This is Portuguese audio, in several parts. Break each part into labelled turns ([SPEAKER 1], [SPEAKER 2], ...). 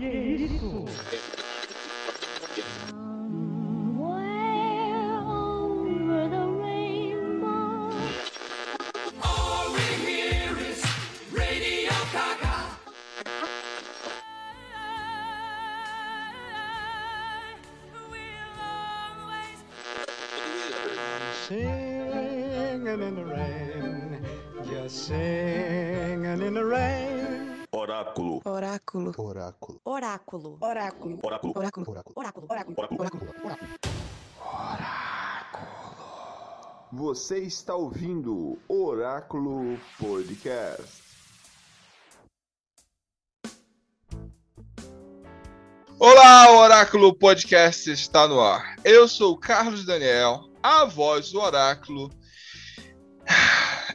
[SPEAKER 1] Que isso?
[SPEAKER 2] Oráculo.
[SPEAKER 3] Oráculo.
[SPEAKER 4] Oráculo.
[SPEAKER 3] Oráculo.
[SPEAKER 2] Oráculo.
[SPEAKER 3] Oráculo. Oráculo.
[SPEAKER 4] Oráculo.
[SPEAKER 5] Você está ouvindo Oráculo Podcast.
[SPEAKER 6] Olá, Oráculo Podcast está no ar. Eu sou o Carlos Daniel, a voz do Oráculo.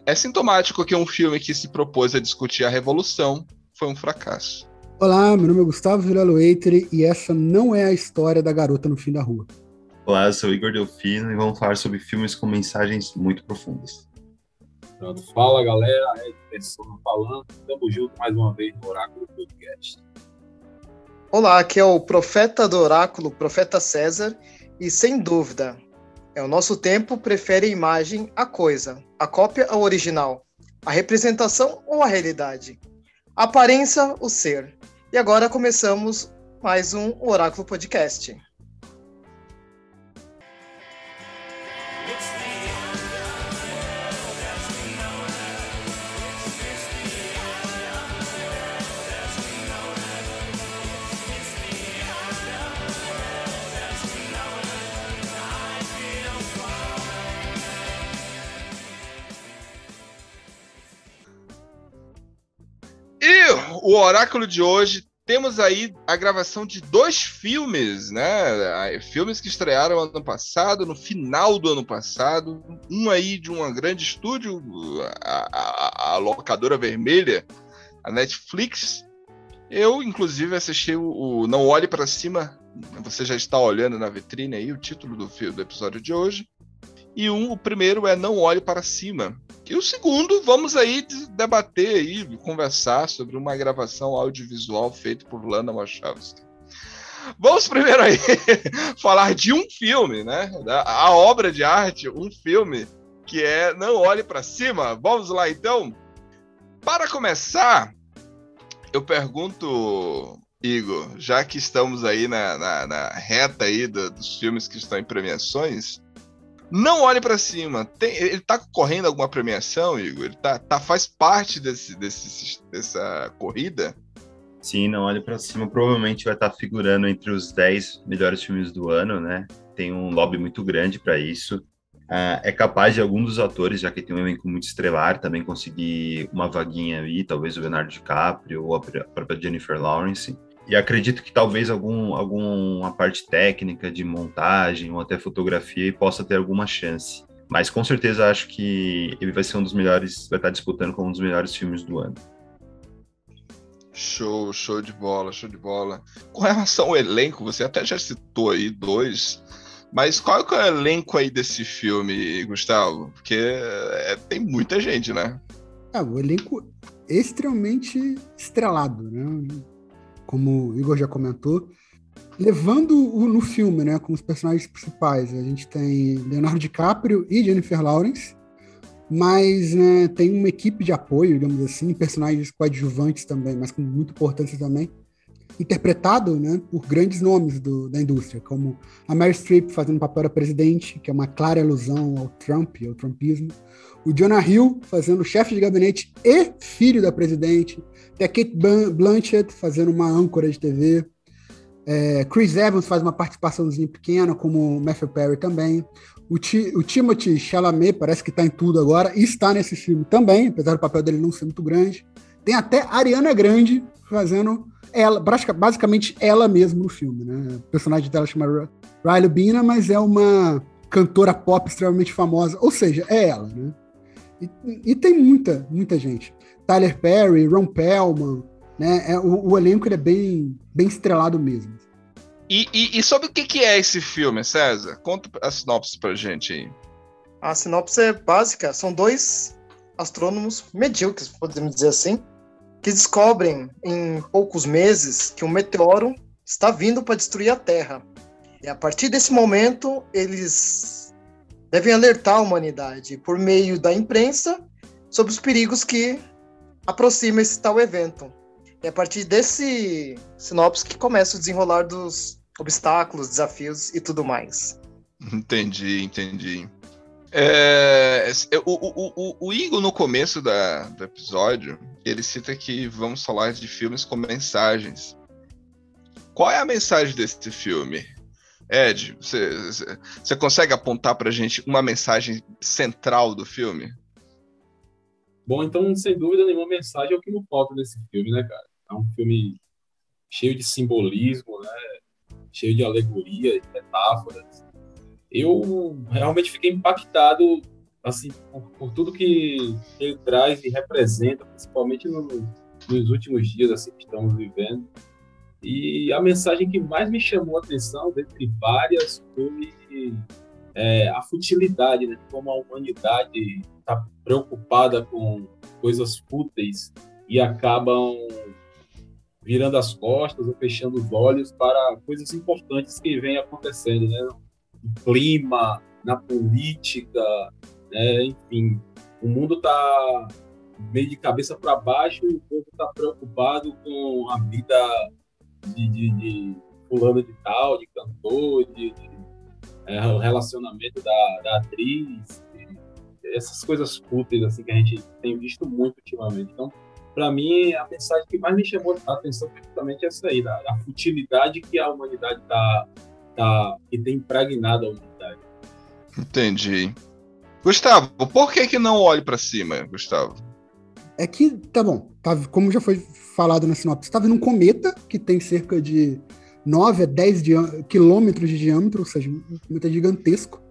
[SPEAKER 6] É sintomático que um filme que se propôs a discutir a revolução foi um fracasso.
[SPEAKER 7] Olá, meu nome é Gustavo Vilela Eitre e essa não é a história da garota no fim da rua.
[SPEAKER 8] Olá, eu sou Igor Delfino e vamos falar sobre filmes com mensagens muito profundas.
[SPEAKER 9] Pronto, fala galera, é pessoa falando, tamo junto mais uma vez no Oráculo Podcast.
[SPEAKER 10] Olá, aqui é o Profeta do Oráculo, Profeta César, e sem dúvida, é o nosso tempo prefere a imagem à coisa, a cópia ao original, a representação ou a realidade, aparência o ser. E agora começamos mais um Oráculo Podcast.
[SPEAKER 6] O Oráculo de hoje temos aí a gravação de dois filmes, né? Filmes que estrearam ano passado, no final do ano passado. Um aí de um grande estúdio, a, a, a locadora vermelha, a Netflix. Eu, inclusive, assisti o, o Não Olhe para Cima. Você já está olhando na vitrine aí o título do, do episódio de hoje. E um, o primeiro é Não Olhe para Cima. E o segundo, vamos aí debater aí, conversar sobre uma gravação audiovisual feita por Lana Wachowski. Vamos primeiro aí falar de um filme, né? A obra de arte, um filme que é Não Olhe para Cima. Vamos lá então. Para começar, eu pergunto, Igor, já que estamos aí na, na, na reta aí do, dos filmes que estão em premiações, não olhe para cima. Tem, ele tá correndo alguma premiação, Igor? Ele tá, tá faz parte desse, desse, dessa corrida?
[SPEAKER 8] Sim, Não Olhe para Cima provavelmente vai estar figurando entre os 10 melhores filmes do ano, né? Tem um lobby muito grande para isso. Uh, é capaz de alguns dos atores, já que tem um elenco muito estrelar, também conseguir uma vaguinha aí, talvez o Leonardo DiCaprio ou a própria Jennifer Lawrence. E acredito que talvez algum, alguma parte técnica de montagem ou até fotografia possa ter alguma chance. Mas com certeza acho que ele vai ser um dos melhores, vai estar disputando como um dos melhores filmes do ano.
[SPEAKER 6] Show, show de bola, show de bola. Com relação ao elenco, você até já citou aí dois, mas qual é o elenco aí desse filme, Gustavo? Porque é, tem muita gente, né?
[SPEAKER 7] Ah, o elenco extremamente estrelado, né? Como o Igor já comentou, levando o, no filme, né, como os personagens principais. A gente tem Leonardo DiCaprio e Jennifer Lawrence, mas né, tem uma equipe de apoio, digamos assim, personagens coadjuvantes também, mas com muita importância também, interpretado né, por grandes nomes do, da indústria, como a Mary Streep fazendo papel da presidente, que é uma clara alusão ao Trump, ao trumpismo, o Jonah Hill fazendo chefe de gabinete e filho da presidente, tem a Kate Blanchett fazendo uma âncora de TV, é, Chris Evans faz uma participaçãozinha pequena, como Matthew Perry também. O, Ti, o Timothy Chalamet parece que está em tudo agora, e está nesse filme também, apesar do papel dele não ser muito grande. Tem até Ariana Grande fazendo ela, basicamente ela mesma no filme, né? O personagem dela chama Riley Bina, mas é uma cantora pop extremamente famosa, ou seja, é ela, né? E, e tem muita, muita gente. Tyler Perry, Ron Pellman, né? É, o, o, elenco ele é bem, bem estrelado mesmo.
[SPEAKER 6] E, e, e, sobre o que, que é esse filme, César? Conta a sinopse pra gente aí.
[SPEAKER 10] A sinopse é básica. São dois astrônomos medíocres, podemos dizer assim, que descobrem em poucos meses que um meteoro está vindo para destruir a Terra. E a partir desse momento, eles devem alertar a humanidade por meio da imprensa sobre os perigos que aproxima esse tal evento. E a partir desse sinopse que começa o desenrolar dos obstáculos, desafios e tudo mais.
[SPEAKER 6] Entendi, entendi. É, o, o, o, o, Igor, no começo da, do episódio, ele cita que vamos falar de filmes com mensagens. Qual é a mensagem desse filme? Ed, você, você consegue apontar pra gente uma mensagem central do filme?
[SPEAKER 9] Bom, então, sem dúvida nenhuma, mensagem é o que não falta nesse filme, né, cara? É um filme cheio de simbolismo, né? Cheio de alegoria, de metáforas. Eu realmente fiquei impactado, assim, por, por tudo que ele traz e representa, principalmente no, nos últimos dias, assim, que estamos vivendo. E a mensagem que mais me chamou a atenção, dentre várias, foi é, a futilidade, né? Como a humanidade está preocupada com coisas fúteis e acabam virando as costas ou fechando os olhos para coisas importantes que vêm acontecendo, né? No clima, na política, né? enfim, o mundo está meio de cabeça para baixo e o povo está preocupado com a vida de, de, de fulano de tal, de cantor, de, de é, o relacionamento da, da atriz, essas coisas fúteis assim que a gente tem visto muito ultimamente. Então, para mim, a mensagem que mais me chamou a atenção foi justamente essa aí, da, da futilidade que a humanidade tá, tá que tem impregnado a humanidade.
[SPEAKER 6] Entendi. Gustavo, por que que não olhe para cima, Gustavo?
[SPEAKER 7] É que, tá bom, tá, como já foi falado na sinopse, está vindo um cometa que tem cerca de 9 a 10 quilômetros de diâmetro, ou seja, um cometa gigantesco,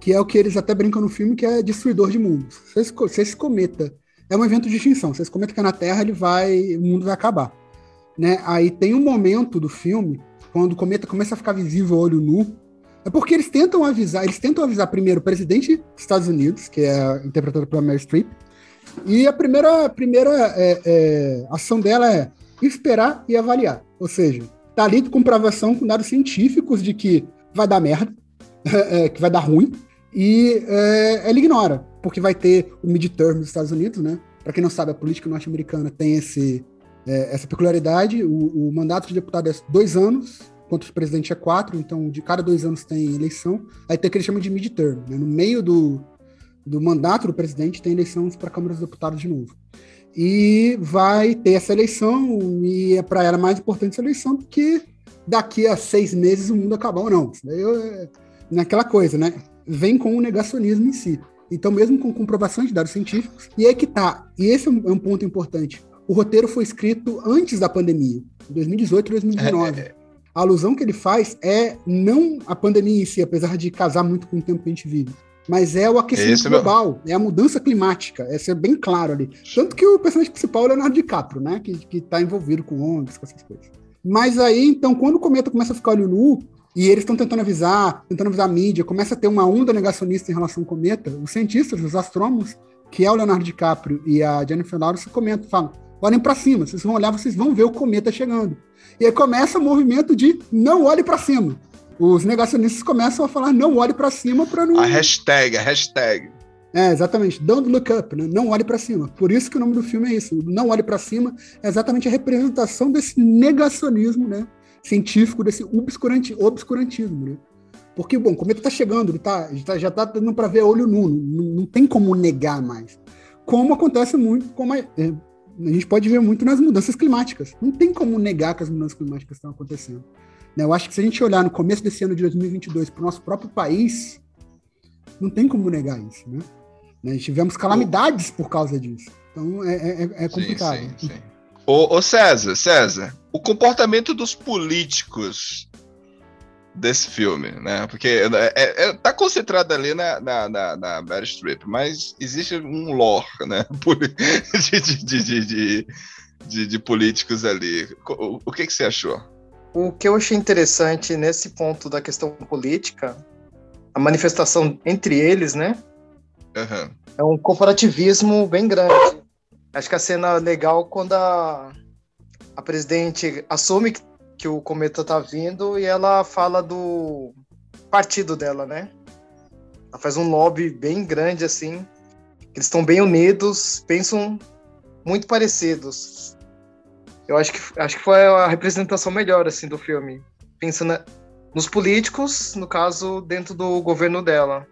[SPEAKER 7] que é o que eles até brincam no filme, que é destruidor de mundos. Se esse, se esse cometa é um evento de extinção, se esse cometa cair na Terra, ele vai, o mundo vai acabar. Né? Aí tem um momento do filme, quando o cometa começa a ficar visível a olho nu, é porque eles tentam avisar, eles tentam avisar primeiro o presidente dos Estados Unidos, que é interpretado pela Meryl Streep, e a primeira, primeira é, é, ação dela é esperar e avaliar. Ou seja, tá ali com comprovação com dados científicos de que vai dar merda, é, que vai dar ruim, e é, ela ignora, porque vai ter o midterm dos Estados Unidos, né? Para quem não sabe, a política norte-americana tem esse, é, essa peculiaridade. O, o, mandato de deputado é dois anos, enquanto o presidente é quatro, então de cada dois anos tem eleição. Aí tem o que eles chamam de midterm. Né? No meio do, do mandato do presidente, tem eleições para a Câmara dos Deputados de novo. E vai ter essa eleição, e é para ela mais importante essa eleição, porque daqui a seis meses o mundo acabar ou não. Isso daí é naquela coisa, né? Vem com o negacionismo em si. Então, mesmo com comprovações de dados científicos, e é que tá. E esse é um é ponto importante. O roteiro foi escrito antes da pandemia, 2018 e 2019. É, é, a alusão que ele faz é não a pandemia em si, apesar de casar muito com o tempo que a gente vive, mas é o aquecimento Esse global, é, é a mudança climática, é ser bem claro ali. Tanto que o personagem principal é o Leonardo DiCaprio, né? Que, que tá envolvido com ONGs, com essas coisas. Mas aí, então, quando o cometa começa a ficar olho nu, e eles estão tentando avisar, tentando avisar a mídia, começa a ter uma onda negacionista em relação ao cometa, os cientistas, os astrônomos, que é o Leonardo DiCaprio e a Jennifer Lawrence, comentam, falam, olhem para cima, vocês vão olhar, vocês vão ver o cometa chegando. E aí começa o movimento de não olhe para cima os negacionistas começam a falar não olhe para cima para não.
[SPEAKER 6] A hashtag, a hashtag.
[SPEAKER 7] É, exatamente. Don't look up, né? Não olhe para cima. Por isso que o nome do filme é isso. Não olhe para cima é exatamente a representação desse negacionismo, né? Científico, desse obscuranti obscurantismo, né? Porque, bom, o cometa está chegando, ele tá, já está dando para ver olho nu, não, não, tem como negar mais. Como acontece muito, como a, é, a gente pode ver muito nas mudanças climáticas. Não tem como negar que as mudanças climáticas estão acontecendo. Né? Eu acho que se a gente olhar no começo desse ano de 2022 para o nosso próprio país, não tem como negar isso, né? né? Tivemos calamidades por causa disso. Então é, é, é complicado. Sim, sim, sim.
[SPEAKER 6] Ô, ô, César, César, o comportamento dos políticos desse filme, né? Porque é, é, é tá concentrado ali na, na, na, na Mary Streep, mas existe um lore, né? De, de, de, de, de, de políticos ali. O, o que, que você achou?
[SPEAKER 10] O que eu achei interessante nesse ponto da questão política, a manifestação entre eles, né?
[SPEAKER 6] Uhum.
[SPEAKER 10] É um corporativismo bem grande. Acho que a cena legal quando a, a presidente assume que, que o cometa tá vindo e ela fala do partido dela, né? Ela faz um lobby bem grande assim. Eles estão bem unidos, pensam muito parecidos. Eu acho que, acho que foi a representação melhor assim do filme. Pensando nos políticos, no caso, dentro do governo dela.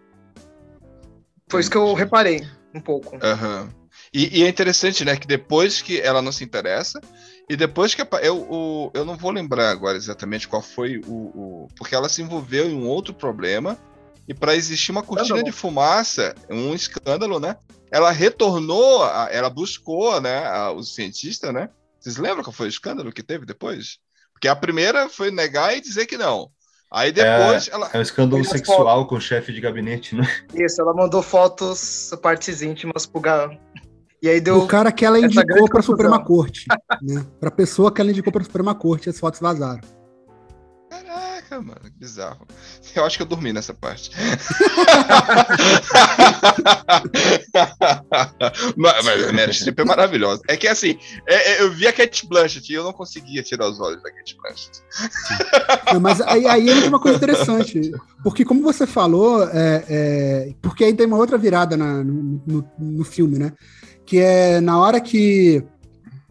[SPEAKER 10] Foi isso que eu reparei um pouco.
[SPEAKER 6] Aham. E, e é interessante, né, que depois que ela não se interessa, e depois que. Eu, o, eu não vou lembrar agora exatamente qual foi o, o- Porque ela se envolveu em um outro problema, e para existir uma cortina
[SPEAKER 10] Escândalo.
[SPEAKER 6] de fumaça, um escândalo, né? Ela retornou, a- ela buscou, né, a- o cientista, né? Vocês lembram qual foi o escândalo que teve depois? Porque a primeira foi negar e dizer que não. Aí depois ela.
[SPEAKER 8] É um escândalo sexual com o chefe de gabinete, né?
[SPEAKER 10] Isso, ela mandou fotos, partes íntimas pro Ga... E aí deu.
[SPEAKER 7] O cara que ela indicou para a
[SPEAKER 10] confusão.
[SPEAKER 7] Suprema Corte, né? Para a pessoa que ela indicou para a Suprema Corte, as fotos vazaram.
[SPEAKER 6] Caraca, mano, que bizarro. Eu acho que eu dormi nessa parte. mas, mas a Meryl Streep é maravilhosa. É que assim, é- é- eu vi a Kate Blanchett e eu não conseguia tirar os olhos da Kate Blanchett.
[SPEAKER 7] Não, mas aí, aí entra uma coisa interessante, porque como você falou, é, é, porque aí tem uma outra virada na- no, no- no filme, né? Que é na hora que,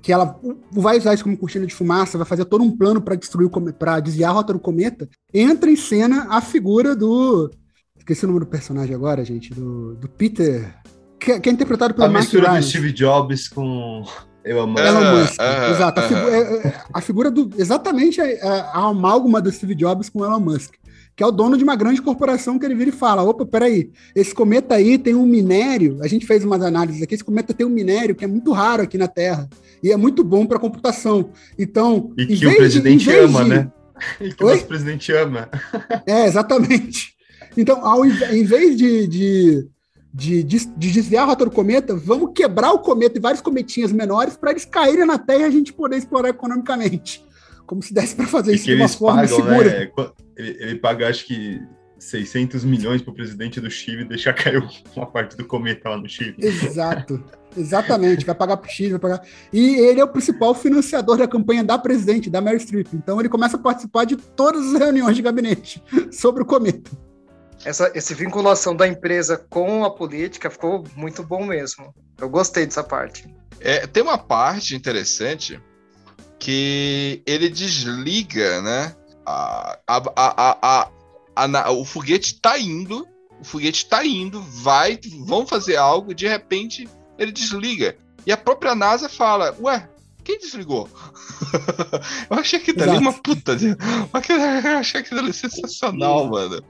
[SPEAKER 7] que ela vai usar isso como cortina de fumaça, vai fazer todo um plano para destruir o para desviar a rota do cometa, entra em cena a figura do. Esqueci o nome do personagem agora, gente, do, do Peter. Que, que é interpretado pelo
[SPEAKER 8] A
[SPEAKER 7] Mark
[SPEAKER 8] mistura do
[SPEAKER 7] Rylance.
[SPEAKER 8] Steve Jobs com Elon Musk.
[SPEAKER 7] Elon
[SPEAKER 6] Aham,
[SPEAKER 7] Musk,
[SPEAKER 6] aham,
[SPEAKER 7] exato. A, figu- é- é- a figura do. Exatamente a, a, a amálgama do Steve Jobs com o Elon Musk, que é o dono de uma grande corporação que ele vira e fala: opa, peraí, esse cometa aí tem um minério. A gente fez umas análises aqui, esse cometa tem um minério que é muito raro aqui na Terra e é muito bom para computação. Então.
[SPEAKER 8] E que o
[SPEAKER 7] de-
[SPEAKER 8] presidente ama,
[SPEAKER 7] de-
[SPEAKER 8] né? E que o
[SPEAKER 7] Oi?
[SPEAKER 8] nosso presidente ama.
[SPEAKER 7] É, exatamente. Então, ao em vez de, de, de, de- de desviar a rota do cometa, vamos quebrar o cometa e vários cometinhas menores para eles caírem na Terra e a gente poder explorar economicamente. Como se desse para fazer
[SPEAKER 8] E
[SPEAKER 7] isso de uma forma
[SPEAKER 8] pagam,
[SPEAKER 7] segura.
[SPEAKER 8] né? Ele, ele paga, acho que, 600 milhões pro presidente do Chile deixar cair uma parte do cometa lá no Chile.
[SPEAKER 7] Exato. Exatamente, vai pagar pro X, vai pagar. E ele é o principal financiador da campanha da presidente, da Mary Streep. Então ele começa a participar de todas as reuniões de gabinete sobre o cometa.
[SPEAKER 10] Essa, essa vinculação da empresa com a política ficou muito bom mesmo. Eu gostei dessa parte.
[SPEAKER 6] É, tem uma parte interessante que ele desliga, né? A, a, a, a, a- o foguete tá indo, o foguete tá indo, vai, vão fazer algo, de repente ele desliga. E a própria NASA fala, ué, quem desligou? eu achei que dali
[SPEAKER 7] Exato.
[SPEAKER 6] uma puta. Eu achei que dali sensacional, mano.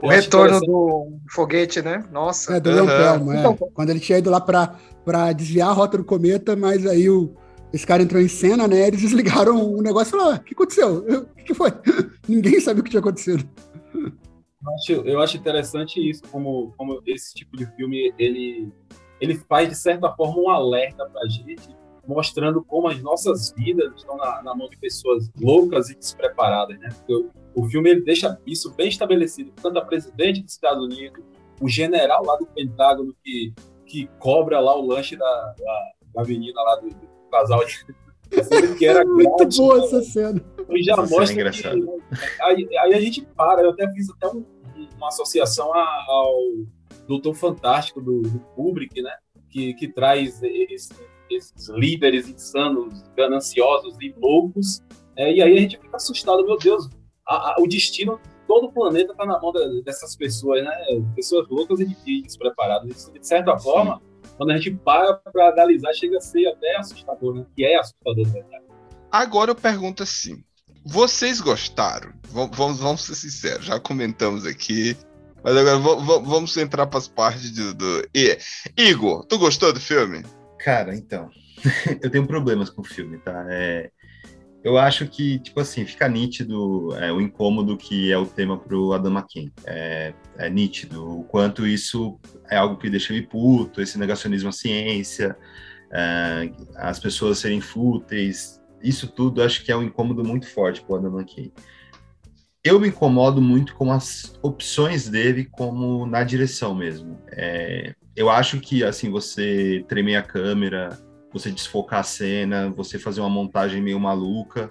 [SPEAKER 10] O retorno do foguete, né? Nossa.
[SPEAKER 7] É, do Leon
[SPEAKER 6] Aham.
[SPEAKER 7] Pelmo, é.
[SPEAKER 10] Então-
[SPEAKER 7] Quando ele tinha ido lá pra, pra desviar a rota do cometa, mas aí o, esse cara entrou em cena, né? Eles desligaram o negócio e falaram: "Ah, o que aconteceu? Eu- O que, que foi? Ninguém sabia o que tinha acontecido.
[SPEAKER 9] Eu acho, eu acho interessante isso, como, como esse tipo de filme, ele, ele faz, de certa forma, um alerta pra gente, mostrando como as nossas vidas estão na, na mão de pessoas loucas e despreparadas, né? Porque o, o filme, ele deixa isso bem estabelecido. Tanto a presidente dos Estados Unidos, o general lá do Pentágono, que, que cobra lá o lanche da, da, da menina lá do, do casal de... que era
[SPEAKER 7] Muito
[SPEAKER 9] grátis,
[SPEAKER 7] boa
[SPEAKER 9] né?
[SPEAKER 7] essa cena.
[SPEAKER 9] E já
[SPEAKER 8] Essa cena é
[SPEAKER 9] mostra que,
[SPEAKER 8] engraçada.
[SPEAKER 9] aí, aí a gente para, eu até fiz até um- uma associação ao Doutor Fantástico do, do Kubrick, né? Que, que traz esses, esses líderes insanos, gananciosos e loucos. É, e aí a gente fica assustado, meu Deus, a- a- o destino de todo o planeta está na mão da- dessas pessoas, né? Pessoas loucas e, e despreparadas. Isso, de certa forma, quando a gente para para analisar, chega a ser até assustador, né? Que é assustador, na verdade.
[SPEAKER 6] Agora eu pergunto assim: vocês gostaram? Vamos, vamos, ser sinceros, já comentamos aqui. Mas agora va- va- vamos entrar para as partes do. do... I- Igor, tu gostou do filme?
[SPEAKER 8] Cara, então. eu tenho problemas com o filme, tá? É, eu acho que, tipo assim, fica nítido é, o incômodo que é o tema pro Adam McKay. É, é nítido o quanto isso é algo que deixa ele puto, esse negacionismo à ciência, é, as pessoas serem fúteis, isso tudo acho que é um incômodo muito forte pro Adam McKay. Eu me incomodo muito com as opções dele como na direção mesmo. É, eu acho que assim você tremer a câmera, você desfocar a cena, você fazer uma montagem meio maluca.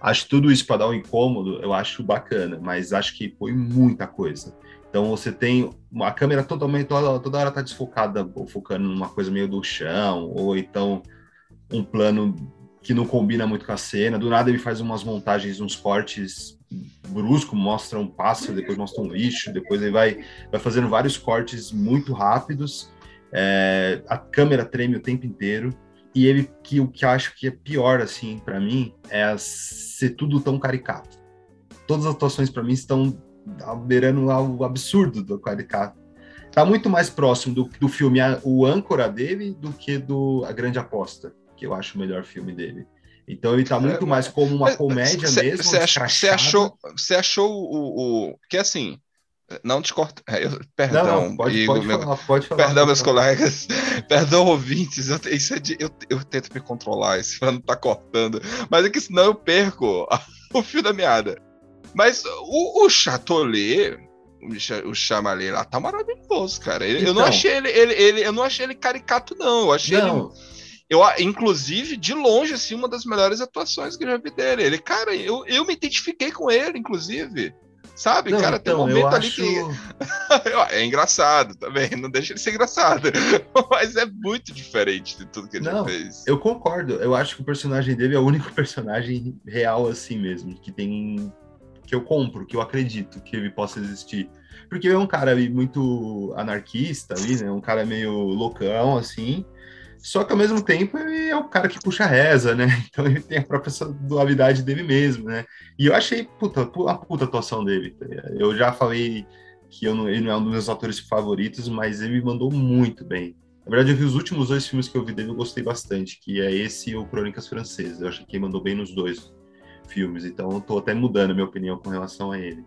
[SPEAKER 8] Acho tudo isso para dar um incômodo, eu acho bacana, mas acho que foi muita coisa. Então você tem a câmera totalmente toda, toda hora tá desfocada, focando numa coisa meio do chão, ou então um plano que não combina muito com a cena. Do nada ele faz umas montagens, uns cortes brusco, mostra um pássaro, depois mostra um lixo, depois ele vai, vai fazendo vários cortes muito rápidos. É, a câmera treme o tempo inteiro. E ele que o que eu acho que é pior assim para mim é ser tudo tão caricato. Todas as atuações para mim estão beirando algo absurdo do caricato. Tá muito mais próximo do, do filme O Âncora dele do que do A Grande Aposta, que eu acho o melhor filme dele. Então ele tá muito é, mais como uma comédia
[SPEAKER 6] cê,
[SPEAKER 8] mesmo.
[SPEAKER 6] Você achou, você achou o, o, que assim, não te corta. É, eu, perdão,
[SPEAKER 8] não, pode, Igor, pode, meu, falar, pode falar.
[SPEAKER 6] Perdão, meus colegas. Perdão, ouvintes. Eu, isso é de, eu, eu tento me controlar, esse não tá cortando. Mas é que senão eu perco o fio da meada. Mas o, o Chatolet, o Chamalé lá, tá maravilhoso, cara. Então, eu não então. achei ele, ele, ele, eu não achei ele caricato, não. Eu achei não. ele. Eu, inclusive, de longe, assim, uma das melhores atuações que eu já vi dele. Ele, cara, eu, eu me identifiquei com ele, inclusive. Sabe,
[SPEAKER 8] não,
[SPEAKER 6] cara,
[SPEAKER 8] então,
[SPEAKER 6] tem um momento
[SPEAKER 8] ali acho... que.
[SPEAKER 6] é engraçado também, não deixa ele ser engraçado. Mas é muito diferente de tudo que ele não, já fez.
[SPEAKER 8] Eu concordo. Eu acho que o personagem dele é o único personagem real assim mesmo, que tem. que eu compro, que eu acredito que ele possa existir. Porque ele é um cara muito anarquista ali, né? Um cara meio loucão, assim. Só que ao mesmo tempo ele é o cara que puxa reza, né? Então ele tem a própria dualidade dele mesmo, né? E eu achei puta, a puta atuação dele. Tá eu já falei que eu não, ele não é um dos meus atores favoritos, mas ele mandou muito bem. Na verdade, eu vi os últimos dois filmes que eu vi dele, eu gostei bastante, que é esse e o Crônicas Francesas. Eu achei que ele mandou bem nos dois filmes, então eu tô até mudando a minha opinião com relação a ele.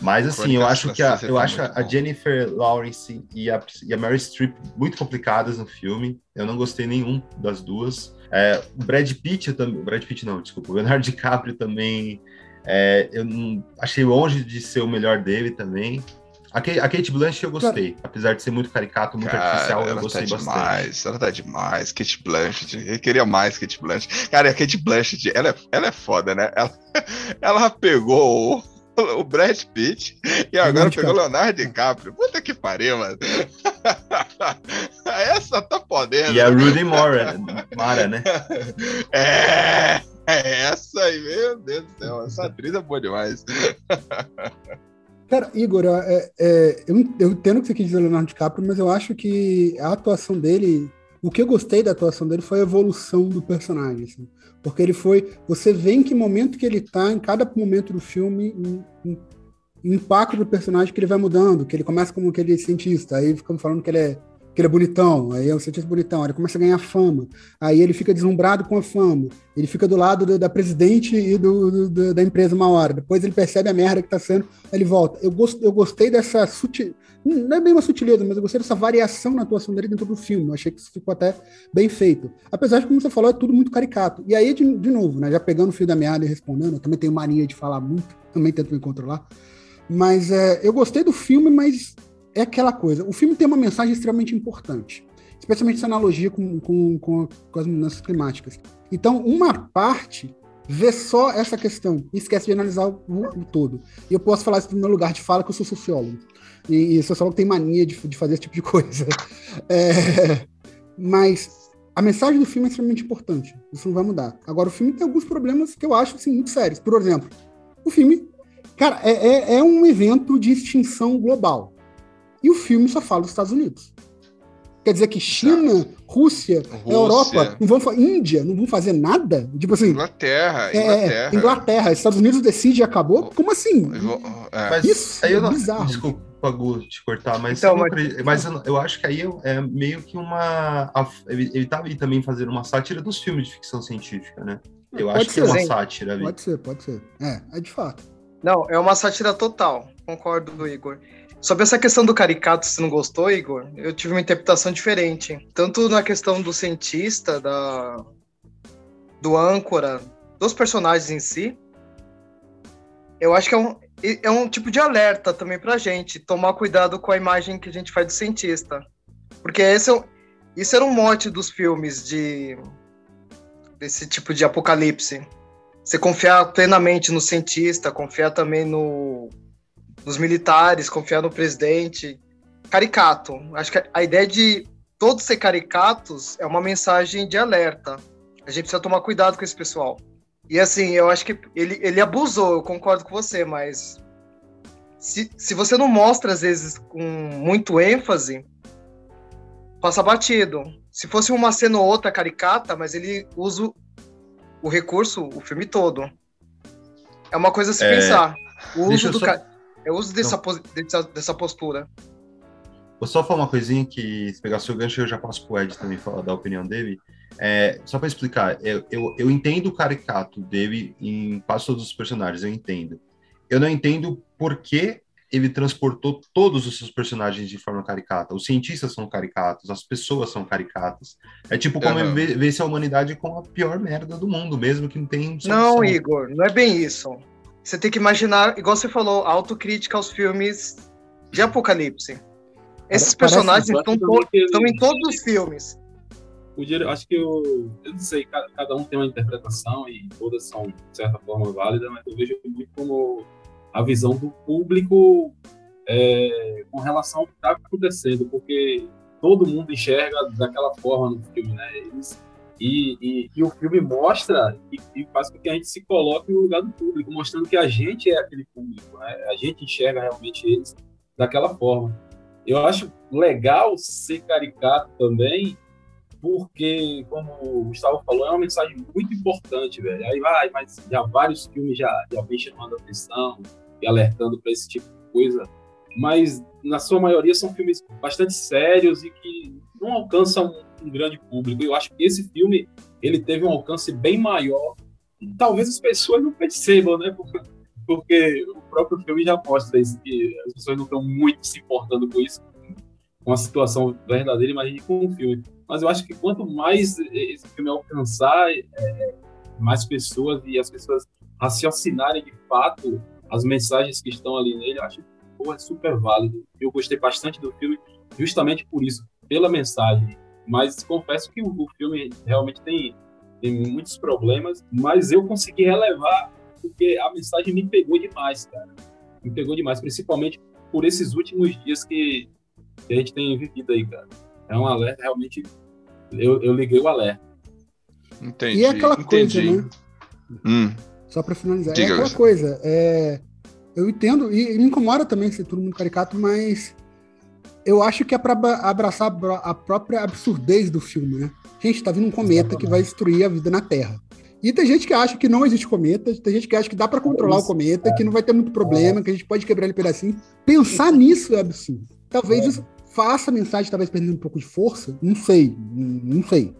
[SPEAKER 8] Mas assim, eu acho que a, eu acho a Jennifer Lawrence e a, e a Mary Streep muito complicadas no filme. Eu não gostei nenhum das duas. É, o Brad Pitt também, Brad Pitt não, desculpa, o Leonardo DiCaprio também. É, eu não, achei longe de ser o melhor dele também. A Kate, a Kate Blanchett eu gostei, apesar de ser muito caricato, muito Cara, artificial, eu gostei tá bastante.
[SPEAKER 6] Demais, ela tá demais, Kate Blanchett. Eu queria mais Kate Blanchett. Cara, a Kate Blanchett, ela é, ela é foda, né? Ela, ela pegou o Brad Pitt e agora pegou o Leonardo DiCaprio. Puta que pariu, mano. Essa tá podendo.
[SPEAKER 8] E a Rudy Mora, Mara, né?
[SPEAKER 6] É, é essa aí, meu Deus do céu. Essa atriz é boa demais.
[SPEAKER 7] Cara, Igor, é, é, eu, eu entendo o que você quis dizer do Leonardo DiCaprio, mas eu acho que a atuação dele, o que eu gostei da atuação dele foi a evolução do personagem. Assim. Porque ele foi. Você vê em que momento que ele tá, em cada momento do filme, o impacto do personagem que ele vai mudando, que ele começa como aquele cientista, aí ficamos falando que ele é que ele é bonitão, aí é um cientista bonitão, aí ele começa a ganhar fama, aí ele fica deslumbrado com a fama, ele fica do lado do, da presidente e do, do, da empresa uma hora, depois ele percebe a merda que tá sendo, ele volta. Eu, gost, eu gostei dessa sutil, não é bem uma sutileza, mas eu gostei dessa variação na atuação dele dentro do filme, eu achei que isso ficou até bem feito. Apesar de, como você falou, é tudo muito caricato. E aí, de, de novo, né, já pegando o fio da meada e respondendo, eu também tenho mania de falar muito, também tento me controlar, mas é, eu gostei do filme, mas é aquela coisa. O filme tem uma mensagem extremamente importante, especialmente essa analogia com, com, com, com as mudanças climáticas. Então, uma parte vê só essa questão e esquece de analisar o, o, todo. E eu posso falar isso no meu lugar de fala, que eu sou sociólogo. E, e sociólogo tem mania de, de fazer esse tipo de coisa. É, mas a mensagem do filme é extremamente importante. Isso não vai mudar. Agora, o filme tem alguns problemas que eu acho assim, muito sérios. Por exemplo, o filme. Cara, é, é, é um evento de extinção global. E o filme só fala dos Estados Unidos. Quer dizer que China, Rússia, Rússia, Europa, não vão Índia, não vão fazer nada? Tipo assim.
[SPEAKER 6] Inglaterra,
[SPEAKER 7] é,
[SPEAKER 6] Inglaterra.
[SPEAKER 7] Inglaterra, Estados Unidos decide e acabou? Como assim?
[SPEAKER 8] É. Mas Isso aí eu é não, bizarro. Desculpa, Gu, te cortar, mas, então, mas, acredito, mas eu, eu, acho que aí é meio que uma. A, ele, ele tá aí também fazendo uma sátira dos filmes de ficção científica, né? Eu pode acho ser, que é uma sátira ali.
[SPEAKER 7] Pode ser, pode ser. É, é de fato.
[SPEAKER 10] Não, é uma sátira total. Concordo, Igor. Sobre essa questão do caricato, se não gostou, Igor, eu tive uma interpretação diferente. Tanto na questão do cientista, da do âncora, dos personagens em si. Eu acho que é um, é um tipo de alerta também pra gente, tomar cuidado com a imagem que a gente faz do cientista. Porque esse é, isso era um mote dos filmes de desse tipo de apocalipse. Você confiar plenamente no cientista, confiar também no, nos militares, confiar no presidente. Caricato. Acho que a ideia de todos ser caricatos é uma mensagem de alerta. A gente precisa tomar cuidado com esse pessoal. E assim, eu acho que ele, ele abusou, eu concordo com você, mas se, se você não mostra, às vezes, com muito ênfase, passa batido. Se fosse uma cena ou outra caricata, mas ele usa o recurso o filme todo. É uma coisa a se
[SPEAKER 8] É,
[SPEAKER 10] pensar. O uso, do
[SPEAKER 8] só-
[SPEAKER 10] ca- o uso dessa, dessa, dessa postura.
[SPEAKER 8] Vou só falar uma coisinha que, se pegar seu gancho, eu já passo pro Ed também falar da opinião dele. É, só para explicar, eu, eu, eu entendo o caricato dele em quase todos os personagens, eu entendo. Eu não entendo por que ele transportou todos os seus personagens de forma caricata. Os cientistas são caricatos, as pessoas são caricatas. É tipo como
[SPEAKER 6] Aham.
[SPEAKER 8] ele vê, vê se a humanidade com a pior merda do mundo, mesmo que não tem
[SPEAKER 10] Não. Igor, não é bem isso. Você tem que imaginar, igual você falou, autocrítica aos filmes de apocalipse. Esses
[SPEAKER 7] Parece-
[SPEAKER 10] personagens estão, em todos os filmes.
[SPEAKER 9] O dire- acho que eu, eu não sei, cada, cada um tem uma interpretação e todas são, de certa forma, válidas, mas eu vejo muito como a visão do público é, com relação ao que está acontecendo, porque todo mundo enxerga daquela forma no filme, né? Eles, e, e, e o filme mostra e, e faz com que a gente se coloque no lugar do público, mostrando que a gente é aquele público, né? A gente enxerga realmente eles daquela forma. Eu acho legal ser caricato também, porque, como o Gustavo falou, é uma mensagem muito importante, velho. Aí vai, mas já vários filmes já, já vem chamando atenção e alertando para esse tipo de coisa, mas na sua maioria são filmes bastante sérios e que não alcançam um, um grande público. Eu acho que esse filme ele teve um alcance bem maior. Talvez as pessoas não percebam, né? Porque, porque o próprio filme já mostra isso, que as pessoas não estão muito se importando com isso, com a situação verdadeira, imagine com o filme. Mas eu acho que quanto mais esse filme alcançar é, mais pessoas e as pessoas raciocinarem de fato as mensagens que estão ali nele, eu acho que é super válido. Eu gostei bastante do filme justamente por isso, pela mensagem. Mas confesso que o, o filme realmente tem, tem muitos problemas, mas eu consegui relevar porque a mensagem me pegou demais, cara. Me pegou demais, principalmente por esses últimos dias que, que a gente tem vivido aí, cara. É um alerta, realmente. Eu, eu liguei o alerta.
[SPEAKER 6] Entendi.
[SPEAKER 7] E é aquela
[SPEAKER 6] entendi.
[SPEAKER 7] coisa, né?
[SPEAKER 6] Hum,
[SPEAKER 7] Só pra finalizar.
[SPEAKER 6] Diga,
[SPEAKER 7] é aquela coisa. É, eu entendo, e, e me incomoda também ser todo mundo caricato, mas eu acho que é pra abra- abraçar a própria absurdez do filme, né? Gente, tá vindo um cometa que vai destruir a vida na Terra. E tem gente que acha que não existe cometa, tem gente que acha que dá pra controlar o cometa, que não vai ter muito problema, que a gente pode quebrar ele pedacinho. Pensar nisso é absurdo. Talvez isso faça a mensagem talvez perdendo um pouco de força, não sei, não sei.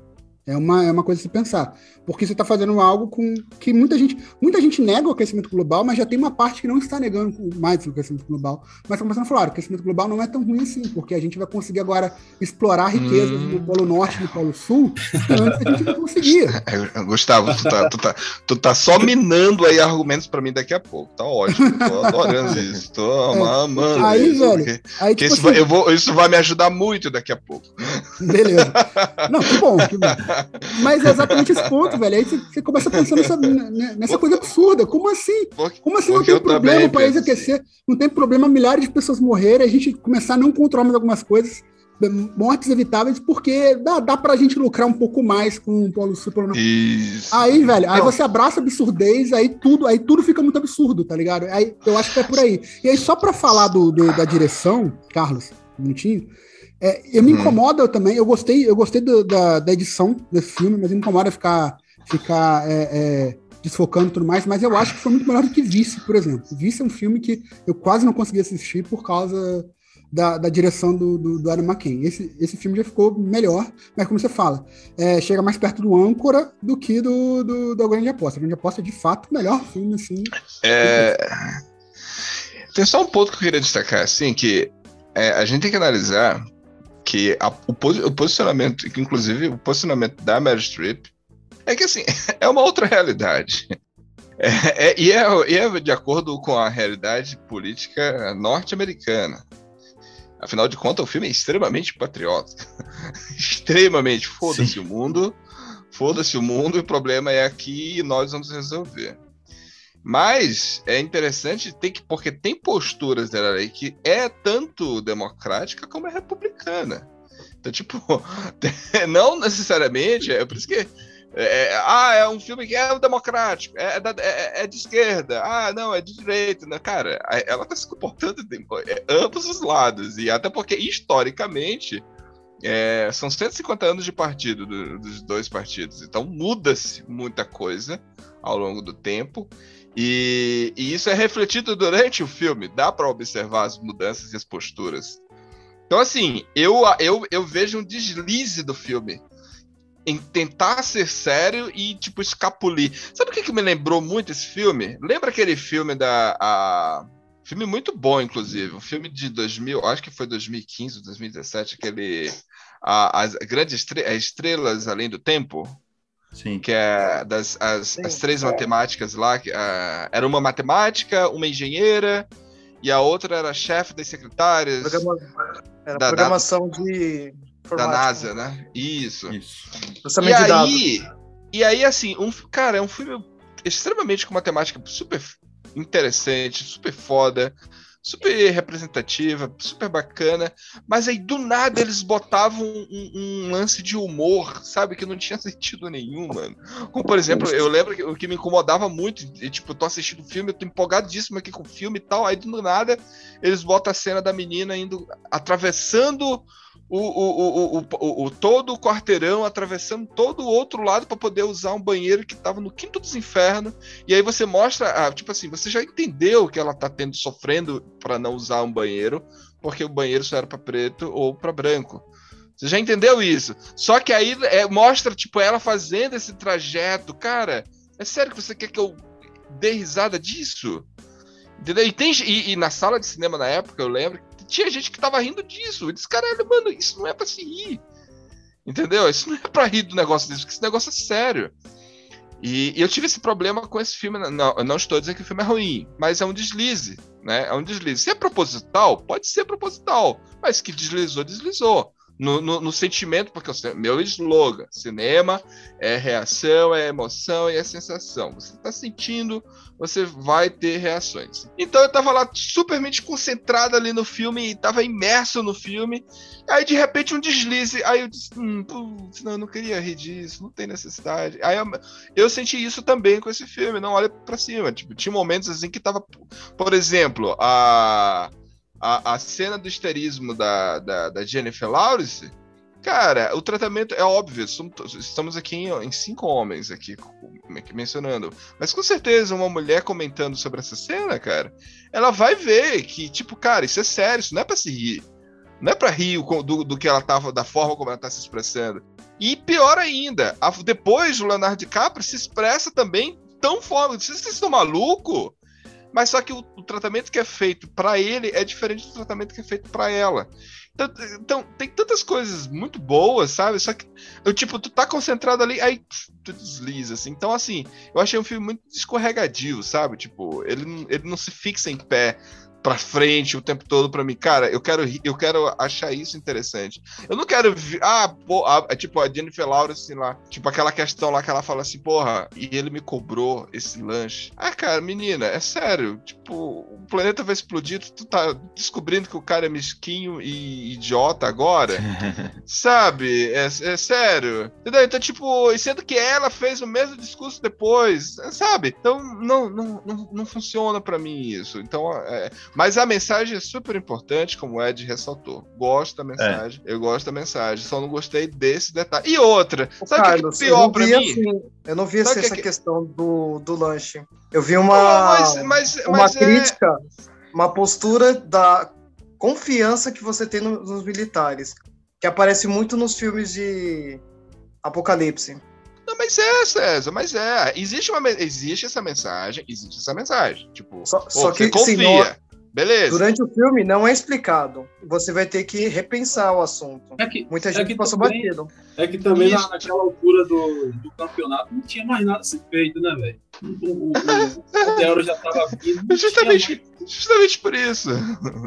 [SPEAKER 7] É uma, é uma coisa a se pensar. Porque você está fazendo algo com que muita gente. Muita gente nega o aquecimento global, mas já tem uma parte que não está negando mais o aquecimento global. Mas como você falou, o aquecimento global não é tão ruim assim, porque a gente vai conseguir agora explorar riquezas
[SPEAKER 6] Hum.
[SPEAKER 7] no Polo Norte e no Polo Sul, que antes a gente não conseguia.
[SPEAKER 6] é, Gustavo, tu tá, tu, tá, tu tá só minando aí argumentos pra mim daqui a pouco. Tá ótimo. Tô adorando isso. Tô
[SPEAKER 7] É.
[SPEAKER 6] amando
[SPEAKER 7] Aí,
[SPEAKER 6] isso.
[SPEAKER 7] velho,
[SPEAKER 6] porque-
[SPEAKER 7] Aí,
[SPEAKER 6] porque
[SPEAKER 7] tipo
[SPEAKER 6] isso,
[SPEAKER 7] assim,
[SPEAKER 6] vai, eu vou, isso vai me ajudar muito daqui a pouco.
[SPEAKER 7] Beleza. Não, que bom, que bom. Mas é exatamente esse ponto, velho. Aí você, começa a pensar nessa, né, nessa coisa absurda. Como assim? Como assim não tem problema o país aquecer? Não tem problema milhares de pessoas morrerem, a gente começar a não controlar mais algumas coisas, mortes evitáveis, porque dá, dá pra gente lucrar um pouco mais com o Polo Sul. Polo.
[SPEAKER 6] Isso.
[SPEAKER 7] Aí, velho, aí
[SPEAKER 10] Não.
[SPEAKER 7] você abraça a absurdez, aí tudo, aí tudo fica muito absurdo, tá ligado? Aí eu acho que é por aí. E aí, só pra falar do, do- da direção, Carlos, um minutinho, é, eu me
[SPEAKER 6] Hum.
[SPEAKER 7] incomoda também, eu gostei, eu gostei do- da, da edição desse filme, mas me incomoda ficar, ficar é, é, desfocando e tudo mais, mas eu acho que foi muito melhor do que Vice, por exemplo. Vice é um filme que eu quase não consegui assistir por causa da, da direção do, do, do Adam McKay. Esse, esse filme já ficou melhor, mas como você fala, é, chega mais perto do âncora do que do, do, do Grande Aposta. A Grande Aposta é de fato o melhor filme, assim.
[SPEAKER 6] É, Tem só um ponto que eu queria destacar, assim, que é, a gente tem que analisar que a- o, o posicionamento, que inclusive o posicionamento da Meryl Streep, é que assim, é uma outra realidade. É, é- e, é, e é de acordo com a realidade política norte-americana. Afinal de contas, o filme é extremamente patriota. extremamente foda-se o mundo. Foda-se o mundo, o problema é aqui e nós vamos resolver. Mas é interessante tem que, porque tem posturas dela aí que é tanto democrática como é republicana. Então, tipo, não necessariamente, é por isso que. É, é, ah, é um filme que é democrático, é, é- é de esquerda, ah, não, é de direita. Né? Cara, ela tá se comportando de é, ambos os lados, e até porque, historicamente, é, são 150 anos de partido do- dos dois partidos, então muda-se muita coisa ao longo do tempo. E, e isso é refletido durante o filme, dá para observar as mudanças e as posturas. Então, assim, eu, eu, eu vejo um deslize do filme em tentar ser sério e, tipo, escapulir. Sabe o que, que me lembrou muito esse filme? Lembra aquele filme da. A... Filme muito bom, inclusive. Um filme de 2000, acho que foi 2015 ou 2017, aquele. a- as grandes estre- as estrelas além do tempo
[SPEAKER 8] Sim.
[SPEAKER 6] que é das as,
[SPEAKER 10] Sim.
[SPEAKER 6] as três matemáticas lá, que, ah, era uma matemática, uma engenheira e a outra era chefe das secretárias
[SPEAKER 10] Programa- Era
[SPEAKER 6] Da-
[SPEAKER 10] programação de
[SPEAKER 6] da. NASA, né? Isso.
[SPEAKER 8] Isso.
[SPEAKER 6] E aí, e aí, assim, um, cara, é um filme extremamente com matemática super interessante, super foda, super representativa, super bacana, mas aí do nada eles botavam um, um lance de humor, sabe, que não tinha sentido nenhum, mano. Como, por exemplo, eu lembro que o que me incomodava muito, e, tipo, eu tô assistindo o filme, eu tô empolgadíssimo aqui com o filme e tal, aí do nada eles botam a cena da menina indo, atravessando o, o, o, o, o, todo o quarteirão atravessando todo o outro lado para poder usar um banheiro que tava no quinto dos infernos. E aí você mostra, ah, tipo assim, você já entendeu que ela tá tendo sofrendo para não usar um banheiro, porque o banheiro só era para preto ou para branco. Você já entendeu isso? Só que aí é, mostra, tipo, ela fazendo esse trajeto. Cara, é sério que você quer que eu dê risada disso? Entendeu? E, tem, e, e na sala de cinema na época, eu lembro, que tinha gente que tava rindo disso. Disse, caralho, mano, isso não é pra se rir. Entendeu? Isso não é pra rir do negócio desse, porque esse negócio é sério. E, e eu tive esse problema com esse filme. Não, eu não estou dizendo que o filme é ruim, mas é um deslize, né? É um deslize. Se é proposital, pode ser proposital, mas que deslizou, deslizou. No, no, no sentimento, porque o meu slogan, cinema é reação, é emoção e é sensação. Você está sentindo, você vai ter reações. Então eu tava lá supermente concentrado ali no filme e tava imerso no filme. Aí de repente um deslize. Aí eu disse, hum, putz, não, eu não queria rir disso, não tem necessidade. Aí eu, eu senti isso também com esse filme, não olha pra cima. Tipo, tinha momentos assim que tava. Por exemplo, a. A, a cena do histerismo da, da, da Jennifer Lawrence, cara, o tratamento é óbvio. somos- Estamos aqui em, em cinco homens aqui mencionando. Mas com certeza, uma mulher comentando sobre essa cena, cara, ela vai ver que, tipo, cara, isso é sério, isso não é pra se rir. Não é pra rir do, do que ela tava, da forma como ela tá se expressando. E pior ainda, a- depois o Leonardo DiCaprio se expressa também tão forma. Vocês estão malucos? Mas só que o, o tratamento que é feito pra ele é diferente do tratamento que é feito pra ela. Então, então, tem tantas coisas muito boas, sabe? Só que, eu, tipo, tu tá concentrado ali, aí tu desliza, assim. Então, assim, eu achei um filme muito escorregadio, sabe? Tipo, ele, ele não se fixa em pé pra frente o tempo todo pra mim. Cara, eu quero, eu quero achar isso interessante. Eu não quero. Ah, pô, ah, é tipo a Jennifer Lawrence lá. Tipo aquela questão lá que ela fala assim, porra, e ele me cobrou esse lanche. Ah, cara, menina, é sério. Tipo, o planeta vai explodir, tu, tá descobrindo que o cara é mesquinho e idiota agora. Sabe? É, é sério. Entendeu? Então, tipo, e sendo que ela fez o mesmo discurso depois, sabe? Então, não, não, não, não funciona pra mim isso. Então, é, mas a mensagem é super importante, como o Ed ressaltou. Gosto da mensagem, eu gosto da mensagem, só não gostei desse detalhe. E outra,
[SPEAKER 10] Ô,
[SPEAKER 6] sabe o que que
[SPEAKER 10] Carlos,
[SPEAKER 6] é
[SPEAKER 10] eu
[SPEAKER 6] pior
[SPEAKER 10] não
[SPEAKER 6] pra mim?
[SPEAKER 10] assim, eu não vi assim,
[SPEAKER 6] que
[SPEAKER 10] essa
[SPEAKER 6] que-
[SPEAKER 10] questão do, do lanche. Eu vi uma,
[SPEAKER 6] mas, mas,
[SPEAKER 10] uma
[SPEAKER 6] mas é-
[SPEAKER 10] crítica, uma postura da confiança que você tem no- nos militares, que aparece muito nos filmes de Apocalipse.
[SPEAKER 6] Não, mas é, César, mas é. Existe, uma, existe essa mensagem, existe essa mensagem. Tipo,
[SPEAKER 10] Só,
[SPEAKER 6] pô,
[SPEAKER 10] só que
[SPEAKER 6] confia. Beleza.
[SPEAKER 10] durante o filme não é explicado. Você vai ter que repensar o assunto.
[SPEAKER 9] É que,
[SPEAKER 10] Muita
[SPEAKER 9] é
[SPEAKER 10] gente
[SPEAKER 9] que
[SPEAKER 10] passou
[SPEAKER 9] também-
[SPEAKER 10] batido.
[SPEAKER 9] É que também na- naquela altura do, do campeonato não tinha mais nada a ser feito, né, velho? O, o, o, o Meteoro já tava vindo.
[SPEAKER 6] Justamente. Justamente por isso.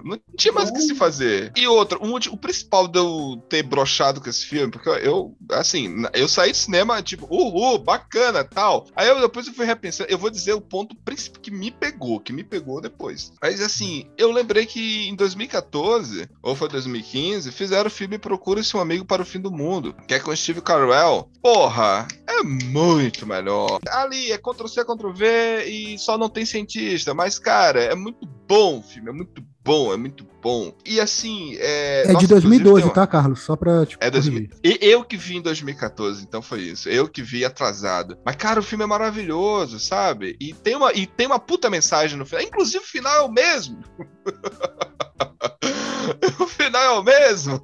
[SPEAKER 6] Não tinha mais o que se fazer. E outra, um, o principal de eu ter brochado com esse filme, porque eu, assim, eu saí do cinema, tipo, uhul, bacana, tal. Aí eu, depois eu fui repensar, eu vou dizer o ponto principal que me pegou, que me pegou depois. Mas assim, eu lembrei que em 2014, ou foi 2015, fizeram o filme Procura-se um Amigo para o Fim do Mundo, que é com Steve Carell. Porra, é muito melhor. Ali é Ctrl-C, Ctrl-V e só não tem cientista, mas, cara, é muito bom o filme, é muito bom, é muito bom. E assim. É,
[SPEAKER 7] É
[SPEAKER 6] nossa,
[SPEAKER 7] de 2012,
[SPEAKER 6] inclusive, tem
[SPEAKER 7] tá, Carlos? Só pra tipo,
[SPEAKER 6] É 2000.
[SPEAKER 7] corrigir.
[SPEAKER 6] E eu que vi em 2014, então foi isso. Eu que vi atrasado. Mas, cara, o filme é maravilhoso, sabe? E tem uma, e tem uma puta mensagem no final. Inclusive, o final é o mesmo. o final é o mesmo.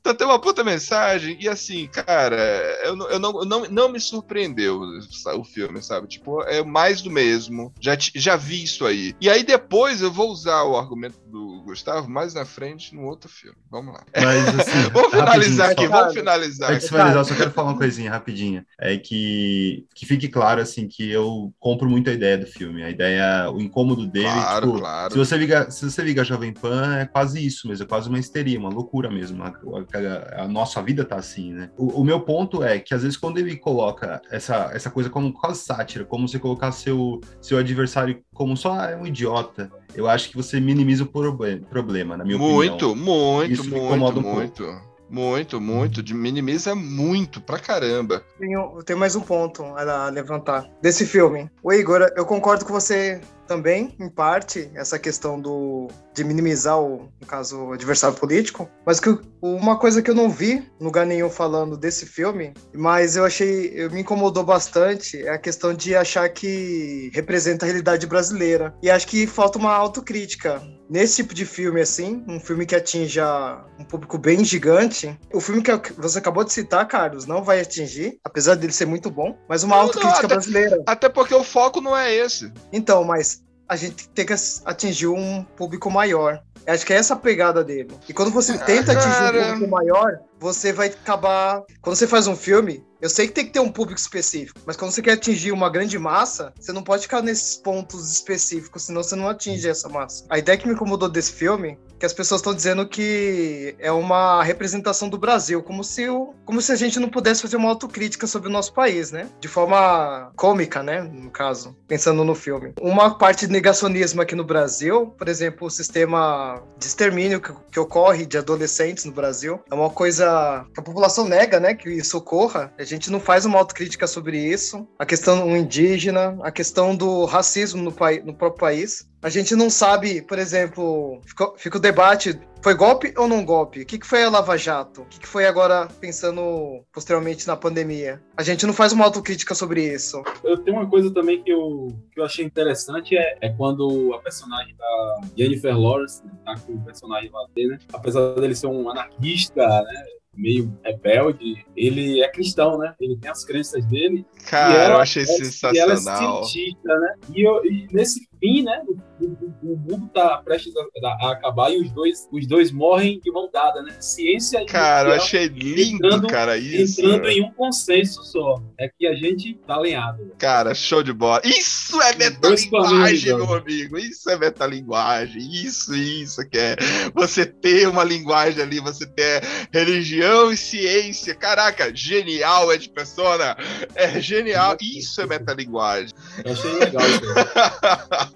[SPEAKER 6] Então tem uma puta mensagem. E assim, cara, eu, não, eu não, não, não me surpreendeu o filme, sabe? Tipo, é mais do mesmo. Já, já vi isso aí. E aí depois eu vou usar o argumento do Gustavo mais na frente no outro filme. Vamos lá.
[SPEAKER 8] Mas assim.
[SPEAKER 6] Vamos finalizar aqui,
[SPEAKER 8] só-
[SPEAKER 6] vamos finalizar
[SPEAKER 8] Antes
[SPEAKER 6] aqui.
[SPEAKER 8] de finalizar, eu só quero falar uma coisinha rapidinha. É que, que fique claro, assim, que eu compro muito a ideia do filme. A ideia, o incômodo dele,
[SPEAKER 6] Claro,
[SPEAKER 8] tipo,
[SPEAKER 6] claro.
[SPEAKER 8] se você liga, se você liga a Jovem Pan, é quase isso mesmo, é quase uma histeria, uma loucura mesmo. A, a- a nossa vida tá assim, né? O, o meu ponto é que, às vezes, quando ele coloca essa, essa coisa como quase sátira, como você colocar seu, seu adversário como só é um idiota, eu acho que você minimiza o proble- problema, na minha opinião.
[SPEAKER 6] Muito, muito,
[SPEAKER 8] Isso
[SPEAKER 6] muito,
[SPEAKER 8] um
[SPEAKER 6] muito. Muito, muito. De minimiza muito pra caramba.
[SPEAKER 10] Tenho, tenho mais um ponto a levantar desse filme. O Igor, eu concordo com você também, em parte, essa questão do de minimizar o, no caso, o adversário político. Mas que, uma coisa que eu não vi lugar nenhum falando desse filme, mas eu achei, eu me incomodou bastante, é a questão de achar que representa a realidade brasileira. E acho que falta uma autocrítica nesse tipo de filme, assim, um filme que atinja um público bem gigante, o filme que você acabou de citar, Carlos, não vai atingir, apesar dele ser muito bom, mas uma
[SPEAKER 6] Não,
[SPEAKER 10] autocrítica
[SPEAKER 6] não, até-
[SPEAKER 10] brasileira.
[SPEAKER 6] Até porque o foco não é esse.
[SPEAKER 10] Então, mas a gente tem que atingir um público maior. Eu Acho que é essa a pegada dele. E quando você tenta atingir um público maior, você vai acabar. Quando você faz um filme, eu sei que tem que ter um público específico, mas quando você quer atingir uma grande massa, você não pode ficar nesses pontos específicos, senão você não atinge essa massa. A ideia que me incomodou desse filme que as pessoas estão dizendo que é uma representação do Brasil, como se, o, como se a gente não pudesse fazer uma autocrítica sobre o nosso país, né? De forma cômica, né? No caso, pensando no filme. Uma parte de negacionismo aqui no Brasil, por exemplo, o sistema de extermínio que, que ocorre de adolescentes no Brasil, é uma coisa que a população nega, né? Que isso ocorra. A gente não faz uma autocrítica sobre isso. A questão indígena, a questão do racismo no, no próprio país. A gente não sabe, por exemplo, fica, fica o debate, foi golpe ou não golpe? O que, que foi a Lava Jato? O que, que foi agora, pensando posteriormente na pandemia? A gente não faz uma autocrítica sobre isso.
[SPEAKER 9] Eu tenho uma coisa também que eu, que eu achei interessante é, é quando a personagem da Jennifer Lawrence né, tá com o personagem lá dele, né? Apesar dele ser um anarquista, né? Meio rebelde, ele é cristão, né? Ele tem as crenças dele.
[SPEAKER 6] Cara,
[SPEAKER 9] E ela
[SPEAKER 6] eu achei
[SPEAKER 9] é- E ela é
[SPEAKER 6] sensacional.
[SPEAKER 9] cientista, né? E, eu- e nesse fim, né? O, o- mundo tá prestes a, a acabar e os dois, os dois morrem de mão dada, né? Ciência e
[SPEAKER 6] Cara, achei lindo,
[SPEAKER 9] entrando-
[SPEAKER 6] cara, isso.
[SPEAKER 9] entrando em um consenso só. É que a gente tá alinhado. né?
[SPEAKER 6] Cara, show de bola. Isso é metalinguagem, meu amigo. Isso é metalinguagem. Isso, isso que é. Você ter uma linguagem ali, você ter religião e ciência. Caraca, genial, Ed Persona. É genial. Isso é metalinguagem.
[SPEAKER 9] Eu achei legal isso.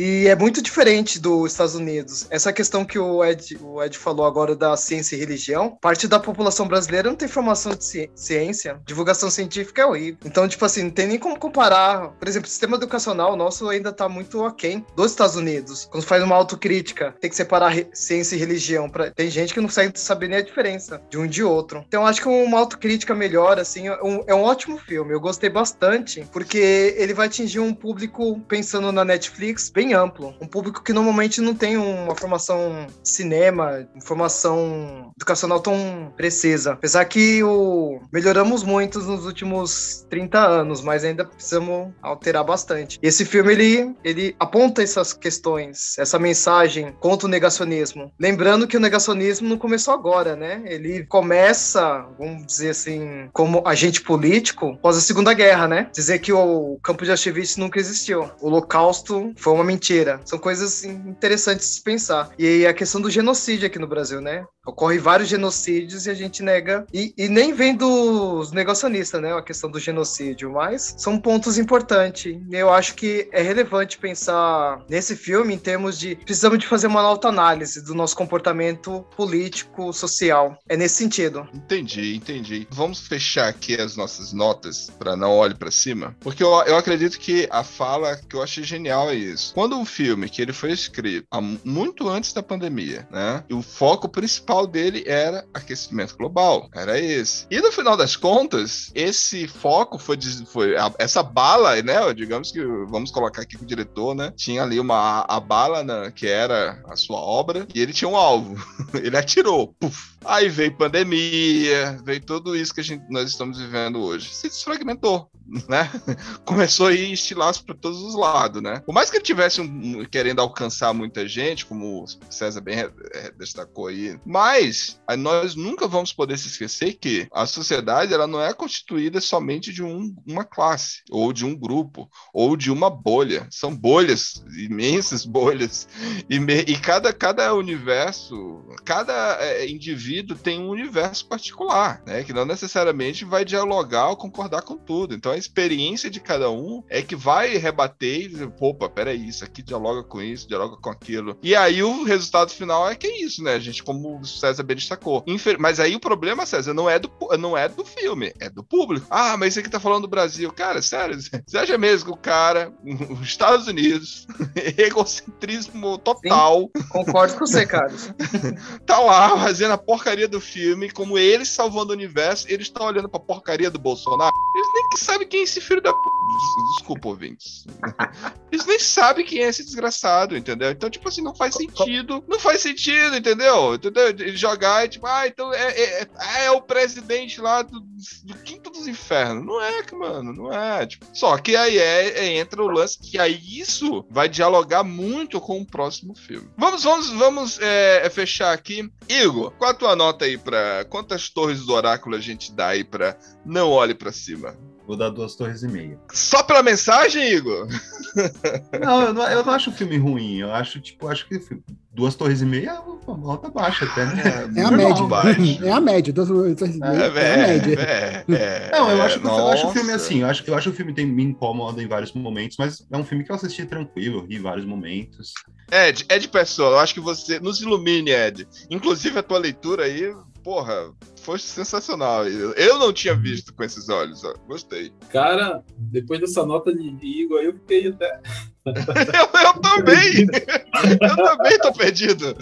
[SPEAKER 10] E é muito diferente dos Estados Unidos. Essa questão que o Ed, o Ed falou agora da ciência e religião, parte da população brasileira não tem formação de ci- ciência, divulgação científica é horrível. Então, tipo assim, não tem nem como comparar. Por exemplo, o sistema educacional nosso ainda tá muito aquém dos Estados Unidos. Quando faz uma autocrítica, tem que separar ciência e religião. Pra... Tem gente que não consegue saber nem a diferença de um de outro. Então, acho que uma autocrítica melhor, assim, é um, é um ótimo filme. Eu gostei bastante, porque ele vai atingir um público, pensando na Netflix, bem amplo. Um público que normalmente não tem uma formação cinema, formação educacional tão precisa. Apesar que o... melhoramos muito nos últimos 30 anos, mas ainda precisamos alterar bastante. E esse filme, ele, ele aponta essas questões, essa mensagem contra o negacionismo. Lembrando que o negacionismo não começou agora, né? Ele começa, vamos dizer assim, como agente político após a Segunda Guerra, né? Dizer que o campo de Auschwitz nunca existiu. O Holocausto foi uma mentira. São coisas assim, interessantes de pensar. E a questão do genocídio aqui no Brasil, né? Ocorre vários genocídios e a gente nega. E, e nem vem dos negacionistas, né? A questão do genocídio, mas são pontos importantes. Eu acho que é relevante pensar nesse filme em termos de precisamos de fazer uma alta análise do nosso comportamento político, social. É nesse sentido.
[SPEAKER 6] Entendi, entendi. Vamos fechar aqui as nossas notas para não olhe para cima, porque eu, eu acredito que a fala que eu achei genial é isso. Quando um filme que ele foi escrito muito antes da pandemia, né? E o foco principal dele era aquecimento global, era esse. E no final das contas, esse foco foi, foi a, essa bala, né? Digamos que vamos colocar aqui com o diretor, né? Tinha ali uma a, a bala né, que era a sua obra e ele tinha um alvo. ele atirou, puf. Aí veio pandemia, veio tudo isso que a gente, nós estamos vivendo hoje. Se desfragmentou, né? Começou a ir estilaço para todos os lados, né? Por mais que ele tivesse um, querendo alcançar muita gente, como o César bem destacou aí, mas nós nunca vamos poder se esquecer que a sociedade ela não é constituída somente de um, uma classe, ou de um grupo, ou de uma bolha. São bolhas, imensas bolhas. E, me, e cada, cada universo, cada é, indivíduo tem um universo particular, né? Que não necessariamente vai dialogar ou concordar com tudo. Então experiência de cada um é que vai rebater e dizer, opa, peraí, isso aqui dialoga com isso, dialoga com aquilo. E aí o resultado final é que é isso, né? A gente, como o César bem destacou. Mas aí o problema, César, não é do, não é do filme, é do público. Ah, mas isso aqui tá falando do Brasil. Cara, sério, você acha mesmo que o cara, os Estados Unidos, egocentrismo total.
[SPEAKER 10] Sim, concordo com você, Carlos.
[SPEAKER 6] tá lá fazendo a porcaria do filme, como eles salvando o universo, eles estão olhando pra porcaria do Bolsonaro. Sabem quem é esse filho da p... Desculpa, ouvintes. Eles nem sabem quem é esse desgraçado, entendeu? Então, tipo assim, não faz sentido. Não faz sentido, entendeu? Entendeu? Ele jogar e tipo, ah, então é, é, é, é o presidente lá do, do, quinto dos infernos. Não é, mano, não é. Tipo, só que aí é, é, entra o lance que aí isso vai dialogar muito com o próximo filme. Vamos, vamos, vamos é, é, fechar aqui. Igor, qual a tua nota aí pra. Quantas torres do oráculo a gente dá aí pra Não Olhe para Cima?
[SPEAKER 8] Vou dar duas torres e meia.
[SPEAKER 6] Só pela mensagem, Igor?
[SPEAKER 8] Não, eu não, eu não acho o filme ruim. Eu acho, tipo, acho que duas torres e meia é uma nota baixa até,
[SPEAKER 7] né? É, é a média. Baixo. É a média. Duas torres e meia é, é, a média.
[SPEAKER 8] É, é, não, eu acho, eu acho o filme assim. Eu acho, eu acho o filme tem, me incomoda em vários momentos, mas é um filme que eu assisti tranquilo, ri em vários momentos.
[SPEAKER 6] Ed, Ed Pessoa, eu acho que você nos ilumine, Ed. Inclusive a tua leitura aí, porra, foi sensacional. Eu não tinha visto com esses olhos, ó. Gostei.
[SPEAKER 9] Cara, depois dessa nota de Igor, eu fiquei até.
[SPEAKER 6] Eu, eu também! eu também tô perdido.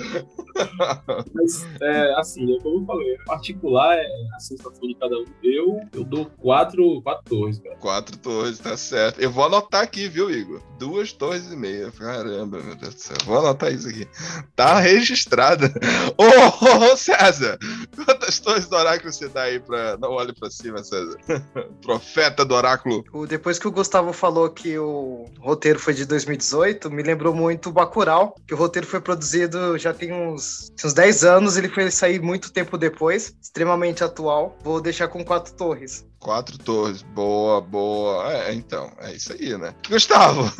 [SPEAKER 9] Mas, é, assim, é como eu falei, particular é a sensação de cada um. Eu, eu dou quatro, quatro torres, cara.
[SPEAKER 6] Quatro torres, tá certo. Eu vou anotar aqui, viu, Igor? Duas torres e meia. Caramba, meu Deus do céu. Vou anotar isso aqui. Tá registrada. Ô, oh, oh, César! Quantas torres do oráculo você dá aí pra. Não olhe pra cima, César. Profeta do oráculo.
[SPEAKER 10] Depois que o Gustavo falou que o roteiro foi de 2018, me lembrou muito o Bacurau, que o roteiro foi produzido já tem uns, uns 10 anos, ele foi sair muito tempo depois, extremamente atual. Vou deixar com quatro torres.
[SPEAKER 6] Quatro torres, boa, boa. É, então, é isso aí, né? Gustavo,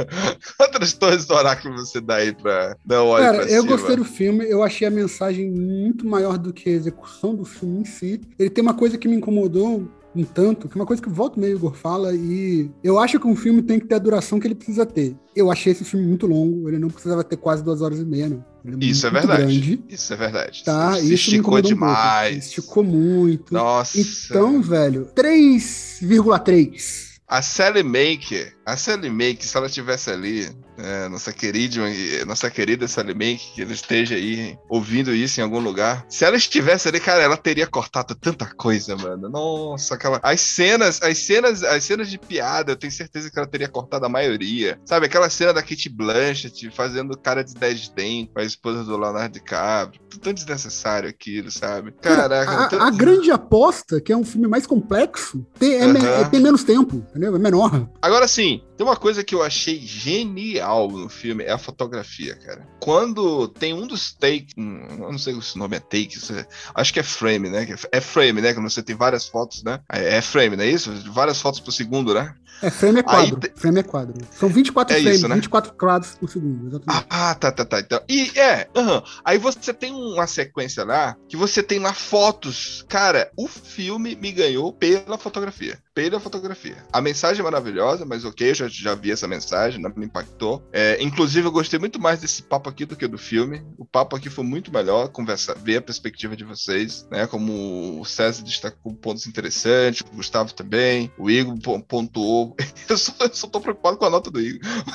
[SPEAKER 6] quantas torres do oráculo você dá aí pra dar um
[SPEAKER 7] Cara, eu cima? gostei do filme, eu achei a mensagem muito maior do que a execução do filme em si. Ele tem uma coisa que me incomodou um tanto, que é uma coisa que o Volta Meio Igor fala, e eu acho que um filme tem que ter a duração que ele precisa ter. Eu achei esse filme muito longo, ele não precisava ter quase duas horas e meia, não.
[SPEAKER 6] É isso é verdade. Grande, isso é verdade.
[SPEAKER 7] Tá, isso esticou demais. Um esticou muito.
[SPEAKER 6] Nossa.
[SPEAKER 7] Então, velho, 3,3.
[SPEAKER 6] A Sally Maker, a Sally Maker, se ela tivesse ali, é, nossa querida, nossa querida Sally Make, que ela esteja aí ouvindo isso em algum lugar. Se ela estivesse ali, cara, ela teria cortado tanta coisa, mano. Nossa, aquela. As cenas, as cenas, as cenas de piada, eu tenho certeza que ela teria cortado a maioria. Sabe, aquela cena da Kate Blanchett fazendo cara de 10 dentes com a esposa do Leonardo DiCaprio. Tão desnecessário aquilo, sabe? Caraca.
[SPEAKER 7] A, tô... a, grande aposta, que é um filme mais complexo, tem, é, uhum. é, tem menos tempo, entendeu? É menor.
[SPEAKER 6] Agora sim, Uma coisa que eu achei genial no filme, é a fotografia, cara. Quando tem um dos takes, hum, eu não sei se o nome é take, é, acho que é frame, né? É frame, né? Quando você tem várias fotos, né? É, é frame, não é isso? Várias fotos por segundo, né?
[SPEAKER 7] É, frame é quadro. Aí, frame é quadro. São 24
[SPEAKER 6] é
[SPEAKER 7] frames,
[SPEAKER 6] isso, né?
[SPEAKER 7] 24 quadros por segundo, exatamente.
[SPEAKER 6] Ah, tá, tá, tá. Então, e é, uhum. aí você tem uma sequência lá que você tem lá fotos. Cara, o filme me ganhou pela fotografia. Pela fotografia. A mensagem é maravilhosa, mas ok, eu já, já vi essa mensagem, não me impactou. É, inclusive, eu gostei muito mais desse papo aqui do que do filme. O papo aqui foi muito melhor, conversar, ver a perspectiva de vocês, né? Como o César destacou pontos interessantes, o Gustavo também, o Igor pontuou Eu só, eu só tô preocupado com a nota do Igor.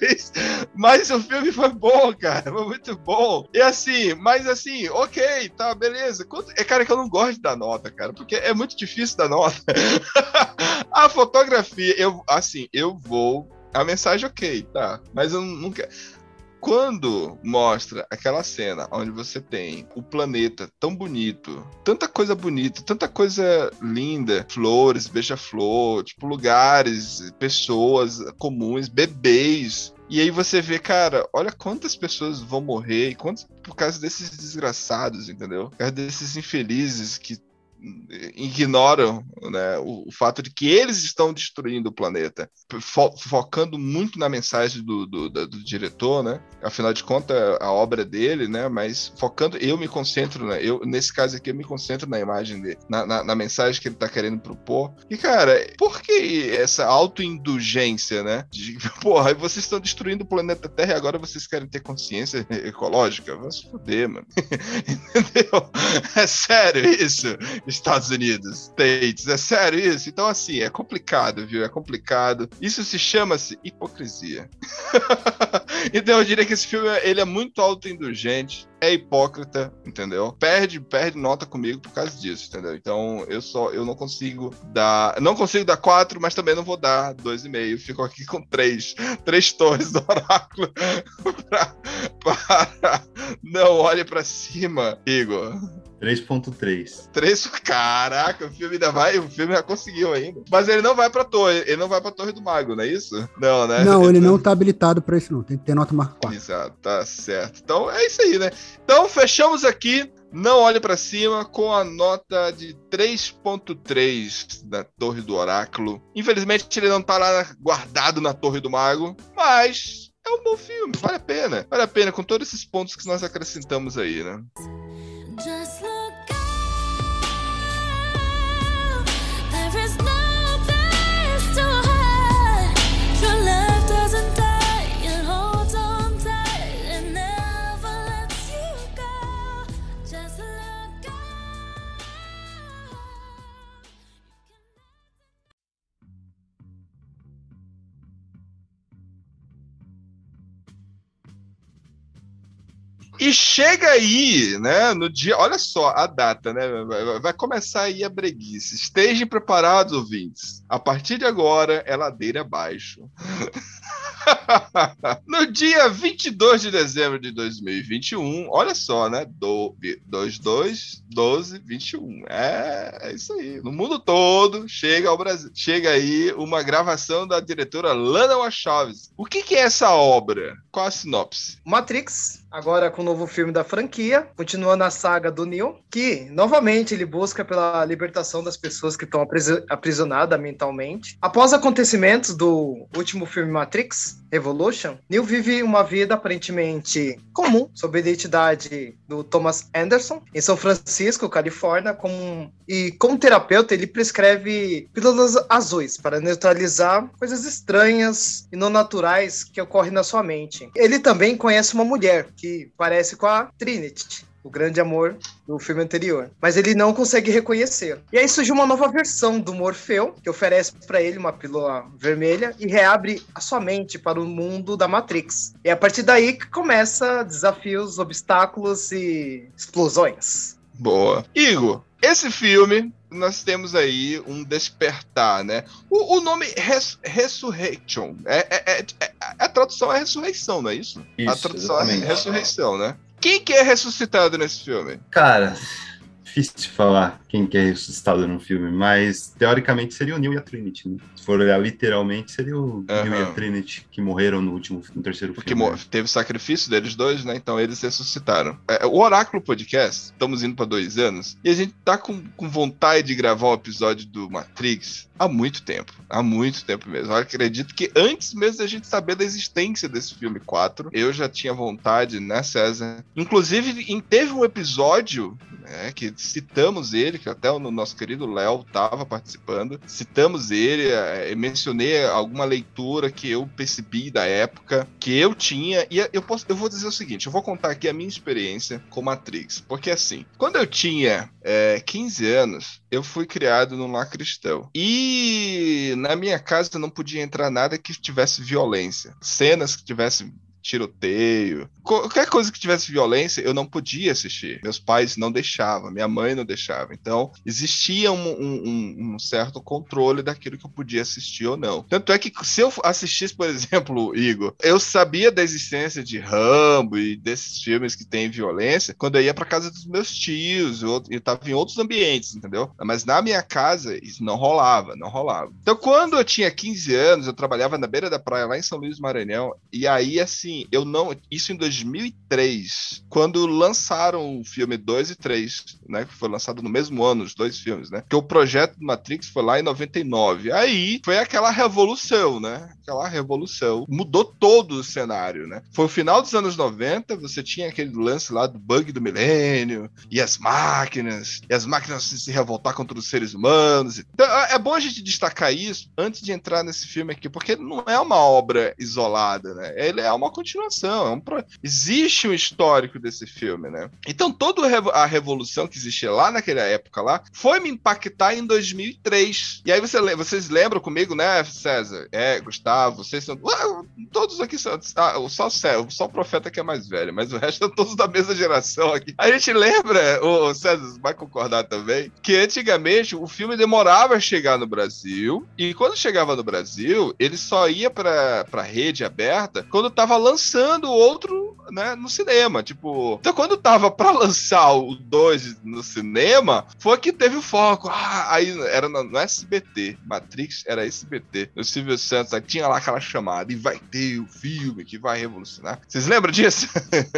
[SPEAKER 6] mas, mas o filme foi bom, cara. Foi muito bom. E assim, mas assim, ok, tá, beleza. É cara que eu não gosto da nota, cara, porque é muito difícil dar nota. a fotografia, eu, assim, eu vou. A mensagem, ok, tá. Mas eu não quero. Quando mostra aquela cena onde você tem o planeta tão bonito, tanta coisa bonita, tanta coisa linda, flores, beija-flor, tipo lugares, pessoas comuns, bebês, e aí você vê, cara, olha quantas pessoas vão morrer, quantos por causa desses desgraçados, entendeu? Por causa desses infelizes que ignoram né, o, o, fato de que eles estão destruindo o planeta, fo focando muito na mensagem do, do, do, do, diretor, né? Afinal de contas, a obra dele, né? Mas focando, eu me concentro, né? Eu, nesse caso aqui, eu me concentro na imagem dele, na, na, na mensagem que ele está querendo propor. E, cara, por que essa autoindulgência, né? De, porra, vocês estão destruindo o planeta Terra e agora vocês querem ter consciência ecológica? Vamos se fuder, mano. Entendeu? É sério isso? Estados Unidos, States. É sério isso? Então, assim, é complicado, viu? É complicado. Isso se chama-se hipocrisia. então, eu diria que esse filme ele é muito autoindulgente é hipócrita, entendeu? Perde, perde nota comigo por causa disso, entendeu? Então eu só eu não consigo dar, não consigo dar quatro, mas também não vou dar dois e meio. Fico aqui com três, três torres do oráculo para, para não olhe para cima, Igor.
[SPEAKER 8] 3.3.
[SPEAKER 6] 3, caraca, o filme ainda vai, o filme já conseguiu ainda. Mas ele não vai pra torre, ele não vai pra torre do mago, não é isso?
[SPEAKER 7] Não, né? Não, ele não tá habilitado pra isso não, tem que ter nota marca 4.
[SPEAKER 6] Exato, tá certo. Então é isso aí, né? Então fechamos aqui não olhe para cima com a nota de 3.3 da Torre do Oráculo. Infelizmente ele não tá lá guardado na Torre do Mago, mas é um bom filme, vale a pena. Vale a pena com todos esses pontos que nós acrescentamos aí, né? Just E chega aí, né, no dia, olha só a data, né, vai começar aí a breguice. Estejam preparados, ouvintes. A partir de agora é ladeira abaixo. no dia 22 de dezembro de 2021, olha só, né? Do, 22, 12, 21. É, é isso aí. No mundo todo chega ao Brasil. Chega aí uma gravação da diretora Lana Wachowski. O que, que é essa obra? Qual a sinopse?
[SPEAKER 10] Matrix, agora com o novo filme da franquia, continuando a saga do Neo, que novamente ele busca pela libertação das pessoas que estão aprisionadas mentalmente. Após acontecimentos do último filme Matrix, Evolution, Neil vive uma vida aparentemente comum, sob a identidade do Thomas Anderson, em São Francisco, Califórnia, como, e como terapeuta ele prescreve pílulas azuis para neutralizar coisas estranhas e não naturais que ocorrem na sua mente. Ele também conhece uma mulher que parece com a Trinity, o grande amor do filme anterior. Mas ele não consegue reconhecer. E aí surge uma nova versão do Morfeu, que oferece para ele uma pílula vermelha e reabre a sua mente para o mundo da Matrix. E é a partir daí que começa desafios, obstáculos e explosões.
[SPEAKER 6] Boa. Igor, esse filme nós temos aí um despertar, né? O, o nome res, Resurrection, é, é, é, é, a tradução é ressurreição, não é isso?
[SPEAKER 8] isso
[SPEAKER 6] a tradução
[SPEAKER 8] exatamente.
[SPEAKER 6] é ressurreição, né? Quem que é ressuscitado nesse filme?
[SPEAKER 8] Cara, difícil falar quem que é ressuscitado no filme, mas teoricamente seria o Neil e a Trinity. Né? Se for olhar literalmente, seria o Neil e a Trinity que morreram no último, no terceiro
[SPEAKER 6] Porque
[SPEAKER 8] filme.
[SPEAKER 6] mo- teve o sacrifício deles dois, né? Então eles ressuscitaram. É, o Oráculo Podcast, estamos indo para dois anos, e a gente tá com, com vontade de gravar o episódio do Matrix há muito tempo. Há muito tempo mesmo. Eu acredito que antes mesmo da gente saber da existência desse filme 4, eu já tinha vontade, né, César? Inclusive, teve um episódio né, que citamos ele, que até o nosso querido Léo estava participando. Citamos ele, eh, mencionei alguma leitura que eu percebi da época, que eu tinha. E eu, posso, eu vou dizer o seguinte: eu vou contar aqui a minha experiência com Matrix. Porque assim, quando eu tinha eh, 15 anos, eu fui criado num lar cristão. E na minha casa não podia entrar nada que tivesse violência. Cenas que tivessem tiroteio, qualquer coisa que tivesse violência, eu não podia assistir. Meus pais não deixavam, minha mãe não deixava. Então, existia um, um- um certo controle daquilo que eu podia assistir ou não. Tanto é que se eu assistisse, por exemplo, Igor, eu sabia da existência de Rambo e desses filmes que tem violência quando eu ia para casa dos meus tios, eu estava em outros ambientes, entendeu? Mas na minha casa isso não rolava, não rolava. Então, quando eu tinha 15 anos, eu trabalhava na beira da praia lá em São Luís do Maranhão, e aí assim, eu não, isso em 2003, quando lançaram o filme 2 e 3, né, que foi lançado no mesmo ano os dois filmes, né? Que o projeto do Matrix foi lá em 99. Aí foi aquela revolução, né? Aquela revolução. Mudou todo o cenário, né? Foi o final dos anos 90, você tinha aquele lance lá do bug do milênio e as máquinas, e as máquinas se revoltar contra os seres humanos. Então, é é bom a gente destacar isso antes de entrar nesse filme aqui, porque não é uma obra isolada, né? Ele é uma continuação, é um pro- existe um histórico desse filme, né? Então toda a revo- a revolução que existia lá naquela época lá foi me impactar em 2003. E aí você, vocês lembram comigo, né, César? É, Gustavo, vocês são todos aqui são ah, só César, só o profeta que é mais velho, mas o resto são todos da mesma geração aqui. A gente lembra, o César vai concordar também, que antigamente o filme demorava a chegar no Brasil e quando chegava no Brasil, ele só ia pra rede aberta quando tava lançando outro, né, no cinema, tipo... Então quando tava pra lançar o 2 no cinema, foi que teve o foco. Ah, aí era no, no SBT, Matrix era SBT, o Silvio Santos, aí tinha lá aquela chamada, e vai ter o filme que vai revolucionar. Vocês lembram disso?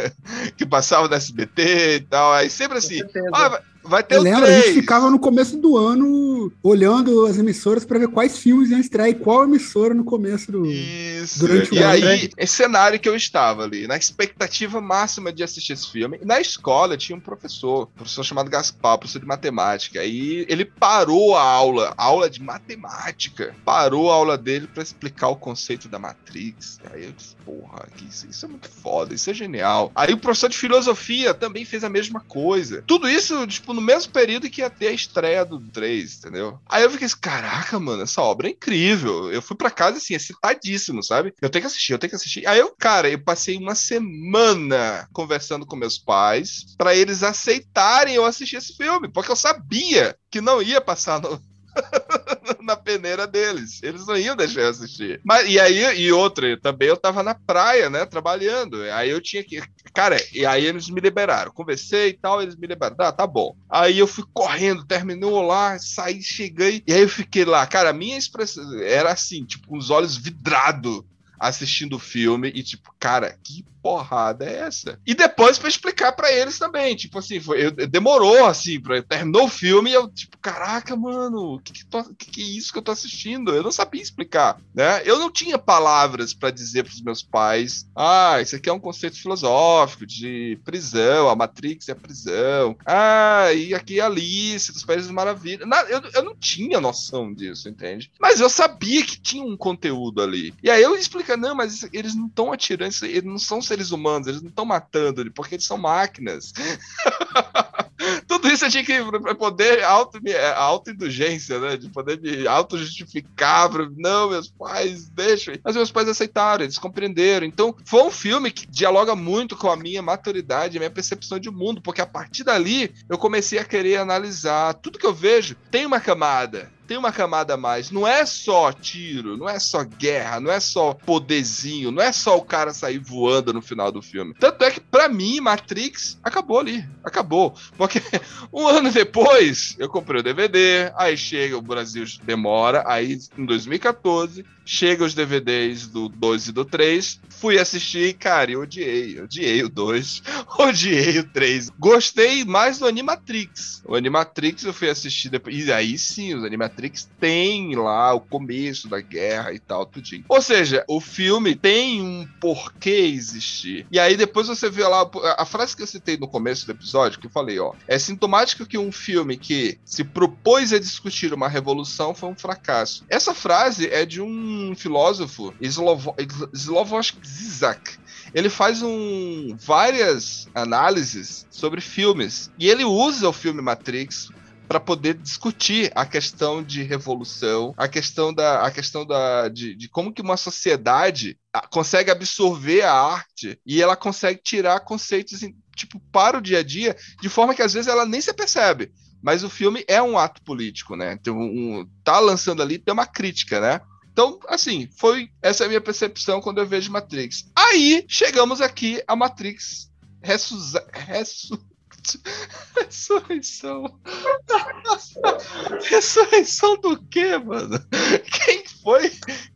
[SPEAKER 6] que passava no SBT e tal, aí sempre assim, ah, vai, ter
[SPEAKER 7] Eu lembro, a gente
[SPEAKER 6] 3.
[SPEAKER 7] ficava no começo do ano olhando as emissoras para ver quais filmes iam estrear e qual emissora no começo do.
[SPEAKER 6] Isso.
[SPEAKER 7] Durante o
[SPEAKER 6] e
[SPEAKER 7] ano,
[SPEAKER 6] aí, esse cenário que eu estava ali, na expectativa máxima de assistir esse filme. E na escola tinha um professor, um professor chamado Gaspar, professor de matemática. Aí ele parou a aula, aula de matemática, parou a aula dele para explicar o conceito da Matrix. Aí eu disse, porra, isso, isso é muito foda, isso é genial. Aí o professor de filosofia também fez a mesma coisa. Tudo isso, tipo, no mesmo período que ia ter a estreia do 3, entendeu? Aí eu fiquei assim, caraca, mano, essa obra é incrível. Eu fui pra casa, assim, excitadíssimo, sabe? Eu tenho que assistir, eu tenho que assistir. Aí eu, cara, eu passei uma semana conversando com meus pais pra eles aceitarem eu assistir esse filme, porque eu sabia que não ia passar no, na peneira deles. Eles não iam deixar eu assistir. Mas, e aí, e outra, também eu tava na praia, né, trabalhando. Aí eu tinha que. Cara, e aí eles me liberaram. Conversei e tal, eles me liberaram. Tá, tá bom. Aí eu fui correndo, terminou lá, saí, cheguei. E aí eu fiquei lá. Cara, a minha expressão era assim, tipo, com os olhos vidrados assistindo o filme e tipo, cara, que porrada é essa? E depois pra explicar pra eles também, tipo assim, foi, eu- demorou assim, pra, terminou o filme e eu tipo, caraca, mano, o que que, que que é isso que eu tô assistindo? Eu não sabia explicar, né? Eu não tinha palavras pra dizer pros meus pais, ah, isso aqui é um conceito filosófico de prisão, a Matrix é a prisão, ah, e aqui é Alice dos Países Maravilha. Eu, eu não tinha noção disso, entende? Mas eu sabia que tinha um conteúdo ali. E aí eu explico, não, mas eles não estão atirando, eles não são seres humanos, eles não estão matando ele, porque eles são máquinas. Tudo isso eu tinha que poder auto, é, autoindulgência, né? De poder me auto-justificar. Não, meus pais, deixam. Mas meus pais aceitaram, eles compreenderam. Então, foi um filme que dialoga muito com a minha maturidade, a minha percepção de mundo, porque a partir dali eu comecei a querer analisar. Tudo que eu vejo tem uma camada. Tem uma camada a mais. Não é só tiro, não é só guerra, não é só poderzinho, não é só o cara sair voando no final do filme. Tanto é que, pra mim, Matrix acabou ali. Acabou. Porque um ano depois, eu comprei o DVD, aí chega, o Brasil demora, aí em 2014 chega os DVDs do 2 e do 3. Fui assistir e, cara, eu odiei. Odiei o 2, odiei o 3. Gostei mais do Animatrix. O Animatrix eu fui assistir depois. E aí sim, os Animatrix tem lá o começo da guerra e tal, tudinho. Ou seja, o filme tem um porquê existir. E aí depois você vê lá a frase que eu citei no começo do episódio, que eu falei, ó. É sintomático que um filme que se propôs a discutir uma revolução foi um fracasso. Essa frase é de um um filósofo, Slovo, Zizek. Ele faz um, várias análises sobre filmes. E ele usa o filme Matrix para poder discutir a questão de revolução, a questão da, a questão da, de, de, como que uma sociedade consegue absorver a arte e ela consegue tirar conceitos tipo para o dia a dia de forma que às vezes ela nem se percebe. Mas o filme é um ato político, né? Tem um, tá lançando ali, tem uma crítica, né? Então, assim, foi essa é a minha percepção quando eu vejo Matrix. Aí chegamos aqui a Matrix ressusc... ressu... Ressurreição. Ressurreição do quê, mano? Quem foi?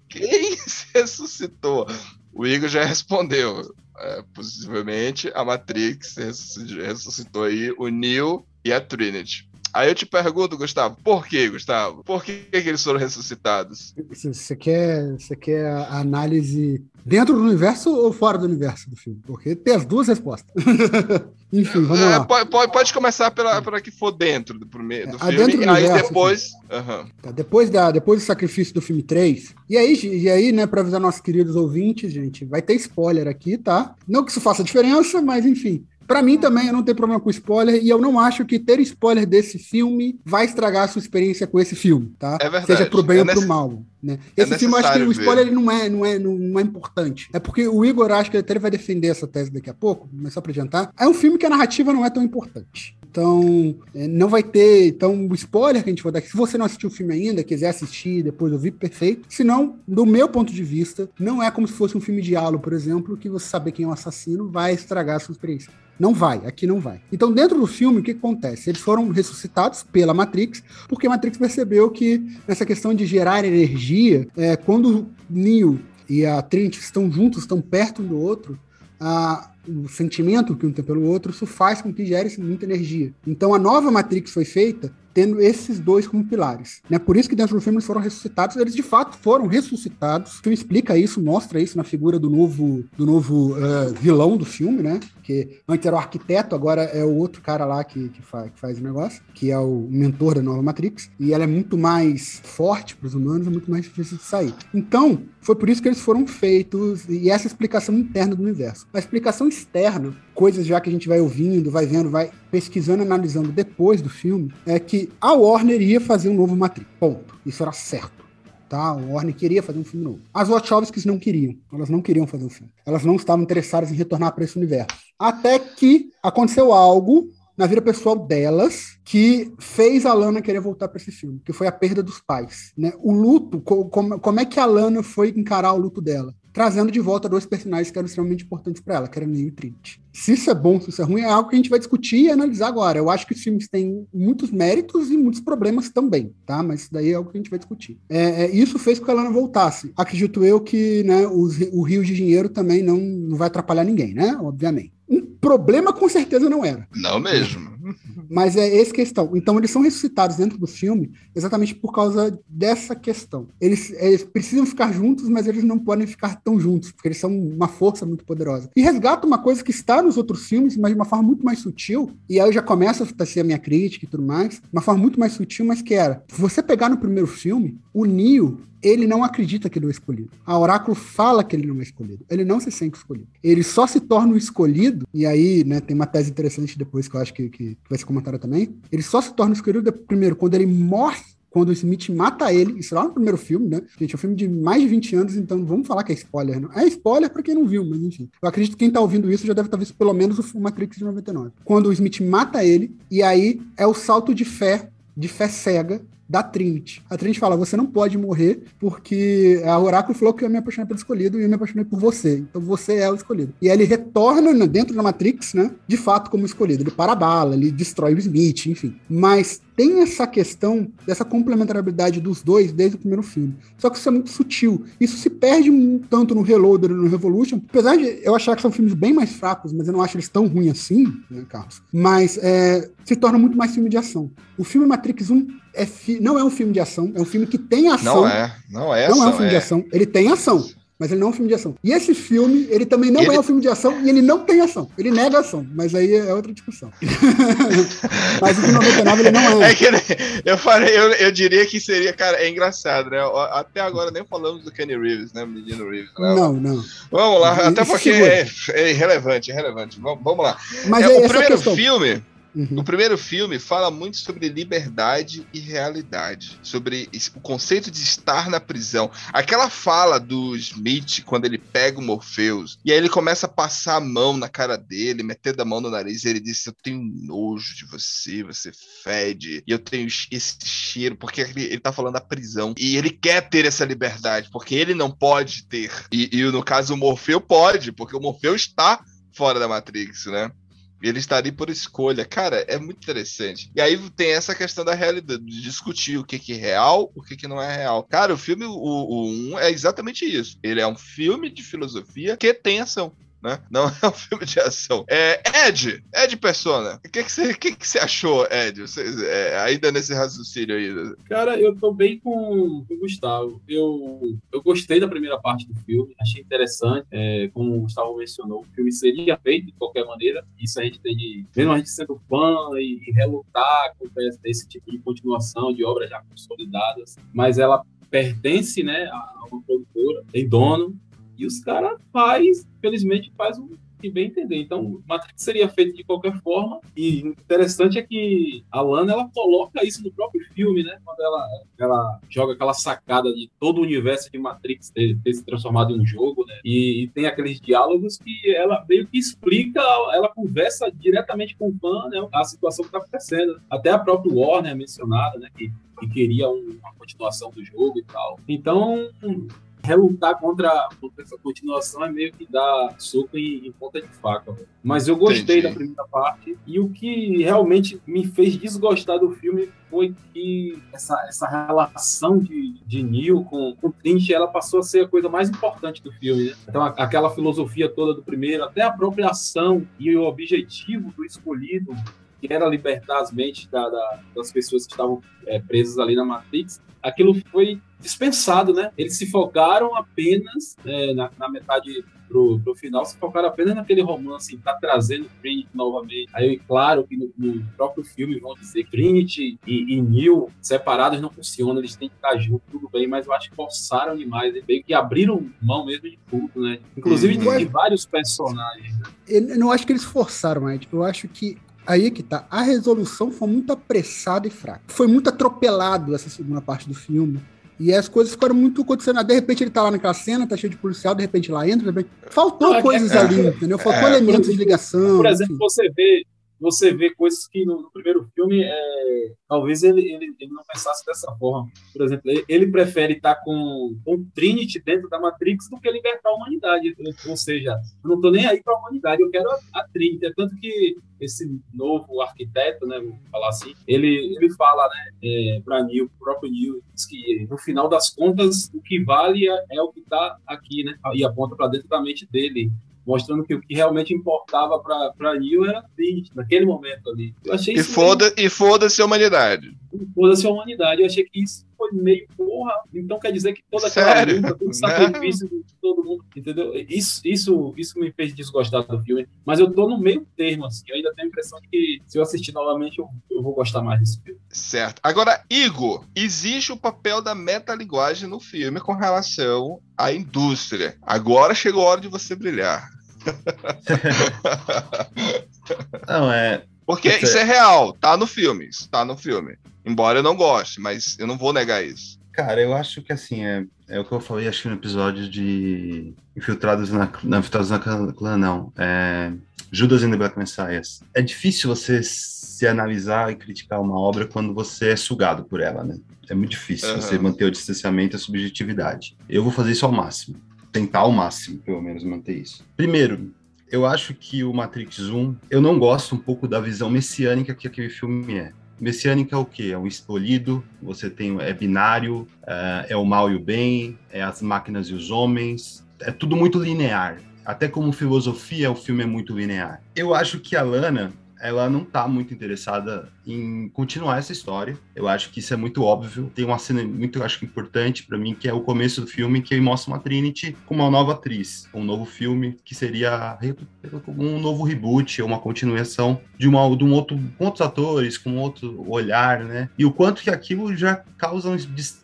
[SPEAKER 6] Quem ressuscitou? O Igor já respondeu. É, possivelmente a Matrix ressuscitou aí o Neo e a Trinity. Aí eu te pergunto, Gustavo, por que, Gustavo? Por que, que eles foram ressuscitados?
[SPEAKER 7] Você quer, você quer a análise dentro do universo ou fora do universo do filme? Porque tem as duas respostas. Enfim, vamos é, lá.
[SPEAKER 6] Pode, pode, começar pela, pela que for dentro do, primeiro, do
[SPEAKER 7] é, filme,
[SPEAKER 6] dentro do
[SPEAKER 7] aí
[SPEAKER 6] universo, depois...
[SPEAKER 7] Uhum. Tá, depois, da, depois do sacrifício do filme 3, e aí, e aí né, para avisar nossos queridos ouvintes, gente, vai ter spoiler aqui, tá? Não que isso faça diferença, mas enfim, para mim também, eu não tenho problema com spoiler e eu não acho que ter spoiler desse filme vai estragar a sua experiência com esse filme, tá?
[SPEAKER 6] É verdade.
[SPEAKER 7] Seja pro bem é ou pro mal. Né? É esse filme, eu acho que o spoiler não é, não, é, não, é importante. É porque o Igor, acho que ele até vai defender essa tese daqui a pouco, mas só pra adiantar. É um filme que a narrativa não é tão importante. Então, é, não vai ter. Então, o spoiler que a gente vai dar aqui, se você não assistiu o filme ainda, quiser assistir, depois ouvir, perfeito. Se não, do meu ponto de vista, não é como se fosse um filme de aula, por exemplo, que você saber quem é o assassino vai estragar a sua experiência. Não vai, aqui não vai. Então, dentro do filme, o que acontece? Eles foram ressuscitados pela Matrix, porque a Matrix percebeu que nessa questão de gerar energia, é, quando Neo e a Trinity estão juntos, estão perto um do outro, a, o sentimento que um tem pelo outro, isso faz com que gere muita energia. Então, a nova Matrix foi feita tendo esses dois como pilares. Né? Por isso que dentro do filme eles foram ressuscitados, eles de fato foram ressuscitados. O filme explica isso, mostra isso na figura do novo, do novo uh, vilão do filme, né? Que antes era o arquiteto, agora é o outro cara lá que, que, fa que faz o negócio, que é o mentor da nova Matrix. E ela é muito mais forte para os humanos, é muito mais difícil de sair. Então, foi por isso que eles foram feitos, e essa explicação interna do universo. A explicação externa, coisas já que a gente vai ouvindo, vai vendo, vai pesquisando, analisando depois do filme, é que a Warner ia fazer um novo Matrix. Ponto. Isso era certo. Tá? A Warner queria fazer um filme novo. As Wachowskis não queriam. Elas não queriam fazer um filme. Elas não estavam interessadas em retornar para esse universo. Até que aconteceu algo na vida pessoal delas que fez a Lana querer voltar para esse filme, que foi a perda dos pais. Né? O luto, como, como é que a Lana foi encarar o luto dela? Trazendo de volta dois personagens que eram extremamente importantes para ela, que era Neo e Trinity. Se isso é bom, se isso é ruim, é algo que a gente vai discutir e analisar agora. Eu acho que os filmes têm muitos méritos e muitos problemas também, tá? Mas isso daí é algo que a gente vai discutir. É, é, isso fez com que a Lana voltasse. Acredito eu que né, os, o rio de dinheiro também não, não vai atrapalhar ninguém, né? Obviamente. Um problema com certeza não era.
[SPEAKER 6] Não mesmo.
[SPEAKER 7] Mas é essa questão. Então, eles são ressuscitados dentro do filme exatamente por causa dessa questão. Eles, eles, precisam ficar juntos, mas eles não podem ficar tão juntos, porque eles são uma força muito poderosa. E resgata uma coisa que está nos outros filmes, mas de uma forma muito mais sutil. E aí eu já começo a ser a minha crítica e tudo mais. Uma forma muito mais sutil, mas que era. Você pegar no primeiro filme, o Neo ele não acredita que ele é escolhido. A Oráculo fala que ele não é escolhido. Ele não se sente escolhido. Ele só se torna o escolhido, e aí, né, tem uma tese interessante depois que eu acho que, que vai ser comentada também. Ele só se torna o escolhido primeiro quando ele morre quando o Smith mata ele, isso lá no primeiro filme, né? Gente, é um filme de mais de 20 anos, então vamos falar que é spoiler. Não? É spoiler para quem não viu, mas enfim. Eu acredito que quem tá ouvindo isso já deve estar visto pelo menos o Matrix de 99. Quando o Smith mata ele, e aí é o salto de fé, de fé cega, da Trinity. A Trinity fala: você não pode morrer, porque a Oráculo falou que eu me apaixonei pelo escolhido e eu me apaixonei por você. Então você é o escolhido. E aí ele retorna dentro da Matrix, né? De fato, como escolhido. Ele para a bala, ele destrói o Smith, enfim. Mas tem essa questão dessa complementariedade dos dois desde o primeiro filme. Só que isso é muito sutil. Isso se perde tanto no Reloader e no Revolution, apesar de eu achar que são filmes bem mais fracos, mas eu não acho eles tão ruins assim, né, Carlos? Mas é, se torna muito mais filme de ação. O filme Matrix 1 é não é um filme de ação, é um filme que tem ação.
[SPEAKER 6] Não é, não é
[SPEAKER 7] Não
[SPEAKER 6] ação,
[SPEAKER 7] é um filme
[SPEAKER 6] é.
[SPEAKER 7] de ação, ele tem ação. Mas ele não é um filme de ação. E esse filme, ele também não
[SPEAKER 6] Ele-
[SPEAKER 7] é um filme de ação e ele não tem ação. Ele nega ação, mas aí é outra discussão. mas o de 99 ele não é.
[SPEAKER 6] É que eu falei, eu, eu diria que seria, cara, é engraçado, né? Até agora nem falamos do Kenny Reeves, né? Menino Reeves. Né?
[SPEAKER 7] Não, não.
[SPEAKER 6] Vamos lá,
[SPEAKER 7] Isso
[SPEAKER 6] até porque é, é irrelevante, é irrelevante. Vamos, vamos lá.
[SPEAKER 7] Mas
[SPEAKER 6] É,
[SPEAKER 7] é,
[SPEAKER 6] o primeiro
[SPEAKER 7] questão.
[SPEAKER 6] filme,
[SPEAKER 7] Uhum.
[SPEAKER 6] o primeiro filme fala muito sobre liberdade e realidade, sobre o conceito de estar na prisão. Aquela fala do Smith quando ele pega o Morpheus e aí ele começa a passar a mão na cara dele, metendo a mão no nariz, e ele diz: "Eu tenho nojo de você, você fede, e eu tenho esse cheiro", porque ele, ele tá falando da prisão e ele quer ter essa liberdade, porque ele não pode ter. E, e no caso o Morfeu pode, porque o Morfeu está fora da Matrix, né? Ele está ali por escolha. Cara, é muito interessante. E aí tem essa questão da realidade, de discutir o que, que é real, o que, que não é real. Cara, o filme, o, o 1 é exatamente isso. Ele é um filme de filosofia que tem ação. Né? Não é um filme de ação. É, Ed, Ed Persona, o que, que, você, que, que você achou, Ed? Você, é, ainda nesse raciocínio aí.
[SPEAKER 9] Cara, eu tô bem com, o Gustavo. Eu, eu gostei da primeira parte do filme, achei interessante. É, como o Gustavo mencionou, o filme seria feito de qualquer maneira. Isso a gente tem de. Mesmo a gente sendo fã e, e relutar com esse, tipo de continuação de obras já consolidadas, mas ela pertence né, a uma produtora, tem dono, e os caras faz, felizmente, faz o que bem entender. Então, Matrix seria feito de qualquer forma. E interessante é que a Lana ela coloca isso no próprio filme, né? Quando ela, ela joga aquela sacada de todo o universo de Matrix ter, ter se transformado em um jogo, né? E, e tem aqueles diálogos que ela meio que explica, ela conversa diretamente com o fã, né? A situação que está acontecendo. Até a própria Warner é mencionada, né? Que, que queria um- uma continuação do jogo e tal. Então, relutar contra, essa continuação é meio que dar soco em, em ponta de faca. velho. Mas eu gostei
[SPEAKER 6] Entendi.
[SPEAKER 9] da primeira parte e o que realmente me fez desgostar do filme foi que essa, essa relação de, de Neo com, com Trinity, ela passou a ser a coisa mais importante do filme. Né? Então, a- aquela filosofia toda do primeiro, até a própria ação e o objetivo do escolhido, que era libertar as mentes da- da- das pessoas que estavam é, presas ali na Matrix, aquilo foi dispensado, né? Eles se focaram apenas é, na, na metade pro, pro final, se focaram apenas naquele romance, tá trazendo Trinity novamente. Aí, claro que no, no próprio filme vão dizer que Trinity e, e Neo separados não funcionam, eles têm que estar juntos, tudo bem, mas eu acho que forçaram demais, eles meio que abriram mão mesmo de tudo, né? Inclusive
[SPEAKER 6] Uhum.
[SPEAKER 9] de, de vários personagens. né?
[SPEAKER 7] Eu não acho que eles forçaram, Ed. Eu acho que aí é que tá. A resolução foi muito apressada e fraca. Foi muito atropelado essa segunda parte do filme. E as coisas ficaram muito acontecendo. De repente ele tá lá naquela cena, tá cheio de policial, de repente lá entra, de repente... Faltou
[SPEAKER 9] é que-
[SPEAKER 7] coisas
[SPEAKER 6] é-
[SPEAKER 7] ali, entendeu? Faltou
[SPEAKER 6] é,
[SPEAKER 7] elementos de ligação.
[SPEAKER 9] Por exemplo,
[SPEAKER 7] enfim.
[SPEAKER 9] você vê, você vê coisas que no, no primeiro filme é, talvez ele, ele, ele não pensasse dessa forma. Por exemplo, ele, ele prefere estar com, o Trinity dentro da Matrix do que libertar a humanidade. Ou seja, eu não estou nem aí para a humanidade, eu quero a, a Trinity. É tanto que esse novo arquiteto, né, vou falar assim, ele, ele fala né, é, para Neil, o próprio Neil, diz que no final das contas o que vale é, é o que está aqui, né? E aponta para dentro da mente dele mostrando que o que realmente importava para Neil era Trinity, naquele momento ali. Eu achei
[SPEAKER 6] E
[SPEAKER 9] isso
[SPEAKER 6] foda- e foda-se a humanidade.
[SPEAKER 9] foda-se a humanidade. Eu achei que isso foi meio porra. Então quer dizer que toda aquela
[SPEAKER 6] Sério?
[SPEAKER 9] luta, todo sacrifício de todo mundo, entendeu? Isso, isso, isso me fez desgostar do filme. Mas eu tô no meio termo, assim. Eu ainda tenho a impressão que se eu assistir novamente, eu, eu vou gostar mais desse filme.
[SPEAKER 6] Certo. Agora, Igor, existe o papel da metalinguagem no filme com relação à indústria. Agora chegou a hora de você brilhar.
[SPEAKER 8] Não, é.
[SPEAKER 6] Porque
[SPEAKER 8] Isso é-
[SPEAKER 6] isso é real, tá no filme, isso tá no filme. Embora eu não goste, mas eu não vou negar isso.
[SPEAKER 8] Cara, eu acho que assim, é, é o que eu falei, acho que no episódio de Infiltrados na, não, Infiltrados na Clã, não. É, Judas and the Black Messiahs. É difícil você se analisar e criticar uma obra quando você é sugado por ela, né? É muito difícil
[SPEAKER 6] Aham.
[SPEAKER 8] você manter o distanciamento e a subjetividade. Eu vou fazer isso ao máximo. Tentar ao máximo, pelo menos, manter isso. Primeiro, eu acho que o Matrix 1, eu não gosto um pouco da visão messiânica que aquele filme é. Messiânica é o quê? É um escolhido, você tem é binário, é, é o mal e o bem, é as máquinas e os homens, é tudo muito linear. Até como filosofia, o filme é muito linear. Eu acho que a Lana, ela não tá muito interessada em continuar essa história. Eu acho que isso é muito óbvio. Tem uma cena muito, acho que importante para mim, que é o começo do filme, que mostra uma Trinity com uma nova atriz, um novo filme que seria um novo reboot uma continuação de, uma, de um outro, com outros atores, com outro olhar, né? E o quanto que aquilo já causa um,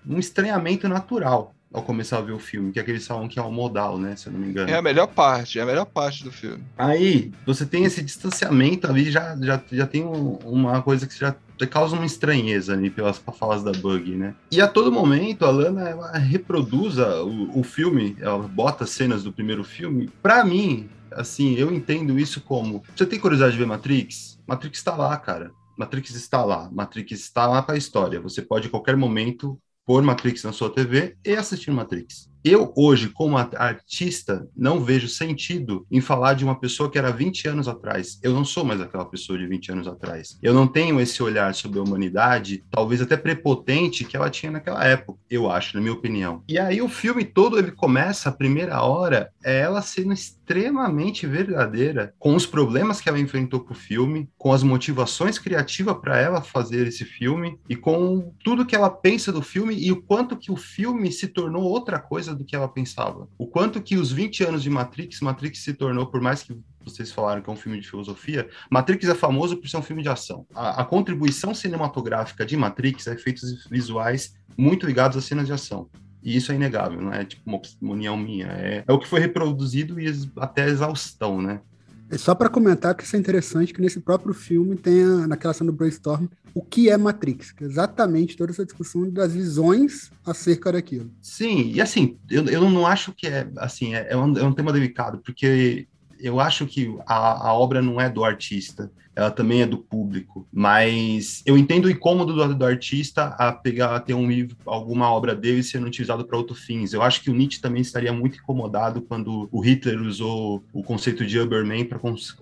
[SPEAKER 8] um estranhamento natural ao começar a ver o filme, que é aquele salão que é o modal, né? Se eu não me engano.
[SPEAKER 6] É a melhor parte, é a melhor parte do filme.
[SPEAKER 8] Aí, você tem esse distanciamento ali, já, já, já tem um- uma coisa que já causa uma estranheza ali pelas falas da Bug, né? E a todo momento, a Lana, ela reproduz a- o, o filme, ela bota cenas do primeiro filme. Pra mim, assim, eu entendo isso como... Você tem curiosidade de ver Matrix? Matrix tá lá, cara. Matrix está lá. Matrix está lá pra história. Você pode, a qualquer momento, pôr Matrix na sua TV e assistir Matrix. Eu, hoje, como artista, não vejo sentido em falar de uma pessoa que era 20 anos atrás. Eu não sou mais aquela pessoa de 20 anos atrás. Eu não tenho esse olhar sobre a humanidade, talvez até prepotente, que ela tinha naquela época, eu acho, na minha opinião. E aí o filme todo, ele começa, a primeira hora, é ela sendo verdadeira com os problemas que ela enfrentou com o filme, com as motivações criativas para ela fazer esse filme e com tudo que ela pensa do filme e o quanto que o filme se tornou outra coisa do que ela pensava. O quanto que os 20 anos de Matrix, Matrix se tornou, por mais que vocês falaram que é um filme de filosofia, Matrix é famoso por ser um filme de ação. A, a contribuição cinematográfica de Matrix é efeitos visuais muito ligados às cenas de ação. E isso é inegável, não é tipo uma opinião minha. É, é o que foi reproduzido e até exaustão, né?
[SPEAKER 7] É só para comentar que isso é interessante que nesse próprio filme tem a- naquela cena do brainstorm o que é Matrix, que é exatamente toda essa discussão das visões acerca daquilo.
[SPEAKER 8] Sim, e assim, eu, eu não acho que é assim, é, é um, é um tema delicado, porque eu acho que a, a obra não é do artista, ela também é do público, mas eu entendo o incômodo do, do artista a pegar, a ter um livro, alguma obra dele sendo utilizado para outros fins. Eu acho que o Nietzsche também estaria muito incomodado quando o Hitler usou o conceito de Uberman para cons,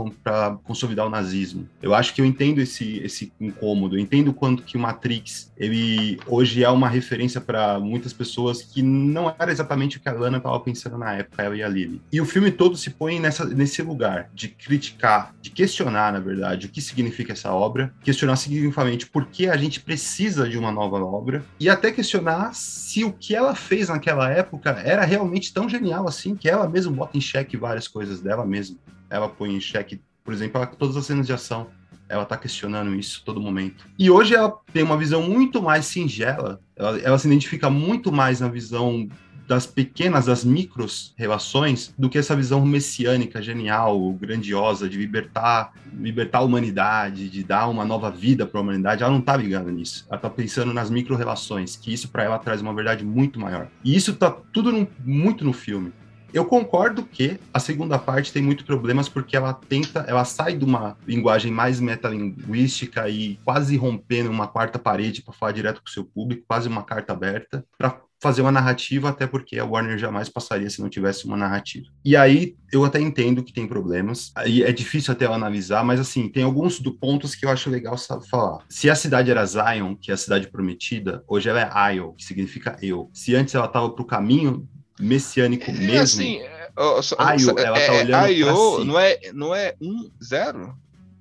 [SPEAKER 8] consolidar o nazismo. Eu acho que eu entendo esse, esse incômodo, eu entendo quanto que o Matrix, ele hoje é uma referência para muitas pessoas que não era exatamente o que a Lana estava pensando na época, ela e a Lily. E o filme todo se põe nessa, nesse lugar de criticar, de questionar, na verdade, o que significa essa obra, questionar significativamente por que a gente precisa de uma nova obra, e até questionar se o que ela fez naquela época era realmente tão genial assim, que ela mesma bota em xeque várias coisas dela mesma. Ela põe em xeque, por exemplo, todas as cenas de ação. Ela tá questionando isso todo momento. E hoje ela tem uma visão muito mais singela. Ela, ela se identifica muito mais na visão das pequenas, das micros relações, do que essa visão messiânica, genial, grandiosa, de libertar, libertar a humanidade, de dar uma nova vida para a humanidade. Ela não tá ligando nisso. Ela tá pensando nas micro relações, que isso para ela traz uma verdade muito maior. E isso tá tudo no- muito no filme. Eu concordo que a segunda parte tem muitos problemas porque ela tenta, ela sai de uma linguagem mais metalinguística e quase rompendo uma quarta parede para falar direto com o seu público, quase uma carta aberta, para fazer uma narrativa, até porque a Warner jamais passaria se não tivesse uma narrativa. E aí eu até entendo que tem problemas, aí é difícil até eu analisar, mas assim, tem alguns do pontos que eu acho legal falar. Se a cidade era Zion, que é a cidade prometida, hoje ela é Isle, que significa eu. Se antes ela estava pro caminho messiânico
[SPEAKER 6] É
[SPEAKER 8] mesmo,
[SPEAKER 6] assim, é,
[SPEAKER 8] Ayo,
[SPEAKER 6] só-
[SPEAKER 8] ela tá
[SPEAKER 6] é,
[SPEAKER 8] olhando pra
[SPEAKER 6] Ayo
[SPEAKER 8] si.
[SPEAKER 6] não é, não é um zero?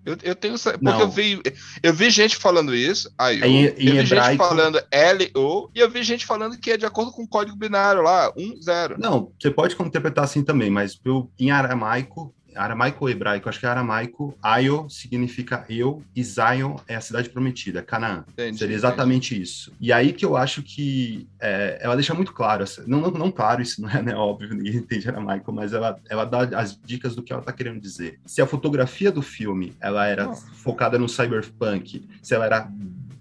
[SPEAKER 6] Eu, eu tenho porque
[SPEAKER 8] Não.
[SPEAKER 6] eu vi, eu vi gente falando isso,
[SPEAKER 8] Em- em
[SPEAKER 6] eu vi gente
[SPEAKER 8] hebraico-
[SPEAKER 6] falando L-O, e eu vi gente falando que é de acordo com o código binário lá, um zero.
[SPEAKER 8] Não, você pode interpretar assim também, mas eu, em aramaico, aramaico ou hebraico, acho que é aramaico, Ayo significa eu e Zion é a cidade prometida, Canaã.
[SPEAKER 6] Entendi,
[SPEAKER 8] Seria exatamente isso. E aí que eu acho que é, ela deixa muito claro, não, não, não claro, isso não é né, óbvio, ninguém entende aramaico, mas ela, ela dá as dicas do que ela tá querendo dizer. Se a fotografia do filme ela era
[SPEAKER 6] Oh.
[SPEAKER 8] focada no cyberpunk, se ela era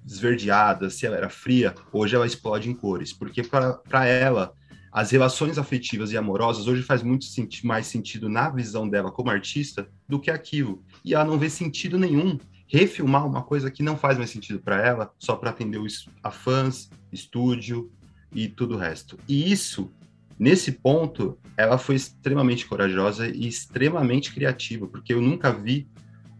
[SPEAKER 8] esverdeada, se ela era fria, hoje ela explode em cores, porque para ela as relações afetivas e amorosas hoje faz muito mais sentido na visão dela como artista do que aquilo. E ela não vê sentido nenhum refilmar uma coisa que não faz mais sentido para ela, só para atender os, a fãs, estúdio e tudo o resto. E isso, nesse ponto, ela foi extremamente corajosa e extremamente criativa, porque eu nunca vi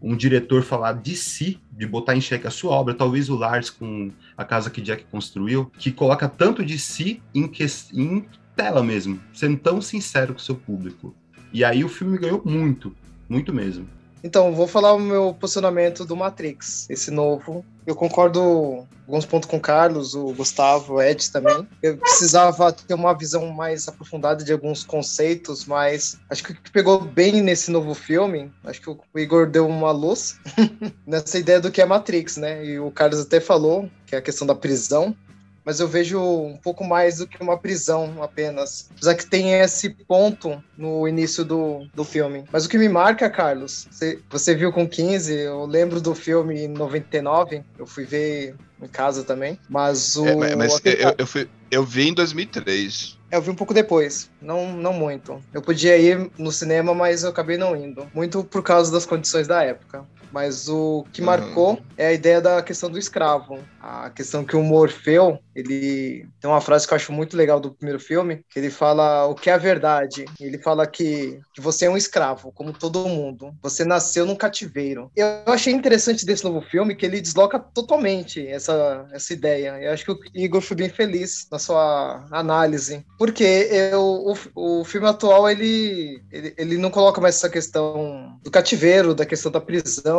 [SPEAKER 8] um diretor falar de si, de botar em xeque a sua obra, talvez o Lars com a casa que Jack construiu, que coloca tanto de si em, que, em tela mesmo, sendo tão sincero com o seu público. E aí o filme ganhou muito, muito mesmo.
[SPEAKER 10] Então, vou falar o meu posicionamento do Matrix, esse novo. Eu concordo alguns pontos com o Carlos, o Gustavo, o Ed também. Eu precisava ter uma visão mais aprofundada de alguns conceitos, mas acho que o que pegou bem nesse novo filme, acho que o Igor deu uma luz nessa ideia do que é Matrix, né? E o Carlos até falou que é a questão da prisão mas eu vejo um pouco mais do que uma prisão apenas. Apesar que tem esse ponto no início do, do filme. Mas o que me marca, Carlos, você, você viu com 15, eu lembro do filme em 99, eu fui ver em casa também, mas o...
[SPEAKER 6] É, mas eu, eu, fui, eu vi em 2003.
[SPEAKER 10] Eu vi um pouco depois, não, não muito. Eu podia ir no cinema, mas eu acabei não indo. Muito por causa das condições da época. Mas o que marcou uhum. é a ideia da questão do escravo. A questão que o Morfeu, ele tem uma frase que eu acho muito legal do primeiro filme, que ele fala o que é a verdade. Ele fala que, que você é um escravo, como todo mundo. Você nasceu num cativeiro. Eu achei interessante desse novo filme que ele desloca totalmente essa, essa ideia. Eu acho que o Igor foi bem feliz na sua análise. Porque eu, o, o filme atual, ele, ele, ele não coloca mais essa questão do cativeiro, da questão da prisão,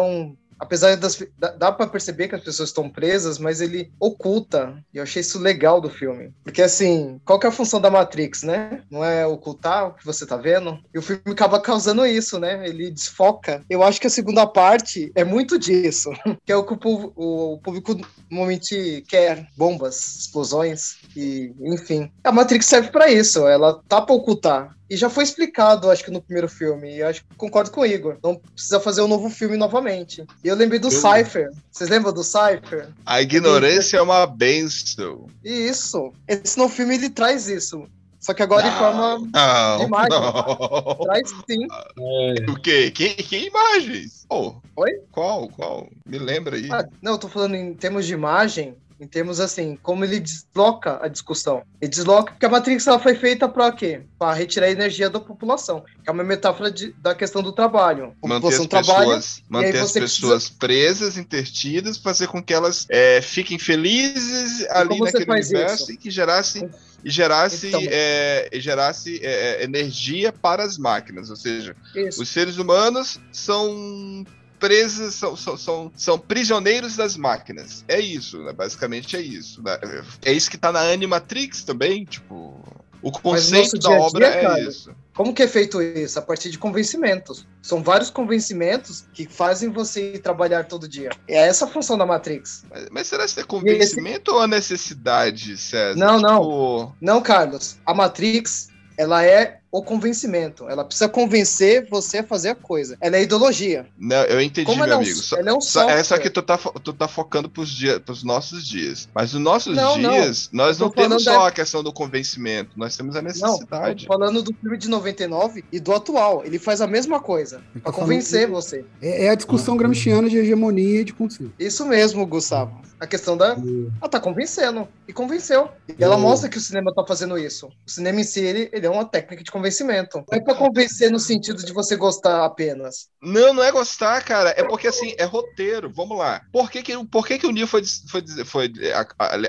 [SPEAKER 10] apesar das dá, dá para perceber que as pessoas estão presas, mas ele oculta. E eu achei isso legal do filme, porque assim, qual que é a função da Matrix, né? Não é ocultar o que você tá vendo? E o filme acaba causando isso, né? Ele desfoca. Eu acho que a segunda parte é muito disso, que é o que o, público, o público normalmente quer, bombas, explosões e enfim. A Matrix serve para isso, ela tá para ocultar. E já foi explicado, acho que no primeiro filme. E acho que concordo com o Igor. Não precisa fazer um novo filme novamente. E eu lembrei do. Cypher. Vocês lembram do Cypher?
[SPEAKER 6] A ignorância é uma benção.
[SPEAKER 10] Isso. Esse novo filme ele traz isso. Só que agora
[SPEAKER 6] não,
[SPEAKER 10] em forma
[SPEAKER 6] não,
[SPEAKER 10] de imagem.
[SPEAKER 6] Não.
[SPEAKER 10] Traz sim.
[SPEAKER 6] É. O quê? Que, que imagens? Oh,
[SPEAKER 10] Oi?
[SPEAKER 6] Qual? Qual? Me lembra aí.
[SPEAKER 10] Ah, não, eu tô falando em termos de imagem em termos assim, como ele desloca a discussão. Ele desloca porque a Matrix ela foi feita para quê? Para retirar a energia da população, que é uma metáfora de, da questão do trabalho.
[SPEAKER 6] A manter as trabalha, pessoas, manter as pessoas precisa... presas, intertidas, fazer com que elas é, fiquem felizes ali naquele universo isso? e que gerassem e gerasse, então, é, gerasse é, energia para as máquinas, ou seja, isso. os seres humanos são presos, são, são, são, são, prisioneiros das máquinas. É isso, né? Basicamente é isso. Né? É isso que tá na Animatrix também, tipo. O conceito da obra dia, é cara, isso.
[SPEAKER 10] Como que é feito isso? A partir de convencimentos. São vários convencimentos que fazem você trabalhar todo dia. É essa a função da Matrix.
[SPEAKER 6] Mas, mas será que é convencimento esse... ou a necessidade, César?
[SPEAKER 10] Não, tipo... não. Não, Carlos. A Matrix, ela é o convencimento. Ela precisa convencer você a fazer a coisa. Ela é ideologia.
[SPEAKER 6] Não, eu entendi, Como meu é amigo. Só, ela é um só, é só que tu tá, tu tá focando pros, dia, pros nossos dias. Mas nos nossos não, dias, não. nós não temos só da... a questão do convencimento, nós temos a necessidade.
[SPEAKER 10] Não, falando do filme de 99 e do atual. Ele faz a mesma coisa. Pra convencer que... você.
[SPEAKER 7] É, é, a discussão gramsciana de hegemonia e de conselho.
[SPEAKER 10] Isso mesmo, Gustavo. A questão da. Ela tá convencendo. E convenceu. E ela mostra que o cinema tá fazendo isso. O cinema em si, ele, ele é uma técnica de convencimento. Não é pra convencer no sentido de você gostar apenas.
[SPEAKER 6] Não, não é gostar, cara. É porque, assim, é roteiro. Vamos lá. Por que, que, por que, que o Neo foi, foi, foi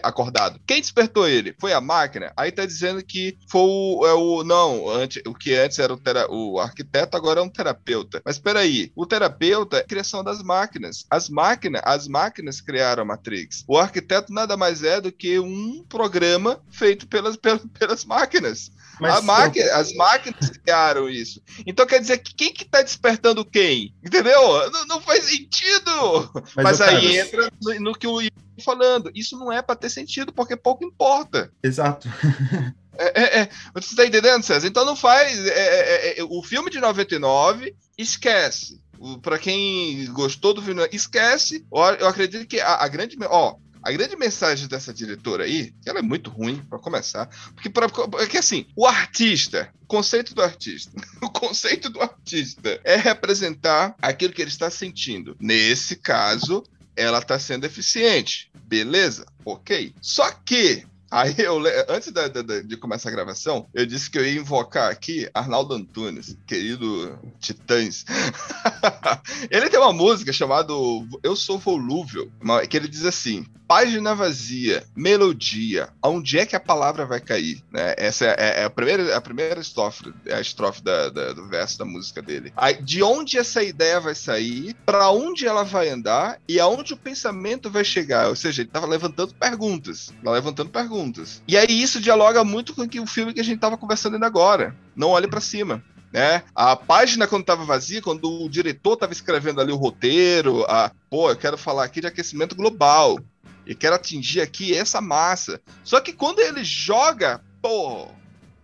[SPEAKER 6] acordado? Quem despertou ele? Foi a máquina? Aí tá dizendo que foi o. É o não, antes, o que antes era o, tera, o arquiteto, agora é um terapeuta. Mas peraí, o terapeuta é a criação das máquinas. As máquinas, as máquinas criaram a Matrix. O arquiteto nada mais é do que um programa feito pelas, pelas, pelas máquinas. Mas máquina, eu... As máquinas criaram isso. Então quer dizer que quem que tá despertando quem? Entendeu? Não, não faz sentido. Mas, Mas aí entra no, no, que o Ian tá falando. Isso não é para ter sentido, porque pouco importa.
[SPEAKER 8] Exato.
[SPEAKER 6] É, é, é. Você tá entendendo, César? Então não faz. É, é, é, o filme de 99, esquece. Para quem gostou do filme, esquece. Eu acredito que a, a grande. Ó, a grande mensagem dessa diretora aí, ela é muito ruim, para começar, porque, pra, porque assim, o artista, o conceito do artista, o conceito do artista é representar aquilo que ele está sentindo. Nesse caso, ela está sendo eficiente. Beleza? Ok. Só que Aí eu, antes da- da- de começar a gravação, eu disse que eu ia invocar aqui Arnaldo Antunes, querido Titãs. ele tem uma música chamada Eu Sou Volúvel, que ele diz assim: página vazia, melodia, aonde é que a palavra vai cair? Né? Essa é, é a primeira, a primeira estrofe, é a estrofe da- da- do verso da música dele. Aí, de onde essa ideia vai sair, para onde ela vai andar e aonde o pensamento vai chegar? Ou seja, ele estava levantando perguntas, tava levantando perguntas. E aí isso dialoga muito com o filme que a gente estava conversando ainda agora. Não olhe para cima. Né? A página, quando estava vazia, quando o diretor estava escrevendo ali o roteiro, a, pô, eu quero falar aqui de aquecimento global. E quero atingir aqui essa massa. Só que quando ele joga, pô,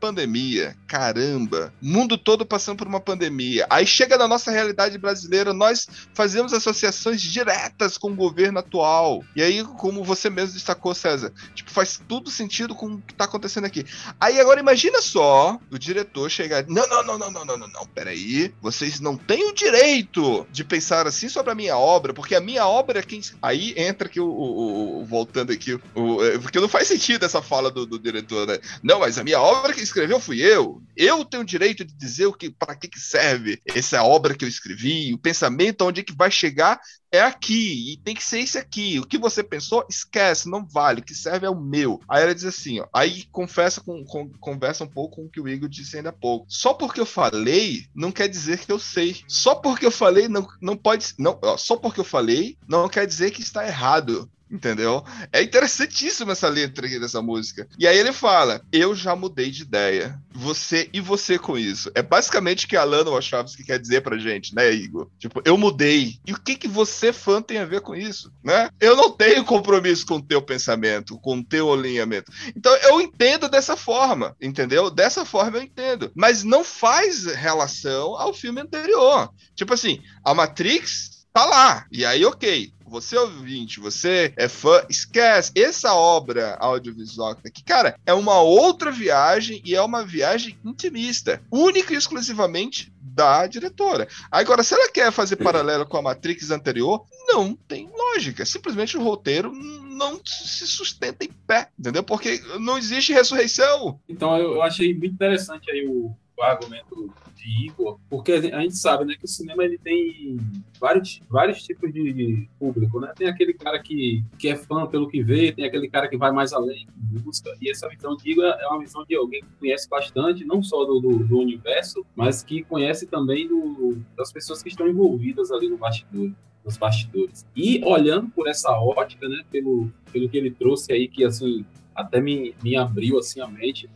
[SPEAKER 6] pandemia, caramba, mundo todo passando por uma pandemia. Aí chega na nossa realidade brasileira, nós fazemos associações diretas com o governo atual. E aí, como você mesmo destacou, César, tipo, faz tudo sentido com o que tá acontecendo aqui. Aí agora imagina só o diretor chegar, não, não, não, não, não, não, não, não, peraí, vocês não têm o direito de pensar assim sobre a minha obra, porque a minha obra é quem... Aí entra aqui o, o- o- voltando aqui, o, é, porque não faz sentido essa fala do, do diretor, né? Não, mas a minha obra que escreveu fui eu. Eu tenho o direito de dizer o que, para que, que serve essa obra que eu escrevi, o pensamento onde é que vai chegar é aqui, e tem que ser esse aqui. O que você pensou, esquece, não vale. O que serve é o meu. Aí ela diz assim, ó. Aí confessa com, com- conversa um pouco com o que o Igor disse ainda há pouco. Só porque eu falei, não quer dizer que eu sei. Só porque eu falei, não, não pode. Não, ó, só porque eu falei, não quer dizer que está errado. Entendeu? É interessantíssima essa letra aqui dessa música. E aí ele fala: Eu já mudei de ideia. Você e você com isso. É basicamente o que a Lana Wachowski quer dizer pra gente, né, Igor? Tipo, eu mudei. E o que que você, fã, tem a ver com isso, né? Eu não tenho compromisso com o teu pensamento, com o teu alinhamento. Então eu entendo dessa forma, entendeu? Dessa forma eu entendo. Mas não faz relação ao filme anterior. Tipo assim, a Matrix tá lá. E aí, ok. Você ouvinte, você é fã, esquece. Essa obra audiovisual que tá aqui, cara, é uma outra viagem e é uma viagem intimista, única e exclusivamente da diretora. Agora, se ela quer fazer paralelo com a Matrix anterior, não tem lógica. Simplesmente o roteiro não se sustenta em pé, entendeu? Porque não existe ressurreição.
[SPEAKER 9] Então eu, eu achei muito interessante aí o, o argumento de Igor, porque a gente sabe, né, que o cinema ele tem vários, vários tipos de, público, né? Tem aquele cara que, que é fã pelo que vê, tem aquele cara que vai mais além, que busca, e essa visão de Igor é uma visão de alguém que conhece bastante, não só do, do, do universo, mas que conhece também do, das pessoas que estão envolvidas ali no bastidor nos bastidores. E olhando por essa ótica, né, pelo, pelo que ele trouxe aí, que assim, até me, me abriu assim a mente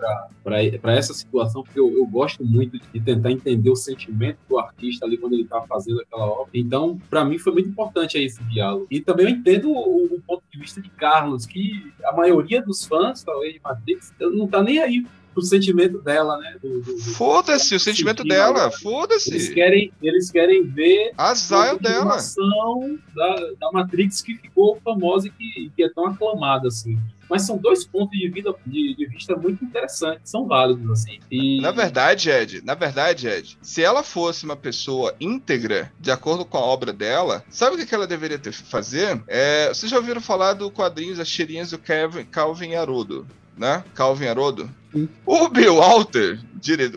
[SPEAKER 9] para essa situação, porque eu, eu, gosto muito de tentar entender o sentimento do artista ali quando ele está fazendo aquela obra. Então, para mim foi muito importante aí esse diálogo. E também eu entendo o, o, ponto de vista de Carlos, que a maioria dos fãs, talvez de Matrix, não tá nem aí pro sentimento dela, né?
[SPEAKER 6] Foda-se o sentimento dela, foda-se.
[SPEAKER 9] Eles querem, eles querem ver
[SPEAKER 6] a dela.
[SPEAKER 9] Da, da Matrix que ficou famosa e que, que é tão aclamada assim. Mas são dois pontos de, vida, de, de, vista muito interessantes, são válidos, assim. E...
[SPEAKER 6] Na verdade, Ed, na verdade, Ed, se ela fosse uma pessoa íntegra, de acordo com a obra dela, sabe o que ela deveria ter fazer? É, vocês já ouviram falar do quadrinhos As Tirinhas do Calvin, Calvin Haroldo? Né? Calvin Haroldo?
[SPEAKER 7] Sim.
[SPEAKER 6] O Bill Walter,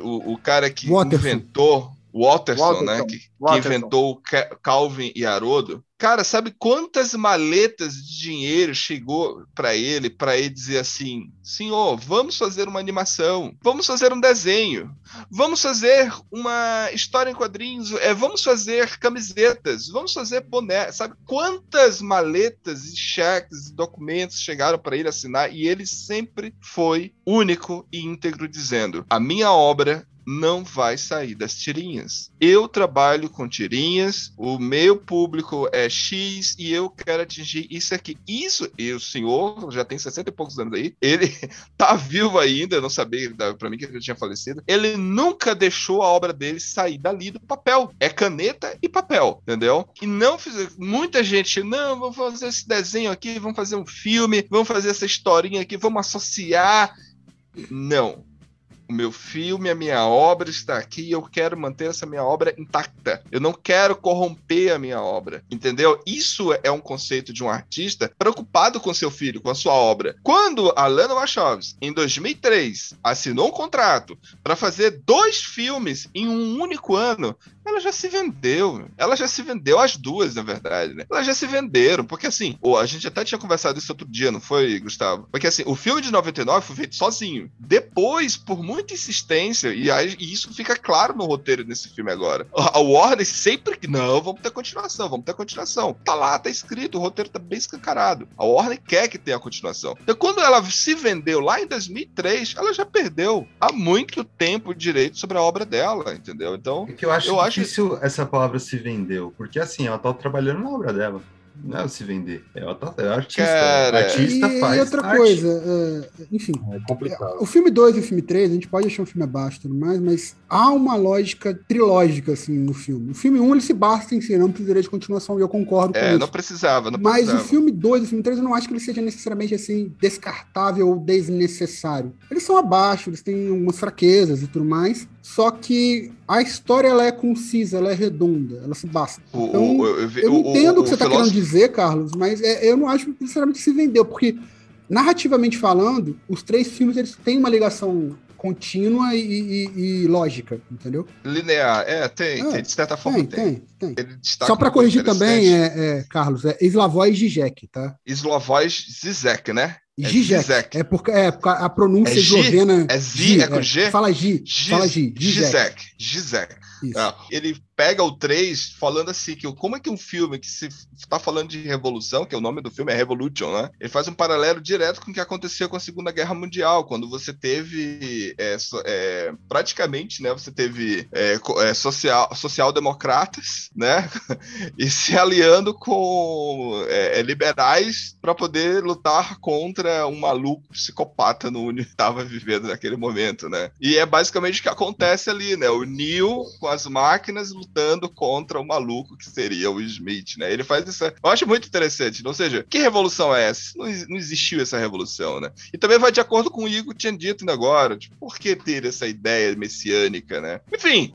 [SPEAKER 6] o, o cara que inventou Walterson,
[SPEAKER 10] Waterson.
[SPEAKER 6] né? Que, que inventou Calvin e Haroldo. Cara, sabe quantas maletas de dinheiro chegou para ele, para ele dizer assim: "Senhor, vamos fazer uma animação, vamos fazer um desenho, vamos fazer uma história em quadrinhos, é, vamos fazer camisetas, vamos fazer boné". Sabe quantas maletas e cheques e documentos chegaram para ele assinar e ele sempre foi único e íntegro dizendo: "A minha obra não vai sair das tirinhas. Eu trabalho com tirinhas, o meu público é X e eu quero atingir isso aqui. Isso, e o senhor já tem 60 e poucos anos aí, ele tá vivo ainda, eu não sabia para mim que ele tinha falecido. Ele nunca deixou a obra dele sair dali do papel. É caneta e papel, entendeu? E não fiz muita gente, não, vamos fazer esse desenho aqui, vamos fazer um filme, vamos fazer essa historinha aqui, vamos associar. Não O meu filme, a minha obra está aqui e eu quero manter essa minha obra intacta. Eu não quero corromper a minha obra, entendeu? Isso é um conceito de um artista preocupado com seu filho, com a sua obra. Quando a Lana Wachowski, em 2003, assinou um contrato para fazer dois filmes em um único ano, ela já se vendeu. Ela já se vendeu as duas, na verdade, né? Elas já se venderam, porque assim, a gente até tinha conversado isso outro dia, não foi, Gustavo? Porque assim, o filme de 99 foi feito sozinho. Depois, por muita insistência, e, aí, e isso fica claro no roteiro desse filme agora. A Warner sempre que não, vamos ter continuação, vamos ter continuação. Tá lá, tá escrito, o roteiro tá bem escancarado. A Warner quer que tenha a continuação. Então, quando ela se vendeu lá em 2003, ela já perdeu há muito tempo o direito sobre a obra dela, entendeu? Então,
[SPEAKER 8] É que eu acho
[SPEAKER 6] Eu acho-
[SPEAKER 8] difícil essa palavra se vendeu, porque assim, ela tá trabalhando na obra dela. Não é se vender. Ela tá, é artista.
[SPEAKER 6] Cara,
[SPEAKER 8] artista
[SPEAKER 7] e,
[SPEAKER 8] faz
[SPEAKER 7] e outra
[SPEAKER 8] arte.
[SPEAKER 7] coisa, é, enfim,
[SPEAKER 9] É complicado.
[SPEAKER 7] o filme 2 e o filme 3, a gente pode achar um filme abaixo e tudo mais, mas há uma lógica trilógica, assim, no filme. O filme 1, um, ele se basta em si, não precisaria de continuação, e eu concordo com
[SPEAKER 6] é,
[SPEAKER 7] isso.
[SPEAKER 6] não precisava, não
[SPEAKER 7] Mas
[SPEAKER 6] precisava.
[SPEAKER 7] o filme 2 e o filme 3, eu não acho que ele seja necessariamente assim, descartável ou desnecessário. Eles são abaixo, eles têm algumas fraquezas e tudo mais. Só que a história ela é concisa, ela é redonda, ela se basta. Então,
[SPEAKER 6] o- eu,
[SPEAKER 7] Eu
[SPEAKER 6] o-
[SPEAKER 7] entendo o que você está
[SPEAKER 6] filósofo-
[SPEAKER 7] querendo dizer, Carlos, mas é, eu não acho que necessariamente se vendeu, porque narrativamente falando, os três filmes eles têm uma ligação contínua e, e- e lógica, entendeu?
[SPEAKER 6] Linear, é, tem,
[SPEAKER 7] É,
[SPEAKER 6] tem, de certa forma
[SPEAKER 7] Tem,
[SPEAKER 6] tem.
[SPEAKER 7] tem, Só para corrigir também, é, é, Carlos, é Slavoj Zizek, tá?
[SPEAKER 6] Slovoj Zizek, né? É
[SPEAKER 7] Zizek.
[SPEAKER 6] Zizek.
[SPEAKER 7] É porque é, a pronúncia
[SPEAKER 6] É
[SPEAKER 7] eslovena.
[SPEAKER 6] É Zi? É com G?
[SPEAKER 7] Fala Gi.
[SPEAKER 6] Giz-
[SPEAKER 7] Fala Gi. Zizek.
[SPEAKER 6] Gizek. Gizek. Ele pega o 3 falando assim, que como é que um filme que se tá falando de revolução, que é o nome do filme é Revolution, né? Ele faz um paralelo direto com o que aconteceu com a Segunda Guerra Mundial, quando você teve é, é, praticamente, né? Você teve é, é, social, social-democratas, né? e se aliando com é, é, liberais para poder lutar contra um maluco psicopata no que estava vivendo naquele momento, né? E é basicamente o que acontece ali, né? O Neo com as máquinas lutando contra o maluco que seria o Smith, né? Ele faz isso. Eu acho muito interessante. Ou seja, que revolução é essa? Não, não existiu essa revolução, né? E também vai de acordo com o Igor tinha dito ainda agora. Tipo, por que ter essa ideia messiânica, né? Enfim,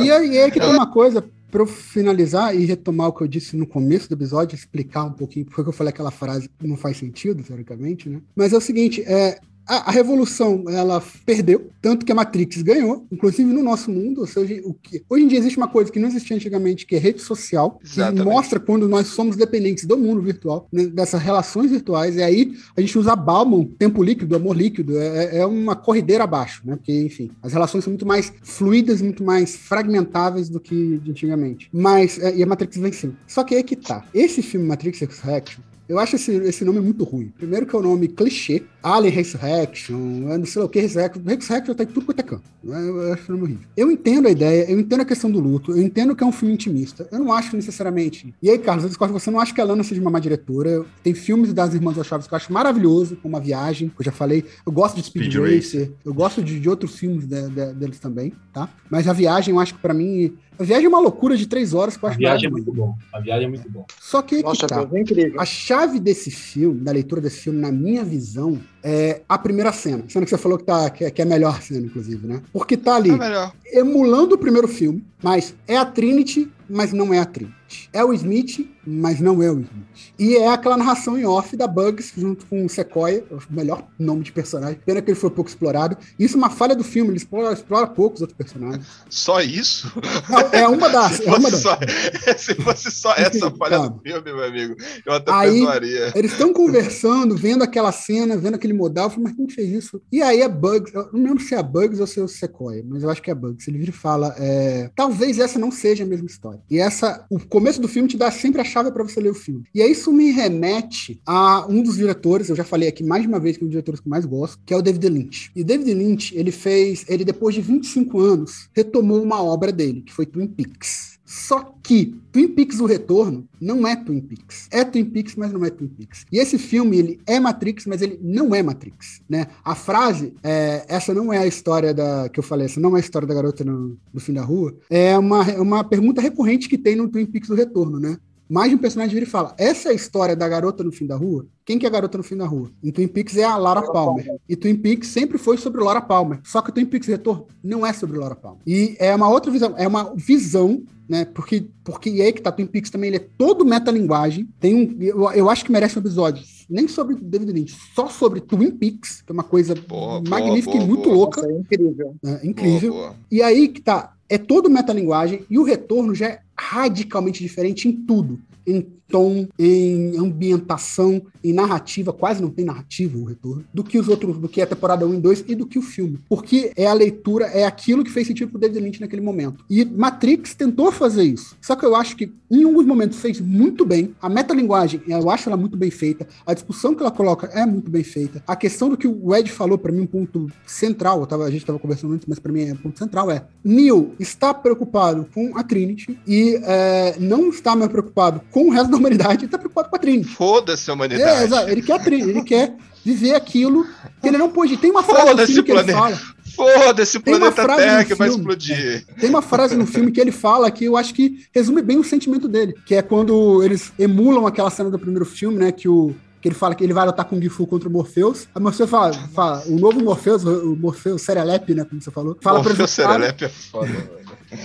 [SPEAKER 7] E aí é que tem uma coisa, para finalizar e retomar o que eu disse no começo do episódio, explicar um pouquinho porque eu falei aquela frase que não faz sentido, teoricamente, né? Mas é o seguinte, é, a, a revolução, ela perdeu, tanto que a Matrix ganhou, inclusive no nosso mundo, ou seja, o que, hoje em dia existe uma coisa que não existia antigamente, que é rede social, que
[SPEAKER 6] Exatamente.
[SPEAKER 7] mostra quando nós somos dependentes do mundo virtual, né, dessas relações virtuais, e aí a gente usa Bauman, tempo líquido, amor líquido, é, é uma corrideira abaixo, né? Porque, enfim, as relações são muito mais fluidas, muito mais fragmentáveis do que antigamente. Mas, é, e a Matrix venceu. Só que aí que tá. Esse filme Matrix Resurrection, eu acho esse, esse nome muito ruim. Primeiro que é o nome clichê, Alien Resurrection, eu não sei o que, Resurrection. Resurrection tá em tudo quanto é canto. né? Eu, acho o nome horrível. Eu entendo a ideia, eu entendo a questão do luto, eu entendo que é um filme intimista. Eu não acho necessariamente. E aí, Carlos, eu discordo você, não acho que a Lana seja uma má diretora. Tem filmes das Irmãs Wachowski que eu acho maravilhoso, como A Viagem, que eu já falei. Eu gosto de Speed,
[SPEAKER 8] Speed
[SPEAKER 7] Racer, eu gosto de, de outros filmes de- de- deles também, tá? Mas A Viagem, eu acho que pra mim... A Viagem é uma loucura de três horas que eu
[SPEAKER 9] A viagem é muito bom. A viagem é muito bom.
[SPEAKER 7] Só que aí que
[SPEAKER 10] Nossa,
[SPEAKER 7] tá.
[SPEAKER 10] Deus, é incrível.
[SPEAKER 7] A chave desse filme, da leitura desse filme, na minha visão, é a primeira cena. Cena que você falou que, tá, que, é, que é a melhor cena, inclusive, né? Porque tá ali
[SPEAKER 6] é
[SPEAKER 7] emulando o primeiro filme, mas é a Trinity, mas não é a Trinity. É o Smith, mas não é o Smith. E é aquela narração em off da Bugs junto com o Sequoia, o melhor nome de personagem. Pena que ele foi pouco explorado. Isso é uma falha do filme, ele explora, explora pouco os outros personagens.
[SPEAKER 6] Só isso?
[SPEAKER 7] Não, é uma das.
[SPEAKER 6] Se
[SPEAKER 7] É uma
[SPEAKER 6] fosse,
[SPEAKER 7] das.
[SPEAKER 6] só, se fosse só essa falha do filme, meu amigo, eu até
[SPEAKER 7] Aí-
[SPEAKER 6] perdoaria.
[SPEAKER 7] Eles estão conversando, vendo aquela cena, vendo aquele modal. Eu falei, mas quem fez isso? E aí a Bugs, eu não lembro se é a Bugs ou se é o Sequoia, mas eu acho que é a Bugs. Ele vira e fala: é, talvez essa não seja a mesma história. E essa, o começo do filme te dá sempre a chave para você ler o filme. E aí isso me remete a um dos diretores, eu já falei aqui mais de uma vez que é um dos diretores que eu mais gosto, que é o David Lynch. E David Lynch, ele fez, ele depois de 25 anos, retomou uma obra dele, que foi Twin Peaks. Só que Twin Peaks O Retorno não é Twin Peaks. É Twin Peaks, mas não é Twin Peaks. E esse filme, ele é Matrix, mas ele não é Matrix, né? A frase, é, essa não é a história da que eu falei, essa não é a história da garota no, no fim da rua, é uma, é uma pergunta recorrente que tem no Twin Peaks O Retorno, né? Mais de um personagem vira e fala: essa é a história da garota no fim da rua? Quem que é a garota no fim da rua? Em Twin Peaks é a Laura Palmer. E Twin Peaks sempre foi sobre Laura Palmer. Só que o Twin Peaks Retorno não é sobre Laura Palmer. E é uma outra visão, é uma visão né? Porque, porque e aí que tá, Twin Peaks também, ele é todo metalinguagem. Tem um, eu, eu acho que merece um episódio nem sobre David Lynch, só sobre Twin Peaks, que é uma coisa boa, magnífica boa, boa, e muito louca.
[SPEAKER 10] Nossa, é incrível.
[SPEAKER 7] É, incrível. E aí que tá, é todo metalinguagem e o retorno já é radicalmente diferente em tudo. Em tom, em ambientação, em narrativa, quase não tem narrativa o retorno, do que os outros, do que a temporada 1 e 2 e do que o filme. Porque é a leitura, é aquilo que fez sentido pro David Lynch naquele momento. E Matrix tentou fazer isso. Só que eu acho que em alguns momentos fez muito bem. A metalinguagem, eu acho ela muito bem feita. A discussão que ela coloca é muito bem feita. A questão do que o Ed falou, para mim, um ponto central, tava, a gente estava conversando antes, mas para mim é um ponto central, é Neil está preocupado com a Trinity e é, não está mais preocupado com o resto da humanidade, ele tá preocupado com a Trini.
[SPEAKER 6] Foda-se a humanidade. É,
[SPEAKER 7] exato. Ele quer a Trini, ele quer viver aquilo que ele não pôde. Tem uma frase no filme que ele fala.
[SPEAKER 6] Foda-se o planeta Terra que vai explodir.
[SPEAKER 7] Tem uma frase no filme que ele fala que eu acho que resume bem o sentimento dele, que é quando eles emulam aquela cena do primeiro filme, né, que o que ele fala que ele vai lutar com o Gifu contra o Morpheus. A Morpheus fala, fala, o novo Morpheus, o Morpheus Serelepe, né, como você falou. Fala
[SPEAKER 6] Morpheus Serelepe é foda,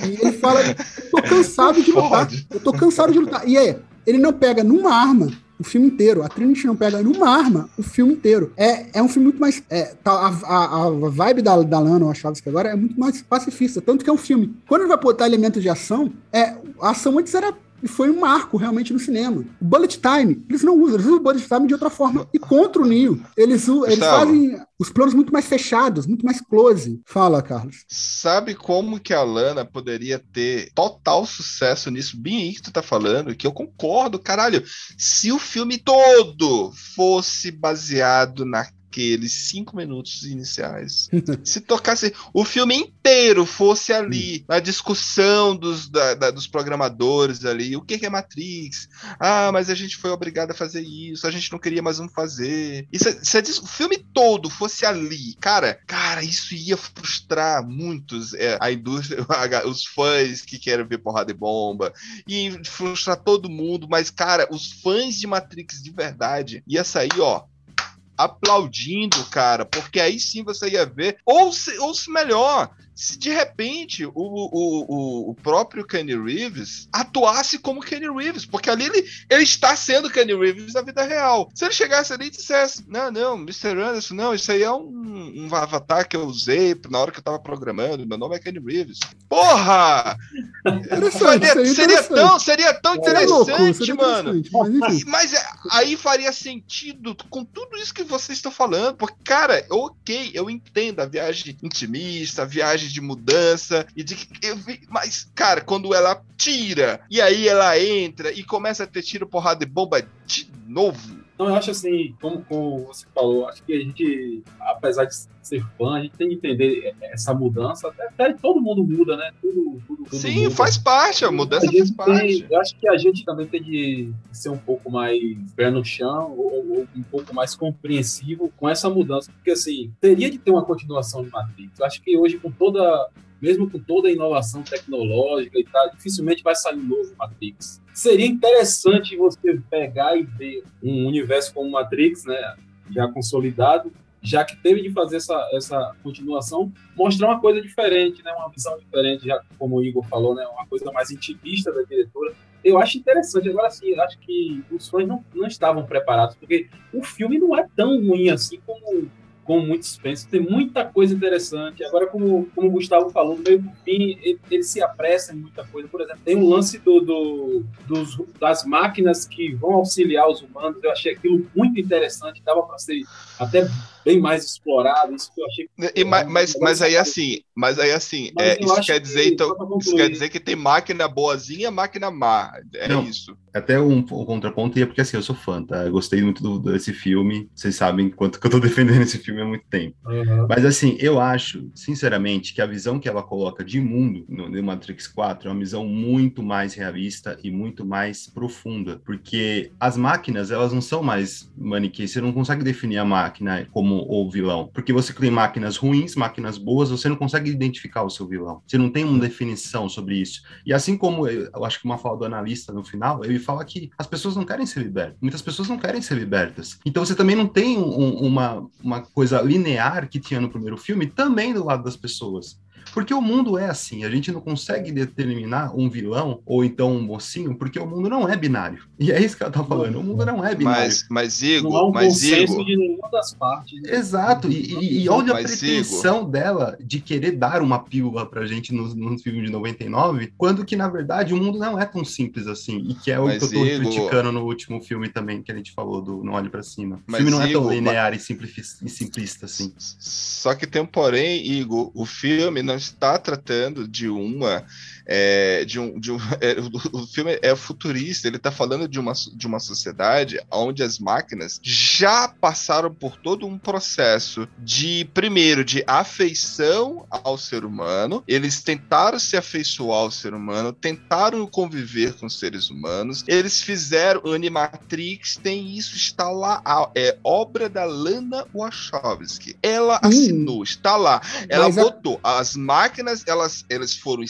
[SPEAKER 7] E ele fala, eu tô cansado de lutar. Eu tô cansado de lutar. E aí, ele não pega numa arma o filme inteiro. A Trinity não pega numa arma o filme inteiro. É, é um filme muito mais. É, tá, a, a, a vibe da, da Lana que agora é muito mais pacifista. Tanto que é um filme. Quando ele vai botar elementos de ação, é, a ação antes era e foi um marco realmente no cinema. O bullet time, eles não usam, eles usam o bullet time de outra forma. E contra o Neo, eles, eles fazem os planos muito mais fechados, muito mais close. Fala, Carlos.
[SPEAKER 6] Sabe como que a Lana poderia ter total sucesso nisso? Bem aí que tu tá falando, que eu concordo, caralho. Se o filme todo fosse baseado na aqueles cinco minutos iniciais. Se tocasse o filme inteiro fosse ali, na discussão dos, da, da, dos programadores ali, o que, que é Matrix? Ah, mas a gente foi obrigado a fazer isso, a gente não queria mais um fazer. E se, se o filme todo fosse ali, cara, cara, isso ia frustrar muitos, é, a indústria, os fãs que querem ver porrada e bomba, e frustrar todo mundo, mas, cara, os fãs de Matrix de verdade ia sair, ó, aplaudindo, cara, porque aí sim você ia ver, ou se, ou se melhor, se de repente o, o, o, próprio Kenny Reeves atuasse como Kenny Reeves, porque ali ele, ele está sendo Kenny Reeves na vida real. Se ele chegasse ali e dissesse, não, não, Mr. Anderson, não, isso aí é um, um avatar que eu usei na hora que eu tava programando, meu nome é Kenny Reeves. Porra! faria, seria, tão, seria tão interessante, louco, seria mano. Interessante, mas, mas é, aí faria sentido com tudo isso que vocês estão falando, porque, cara, ok, eu entendo a viagem intimista, a viagem de mudança e de mas cara, quando ela tira e aí ela entra e começa a ter tiro porrada de bomba de novo,
[SPEAKER 9] então, eu acho assim, como, como, você falou, acho que a gente, apesar de ser fã, a gente tem que entender essa mudança. Até, até todo mundo muda, né? Tudo, tudo, tudo
[SPEAKER 6] Sim, muda. faz parte, a mudança a faz parte.
[SPEAKER 9] Tem, eu acho que a gente também tem que ser um pouco mais pé no chão ou, ou, um pouco mais compreensivo com essa mudança. Porque, assim, teria de ter uma continuação de Matrix. Eu acho que hoje, com toda mesmo com toda a inovação tecnológica e tal, dificilmente vai sair um novo Matrix. Seria interessante você pegar e ver um universo como Matrix, né, já consolidado, já que teve de fazer essa, essa continuação, mostrar uma coisa diferente, né, uma visão diferente, já como o Igor falou, né, uma coisa mais intimista da diretora. Eu acho interessante. Agora, sim, eu acho que os fãs não, não estavam preparados, porque o filme não é tão ruim assim como como muitos pensam. Tem muita coisa interessante. Agora, como, como o Gustavo falou, meio do fim, ele, ele, se apressa em muita coisa. Por exemplo, tem um lance do, do, dos, das máquinas que vão auxiliar os humanos. Eu achei aquilo muito interessante. Dava para ser até bem mais explorado. Isso que eu achei.
[SPEAKER 6] E, mas, mas, mas aí assim, mas aí assim, mas é, isso quer dizer que, então, isso quer dizer que tem máquina boazinha, máquina má. É Não, isso.
[SPEAKER 8] Até um, um contraponto, e é porque assim, eu sou fã, tá? Eu gostei muito do, desse filme. Vocês sabem quanto que eu tô defendendo esse filme há muito tempo. Uhum. Mas assim, eu acho, sinceramente, que a visão que ela coloca de mundo no The Matrix 4 é uma visão muito mais realista e muito mais profunda. Porque as máquinas, elas não são mais maniqueias. Você não consegue definir a máquina como o vilão. Porque você tem máquinas ruins, máquinas boas, você não consegue identificar o seu vilão. Você não tem uma definição sobre isso. E assim como eu, eu acho que uma fala do analista no final, ele fala que as pessoas não querem ser libertas. Muitas pessoas não querem ser libertas. Então você também não tem um, uma, uma coisa linear que tinha no primeiro filme também do lado das pessoas. Porque o mundo é assim, a gente não consegue determinar um vilão ou então um mocinho, porque o mundo não é binário. E é isso que ela tá falando, o mundo não é binário.
[SPEAKER 6] Mas, mas Igor,
[SPEAKER 9] Não há um
[SPEAKER 6] mas Igor,
[SPEAKER 9] de nenhuma das partes. né?
[SPEAKER 8] Exato, e, e, e olha a
[SPEAKER 6] Mas,
[SPEAKER 8] pretensão dela de querer dar uma pílula pra gente no, no filme de 99, quando que, na verdade, o mundo não é tão simples assim, e que é o
[SPEAKER 6] Mas,
[SPEAKER 8] que eu tô
[SPEAKER 6] Igor-
[SPEAKER 8] criticando no último filme também, que a gente falou do Não Olhe Pra Cima. O
[SPEAKER 6] Mas,
[SPEAKER 8] filme não é tão
[SPEAKER 6] Igor,
[SPEAKER 8] linear e, simplifi- e simplista assim.
[SPEAKER 6] Só que tem um porém, Igor, o filme não está tratando de uma. É, de um, de um, é, o, o filme é futurista, ele está falando de uma, de uma sociedade onde as máquinas já passaram por todo um processo de, primeiro, de afeição ao ser humano, eles tentaram se afeiçoar ao ser humano, tentaram conviver com os seres humanos, eles fizeram, Animatrix tem isso, está lá, é obra da Lana Wachowski. Ela
[SPEAKER 7] Hum.
[SPEAKER 6] assinou, está lá. Ela
[SPEAKER 7] Mas a-
[SPEAKER 6] botou. As máquinas, elas, eles foram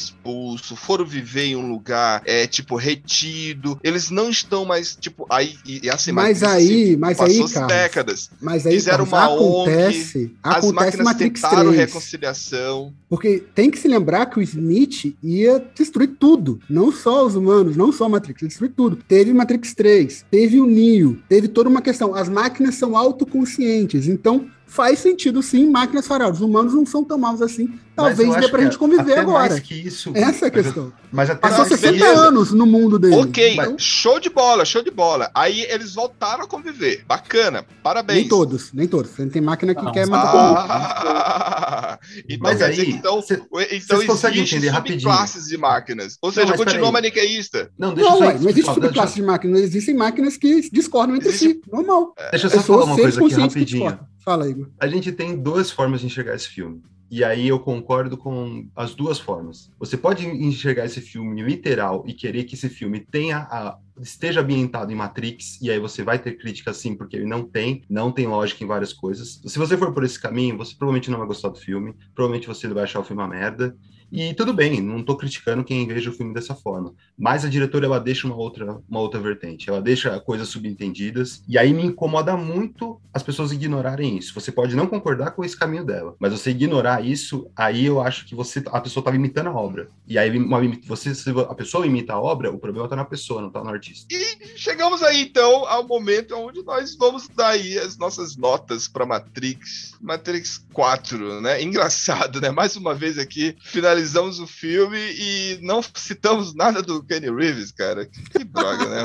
[SPEAKER 6] expulsos, foram viver em um lugar, é, tipo, retido. Eles não estão mais, tipo, aí, e, assim,
[SPEAKER 7] Mas
[SPEAKER 6] mas,
[SPEAKER 7] aí,
[SPEAKER 6] assim,
[SPEAKER 7] mas aí, Carlos,
[SPEAKER 6] décadas.
[SPEAKER 7] Mas aí,
[SPEAKER 6] Fizeram
[SPEAKER 7] Carlos,
[SPEAKER 6] uma ONG,
[SPEAKER 7] acontece,
[SPEAKER 6] As
[SPEAKER 7] acontece
[SPEAKER 6] máquinas
[SPEAKER 7] Matrix
[SPEAKER 6] tentaram
[SPEAKER 7] 3.
[SPEAKER 6] reconciliação.
[SPEAKER 7] Porque tem que se lembrar que o Smith ia destruir tudo. Não só os humanos, não só a Matrix, ia destruir tudo. Teve Matrix 3, teve o Neo, teve toda uma questão. As máquinas são autoconscientes, então faz sentido sim máquinas farão. Os humanos não são tão maus assim. Talvez
[SPEAKER 8] eu
[SPEAKER 7] dê pra gente conviver agora.
[SPEAKER 8] Mais que isso,
[SPEAKER 7] Essa é a questão.
[SPEAKER 8] Mas até
[SPEAKER 7] Passou
[SPEAKER 8] mais que
[SPEAKER 7] 60
[SPEAKER 6] beleza.
[SPEAKER 7] anos no mundo dele.
[SPEAKER 6] Ok,
[SPEAKER 7] Então,
[SPEAKER 6] show de bola, show de bola. Aí eles voltaram a conviver. Bacana, parabéns.
[SPEAKER 7] nem todos, nem todos. Tem máquina que
[SPEAKER 9] Não,
[SPEAKER 7] quer
[SPEAKER 9] só-
[SPEAKER 7] matar todo mundo.
[SPEAKER 6] Ah, então
[SPEAKER 8] Mas aí,
[SPEAKER 6] dizer então,
[SPEAKER 8] cê-
[SPEAKER 6] então
[SPEAKER 8] vocês conseguem
[SPEAKER 6] existe
[SPEAKER 8] entender rapidinho?
[SPEAKER 6] subclasses de máquinas. Ou seja,
[SPEAKER 8] mas
[SPEAKER 6] continua maniqueísta.
[SPEAKER 8] Não, deixa eu
[SPEAKER 7] Não,
[SPEAKER 8] só
[SPEAKER 7] ué, não existe subclasse de máquinas, existem máquinas que discordam entre
[SPEAKER 6] Existe-
[SPEAKER 7] si. Normal.
[SPEAKER 8] Deixa eu só falar uma coisa aqui rapidinho.
[SPEAKER 7] Fala, Igor.
[SPEAKER 8] A gente tem duas formas de enxergar esse filme. E aí eu concordo com as duas formas. Você pode enxergar esse filme literal e querer que esse filme tenha a, esteja ambientado em Matrix, e aí você vai ter crítica sim, porque ele não tem, não tem lógica em várias coisas. Se você for por esse caminho, você provavelmente não vai gostar do filme, provavelmente você vai achar o filme uma merda. E tudo bem, não tô criticando quem veja o filme dessa forma. Mas a diretora ela deixa uma outra, uma outra vertente. Ela deixa coisas subentendidas. E aí me incomoda muito as pessoas ignorarem isso. Você pode não concordar com esse caminho dela, mas você ignorar isso, aí eu acho que você a pessoa tá imitando a obra. E aí uma, você, se a pessoa imita a obra, o problema tá na pessoa, não tá no artista.
[SPEAKER 6] Chegamos aí, então, ao momento onde nós vamos dar aí as nossas notas para Matrix. Matrix 4, né? Engraçado, né? Mais uma vez aqui, finalizamos o filme e não citamos nada do Kenny Reeves, cara. Que, droga, né?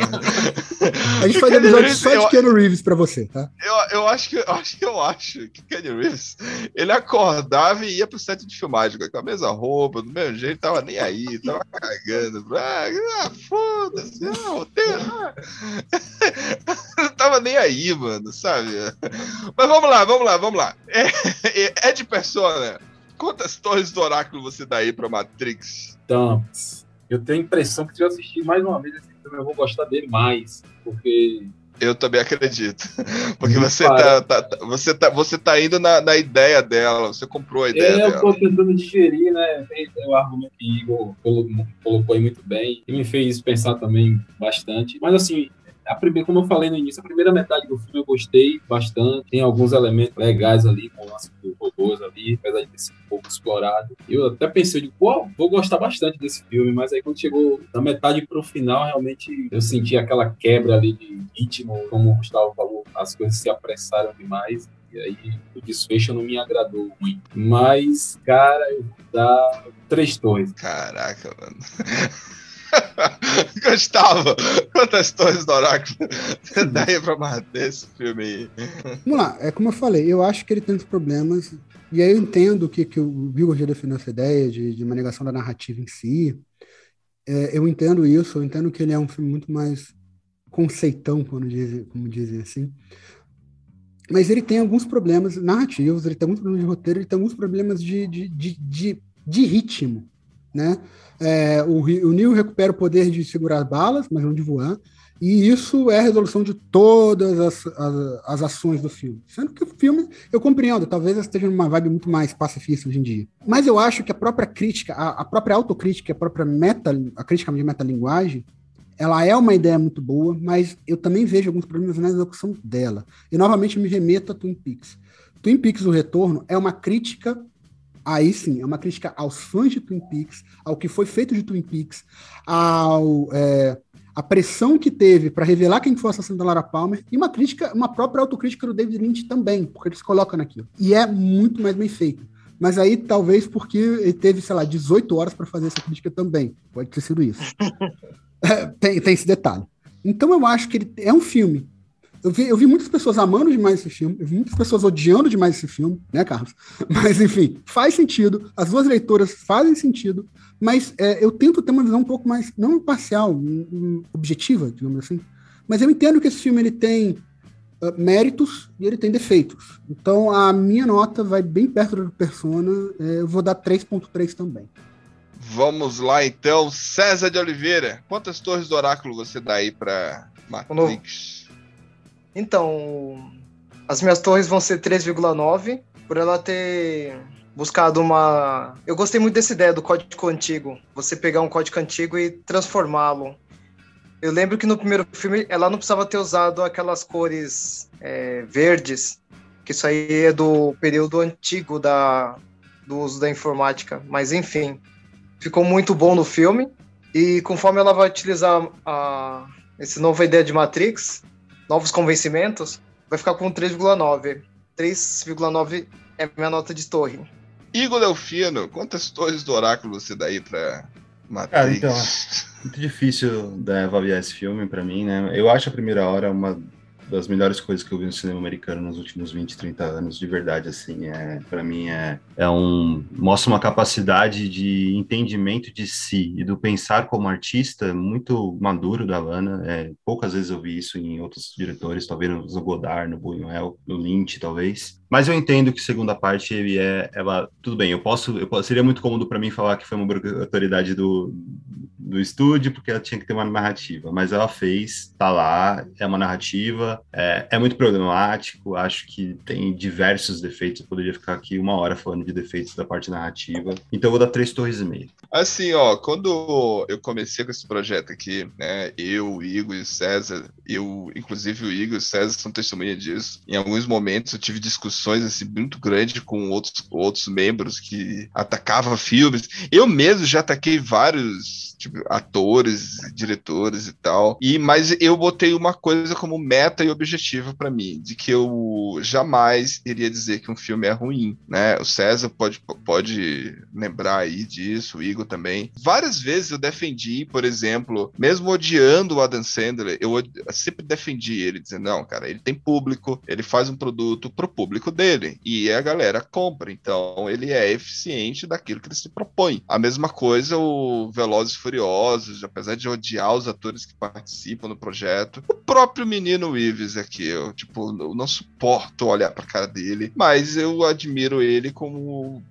[SPEAKER 7] A gente faz
[SPEAKER 6] Kenny
[SPEAKER 7] episódio
[SPEAKER 6] Reeves,
[SPEAKER 7] só de
[SPEAKER 6] eu-
[SPEAKER 7] Keanu Reeves pra você, tá?
[SPEAKER 6] Eu, eu acho que eu acho que eu acho que Kenny Reeves ele acordava e ia pro set de filmagem com a mesma roupa, do mesmo jeito, tava nem aí, tava cagando. Ah, ah, foda-se, ah, roteiro, ah. Não tava nem aí, mano, sabe? Mas vamos lá, vamos lá, vamos lá. É, é, é de persona. Quantas torres do oráculo você dá aí pra Matrix?
[SPEAKER 9] Então, eu tenho a impressão que se eu assistir mais uma vez esse filme, eu vou gostar dele mais. Porque
[SPEAKER 6] Eu também acredito. Porque você tá, tá- tá- você tá, você tá indo na, na ideia dela, você comprou a ideia
[SPEAKER 9] É, eu
[SPEAKER 6] dela.
[SPEAKER 9] tô tentando digerir, né? O argumento que Igor colo- colocou aí muito bem. E me fez pensar também bastante. Mas assim, a primeira, como eu falei no início, a primeira metade do filme eu gostei bastante. Tem alguns elementos legais ali, com o lance dos robôs ali, apesar de ter sido um pouco explorado. Eu até pensei, de, pô, vou gostar bastante desse filme, mas aí quando chegou da metade pro final, realmente eu senti aquela quebra ali de ritmo, como o Gustavo falou, as coisas se apressaram demais. E aí o desfecho não me agradou muito. Mas, cara, eu vou dar três torres.
[SPEAKER 6] Caraca, mano. Gustavo, quantas torres do oráculo você dá aí pra manter esse filme aí?
[SPEAKER 7] Vamos lá, é como eu falei, eu acho que ele tem os problemas, e aí eu entendo que, que o Vigor já definiu essa ideia de, de uma negação da narrativa em si. É, eu entendo isso, eu entendo que ele é um filme muito mais conceitão, como dizem, como dizem assim. Mas ele tem alguns problemas narrativos, ele tem alguns problemas de roteiro, ele tem alguns problemas de, de, de, de, de ritmo, né? É, o, o Neo recupera o poder de segurar balas, mas não de voar. E isso é a resolução de todas as, as, as, ações do filme. Sendo que o filme, eu compreendo, talvez esteja numa vibe muito mais pacifista hoje em dia. Mas eu acho que a própria crítica, a, a própria autocrítica, a própria meta, a crítica de metalinguagem, ela é uma ideia muito boa, mas eu também vejo alguns problemas na execução dela. E novamente me remeto a Twin Peaks. Twin Peaks, o Retorno, é uma crítica aí sim, é uma crítica aos fãs de Twin Peaks, ao que foi feito de Twin Peaks, ao, é, a pressão que teve para revelar quem foi o assassino da Lara Palmer e uma crítica, uma própria autocrítica do David Lynch também, porque ele se coloca naquilo. E é muito mais bem feito. Mas aí talvez porque ele teve, sei lá, 18 horas para fazer essa crítica também. Pode ter sido isso. é, tem, tem esse detalhe. Então eu acho que ele é um filme eu vi, eu vi muitas pessoas amando demais esse filme, eu vi muitas pessoas odiando demais esse filme, né, Carlos? Mas, enfim, faz sentido, as duas leituras fazem sentido, mas é, eu tento ter uma visão um pouco mais, não imparcial, objetiva, digamos assim, mas eu entendo que esse filme ele tem uh, méritos e ele tem defeitos. Então, a minha nota vai bem perto do Persona, é, eu vou dar 3.3 também.
[SPEAKER 6] Vamos lá então, César de Oliveira. Quantas torres do oráculo você dá aí para Matrix?
[SPEAKER 10] Então, as minhas torres vão ser 3,9 por ela ter buscado uma. Eu gostei muito dessa ideia do código antigo. Você pegar um código antigo e transformá-lo. Eu lembro que no primeiro filme ela não precisava ter usado aquelas cores é, verdes, que isso aí é do período antigo da, do uso da informática. Mas enfim, ficou muito bom no filme. E conforme ela vai utilizar a, essa nova ideia de Matrix, novos convencimentos, vai ficar com 3,9. 3,9 é minha nota de torre.
[SPEAKER 6] Igor Delfino, quantas torres do oráculo você dá aí pra Matrix?
[SPEAKER 8] Cara, então, é muito difícil né, avaliar esse filme para mim, né? Eu acho a primeira hora uma das melhores coisas que eu vi no cinema americano nos últimos 20, 30 anos, de verdade, assim, é, para mim é, é um, mostra uma capacidade de entendimento de si e do pensar como artista muito maduro da Lana, é, poucas vezes eu vi isso em outros diretores, talvez no Godard, no Buñuel, no Lynch, talvez, mas eu entendo que segunda parte ele é, ela, tudo bem, eu posso, eu, seria muito cômodo para mim falar que foi uma autoridade do, do estúdio, porque ela tinha que ter uma narrativa, mas ela fez, tá lá, é uma narrativa, é, é muito problemático, acho que tem diversos defeitos, eu poderia ficar aqui uma hora falando de defeitos da parte narrativa, então eu vou dar três torres e meio.
[SPEAKER 6] Assim, ó, quando eu comecei com esse projeto aqui, né, eu, Igor e César, eu, inclusive o Igor e o César são testemunha disso, em alguns momentos eu tive discussões, assim, muito grandes com outros, outros membros que atacavam filmes, eu mesmo já ataquei vários tipo, atores, diretores e tal. E mas eu botei uma coisa como meta e objetivo para mim, de que eu jamais iria dizer que um filme é ruim, né? O César pode, pode lembrar aí disso, o Igor também. Várias vezes eu defendi, por exemplo, mesmo odiando o Adam Sandler, eu sempre defendi ele, dizendo, não, cara, ele tem público, ele faz um produto pro público dele, e a galera compra, então ele é eficiente daquilo que ele se propõe. A mesma coisa o Velozes Furiosos Furiosos, apesar de odiar os atores que participam do projeto. O próprio menino Weaves aqui, eu, tipo, eu não suporto olhar pra cara dele, mas eu admiro ele como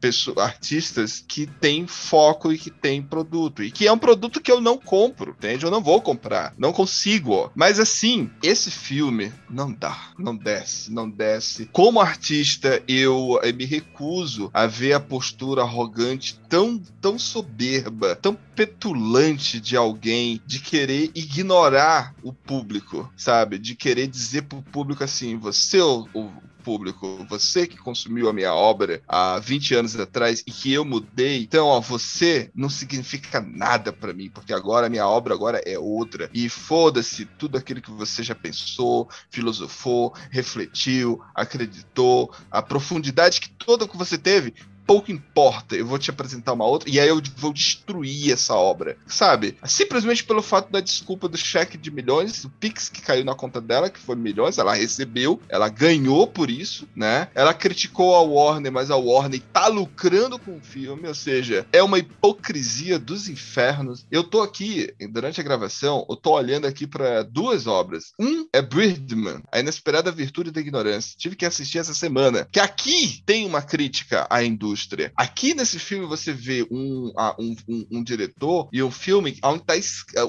[SPEAKER 6] pessoa, artistas que têm foco e que têm produto. E que é um produto que eu não compro, entende? Eu não vou comprar, não consigo. Ó. Mas assim, esse filme não dá, não desce, não desce. Como artista, eu, me recuso a ver a postura arrogante tão, tão soberba, tão petulante de alguém de querer ignorar o público, sabe? De querer dizer pro público assim: você, o, o público, você que consumiu a minha obra há 20 anos atrás e que eu mudei, então, ó, você não significa nada para mim, porque agora a minha obra agora é outra. E foda-se tudo aquilo que você já pensou, filosofou, refletiu, acreditou, a profundidade que toda que você teve, pouco importa, eu vou te apresentar uma outra, e aí eu vou destruir essa obra, sabe? Simplesmente pelo fato da desculpa do cheque de milhões, o Pix que caiu na conta dela, que foi milhões, ela recebeu, ela ganhou por isso, né? Ela criticou a Warner, mas a Warner tá lucrando com o filme, ou seja, é uma hipocrisia dos infernos. Eu tô aqui, durante a gravação, eu tô olhando aqui para duas obras. Um é Birdman, A Inesperada Virtude da Ignorância. Tive que assistir essa semana. Que aqui tem uma crítica à indústria indústria. Aqui nesse filme você vê um, um, um, um diretor e um filme onde tá,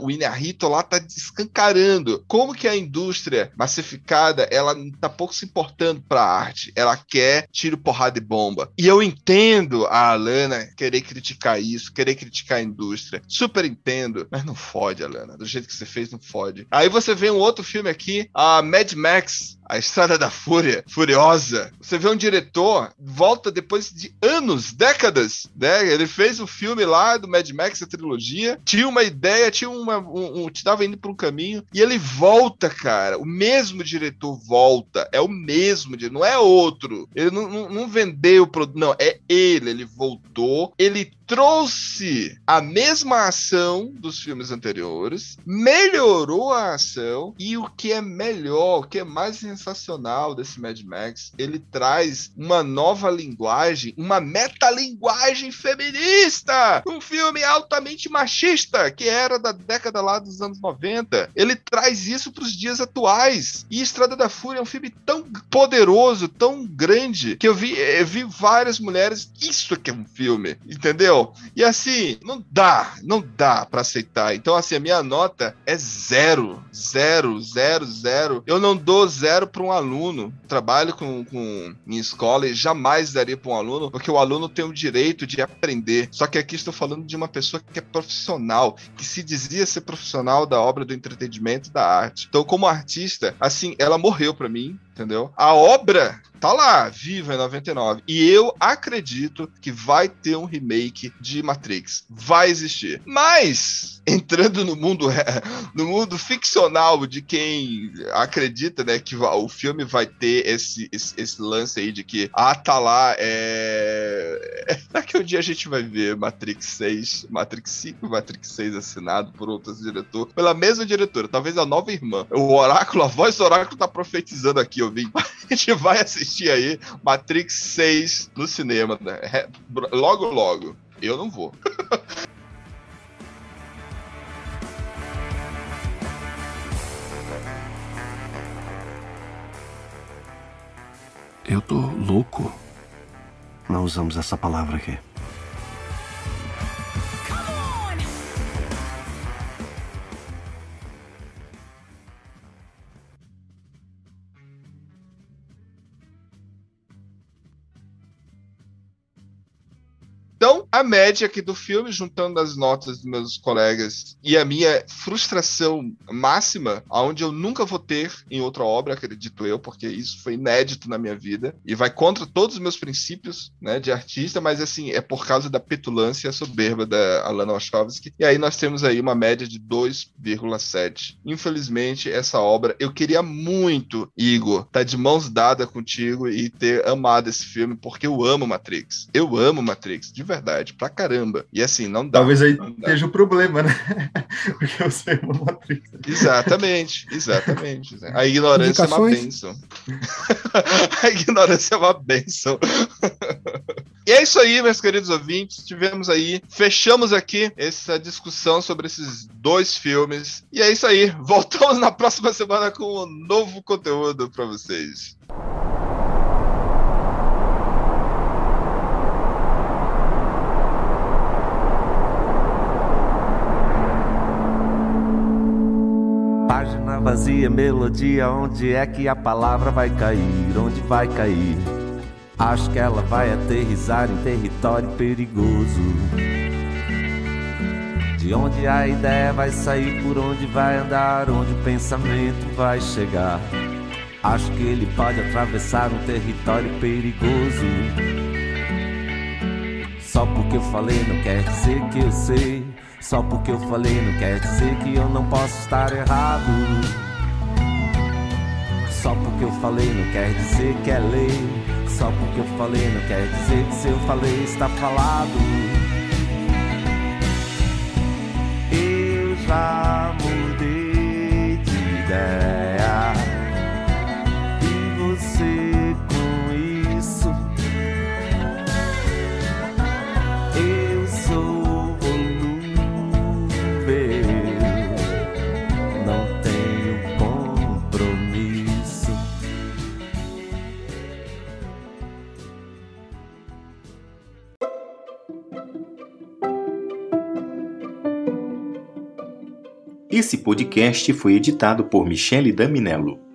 [SPEAKER 6] o Inarito lá tá escancarando como que a indústria massificada ela tá pouco se importando para a arte. Ela quer tiro, porrada e bomba. E eu entendo a Alana querer criticar isso, querer criticar a indústria. Super entendo, mas não fode, Alana. Do jeito que você fez, não fode. Aí você vê um outro filme aqui, a Mad Max, a Estrada da Fúria, Furiosa. Você vê um diretor, volta depois de anos, décadas, né? Ele fez o um filme lá do Mad Max, a trilogia, tinha uma ideia, tinha uma. Um, um, tava indo para um caminho, e ele volta, cara. O mesmo diretor volta. É o mesmo, não é outro. Ele não, não, não vendeu o produto, não, é ele. Ele voltou, ele trouxe a mesma ação dos filmes anteriores, melhorou a ação e o que é melhor, o que é mais sensacional desse Mad Max, ele traz uma nova linguagem, uma metalinguagem feminista, um filme altamente machista que era da década lá dos anos 90. Ele traz isso para os dias atuais. E Estrada da Fúria é um filme tão poderoso, tão grande que eu vi, eu vi várias mulheres, isso que é um filme, entendeu? E assim, não dá, não dá para aceitar. Então, assim, a minha nota é zero, zero, zero, zero. Eu não dou zero para um aluno. Trabalho com, com em escola e jamais daria para um aluno, porque o aluno tem o direito de aprender. Só que aqui estou falando de uma pessoa que é profissional, que se dizia ser profissional da obra do entretenimento da arte. Então, como artista, assim, ela morreu para mim, entendeu? A obra tá lá, viva em 99. E eu acredito que vai ter um remake de Matrix. Vai existir. Mas, entrando no mundo no mundo ficcional de quem acredita, né, que o filme vai ter esse, esse, esse lance aí de que, ah, tá lá, é... Daqui um dia a gente vai ver Matrix 6, Matrix 5 Matrix 6 assinado por outros diretores, pela mesma diretora, talvez a nova irmã. O Oráculo, a voz do Oráculo tá profetizando aqui, A gente vai assistir aí Matrix 6 no cinema. Né? Logo, logo. Eu não vou.
[SPEAKER 1] Eu tô louco. Não usamos essa palavra aqui.
[SPEAKER 6] A média aqui do filme, juntando as notas dos meus colegas e a minha frustração máxima, aonde eu nunca vou ter em outra obra, acredito eu, porque isso foi inédito na minha vida e vai contra todos os meus princípios, né, de artista, mas assim, é por causa da petulância soberba da Alana Wachowski. E aí nós temos aí uma média de 2,7. Infelizmente, essa obra, eu queria muito, Igor, tá de mãos dadas contigo e ter amado esse filme, porque eu amo Matrix. Eu amo Matrix, de verdade pra caramba. E assim, não dá.
[SPEAKER 8] Talvez aí
[SPEAKER 6] esteja
[SPEAKER 8] o problema, né? Porque você é uma Matrix.
[SPEAKER 6] Exatamente, exatamente. A ignorância é uma benção. a ignorância é uma benção. e é isso aí, meus queridos ouvintes. Tivemos aí, fechamos aqui essa discussão sobre esses dois filmes. E é isso aí. Voltamos na próxima semana com um novo conteúdo para vocês.
[SPEAKER 2] Vazia, melodia, onde é que a palavra vai cair? Onde vai cair? Acho que ela vai aterrizar em território perigoso. De onde a ideia vai sair, por onde vai andar, onde o pensamento vai chegar. Acho que ele pode atravessar um território perigoso. Só porque eu falei não quer dizer que eu sei. Só porque eu falei não quer dizer que eu não posso estar errado. Só porque eu falei não quer dizer que é lei. Só porque eu falei não quer dizer que se eu falei está falado. Eu já mudei
[SPEAKER 3] Esse podcast foi editado por Michele Daminello.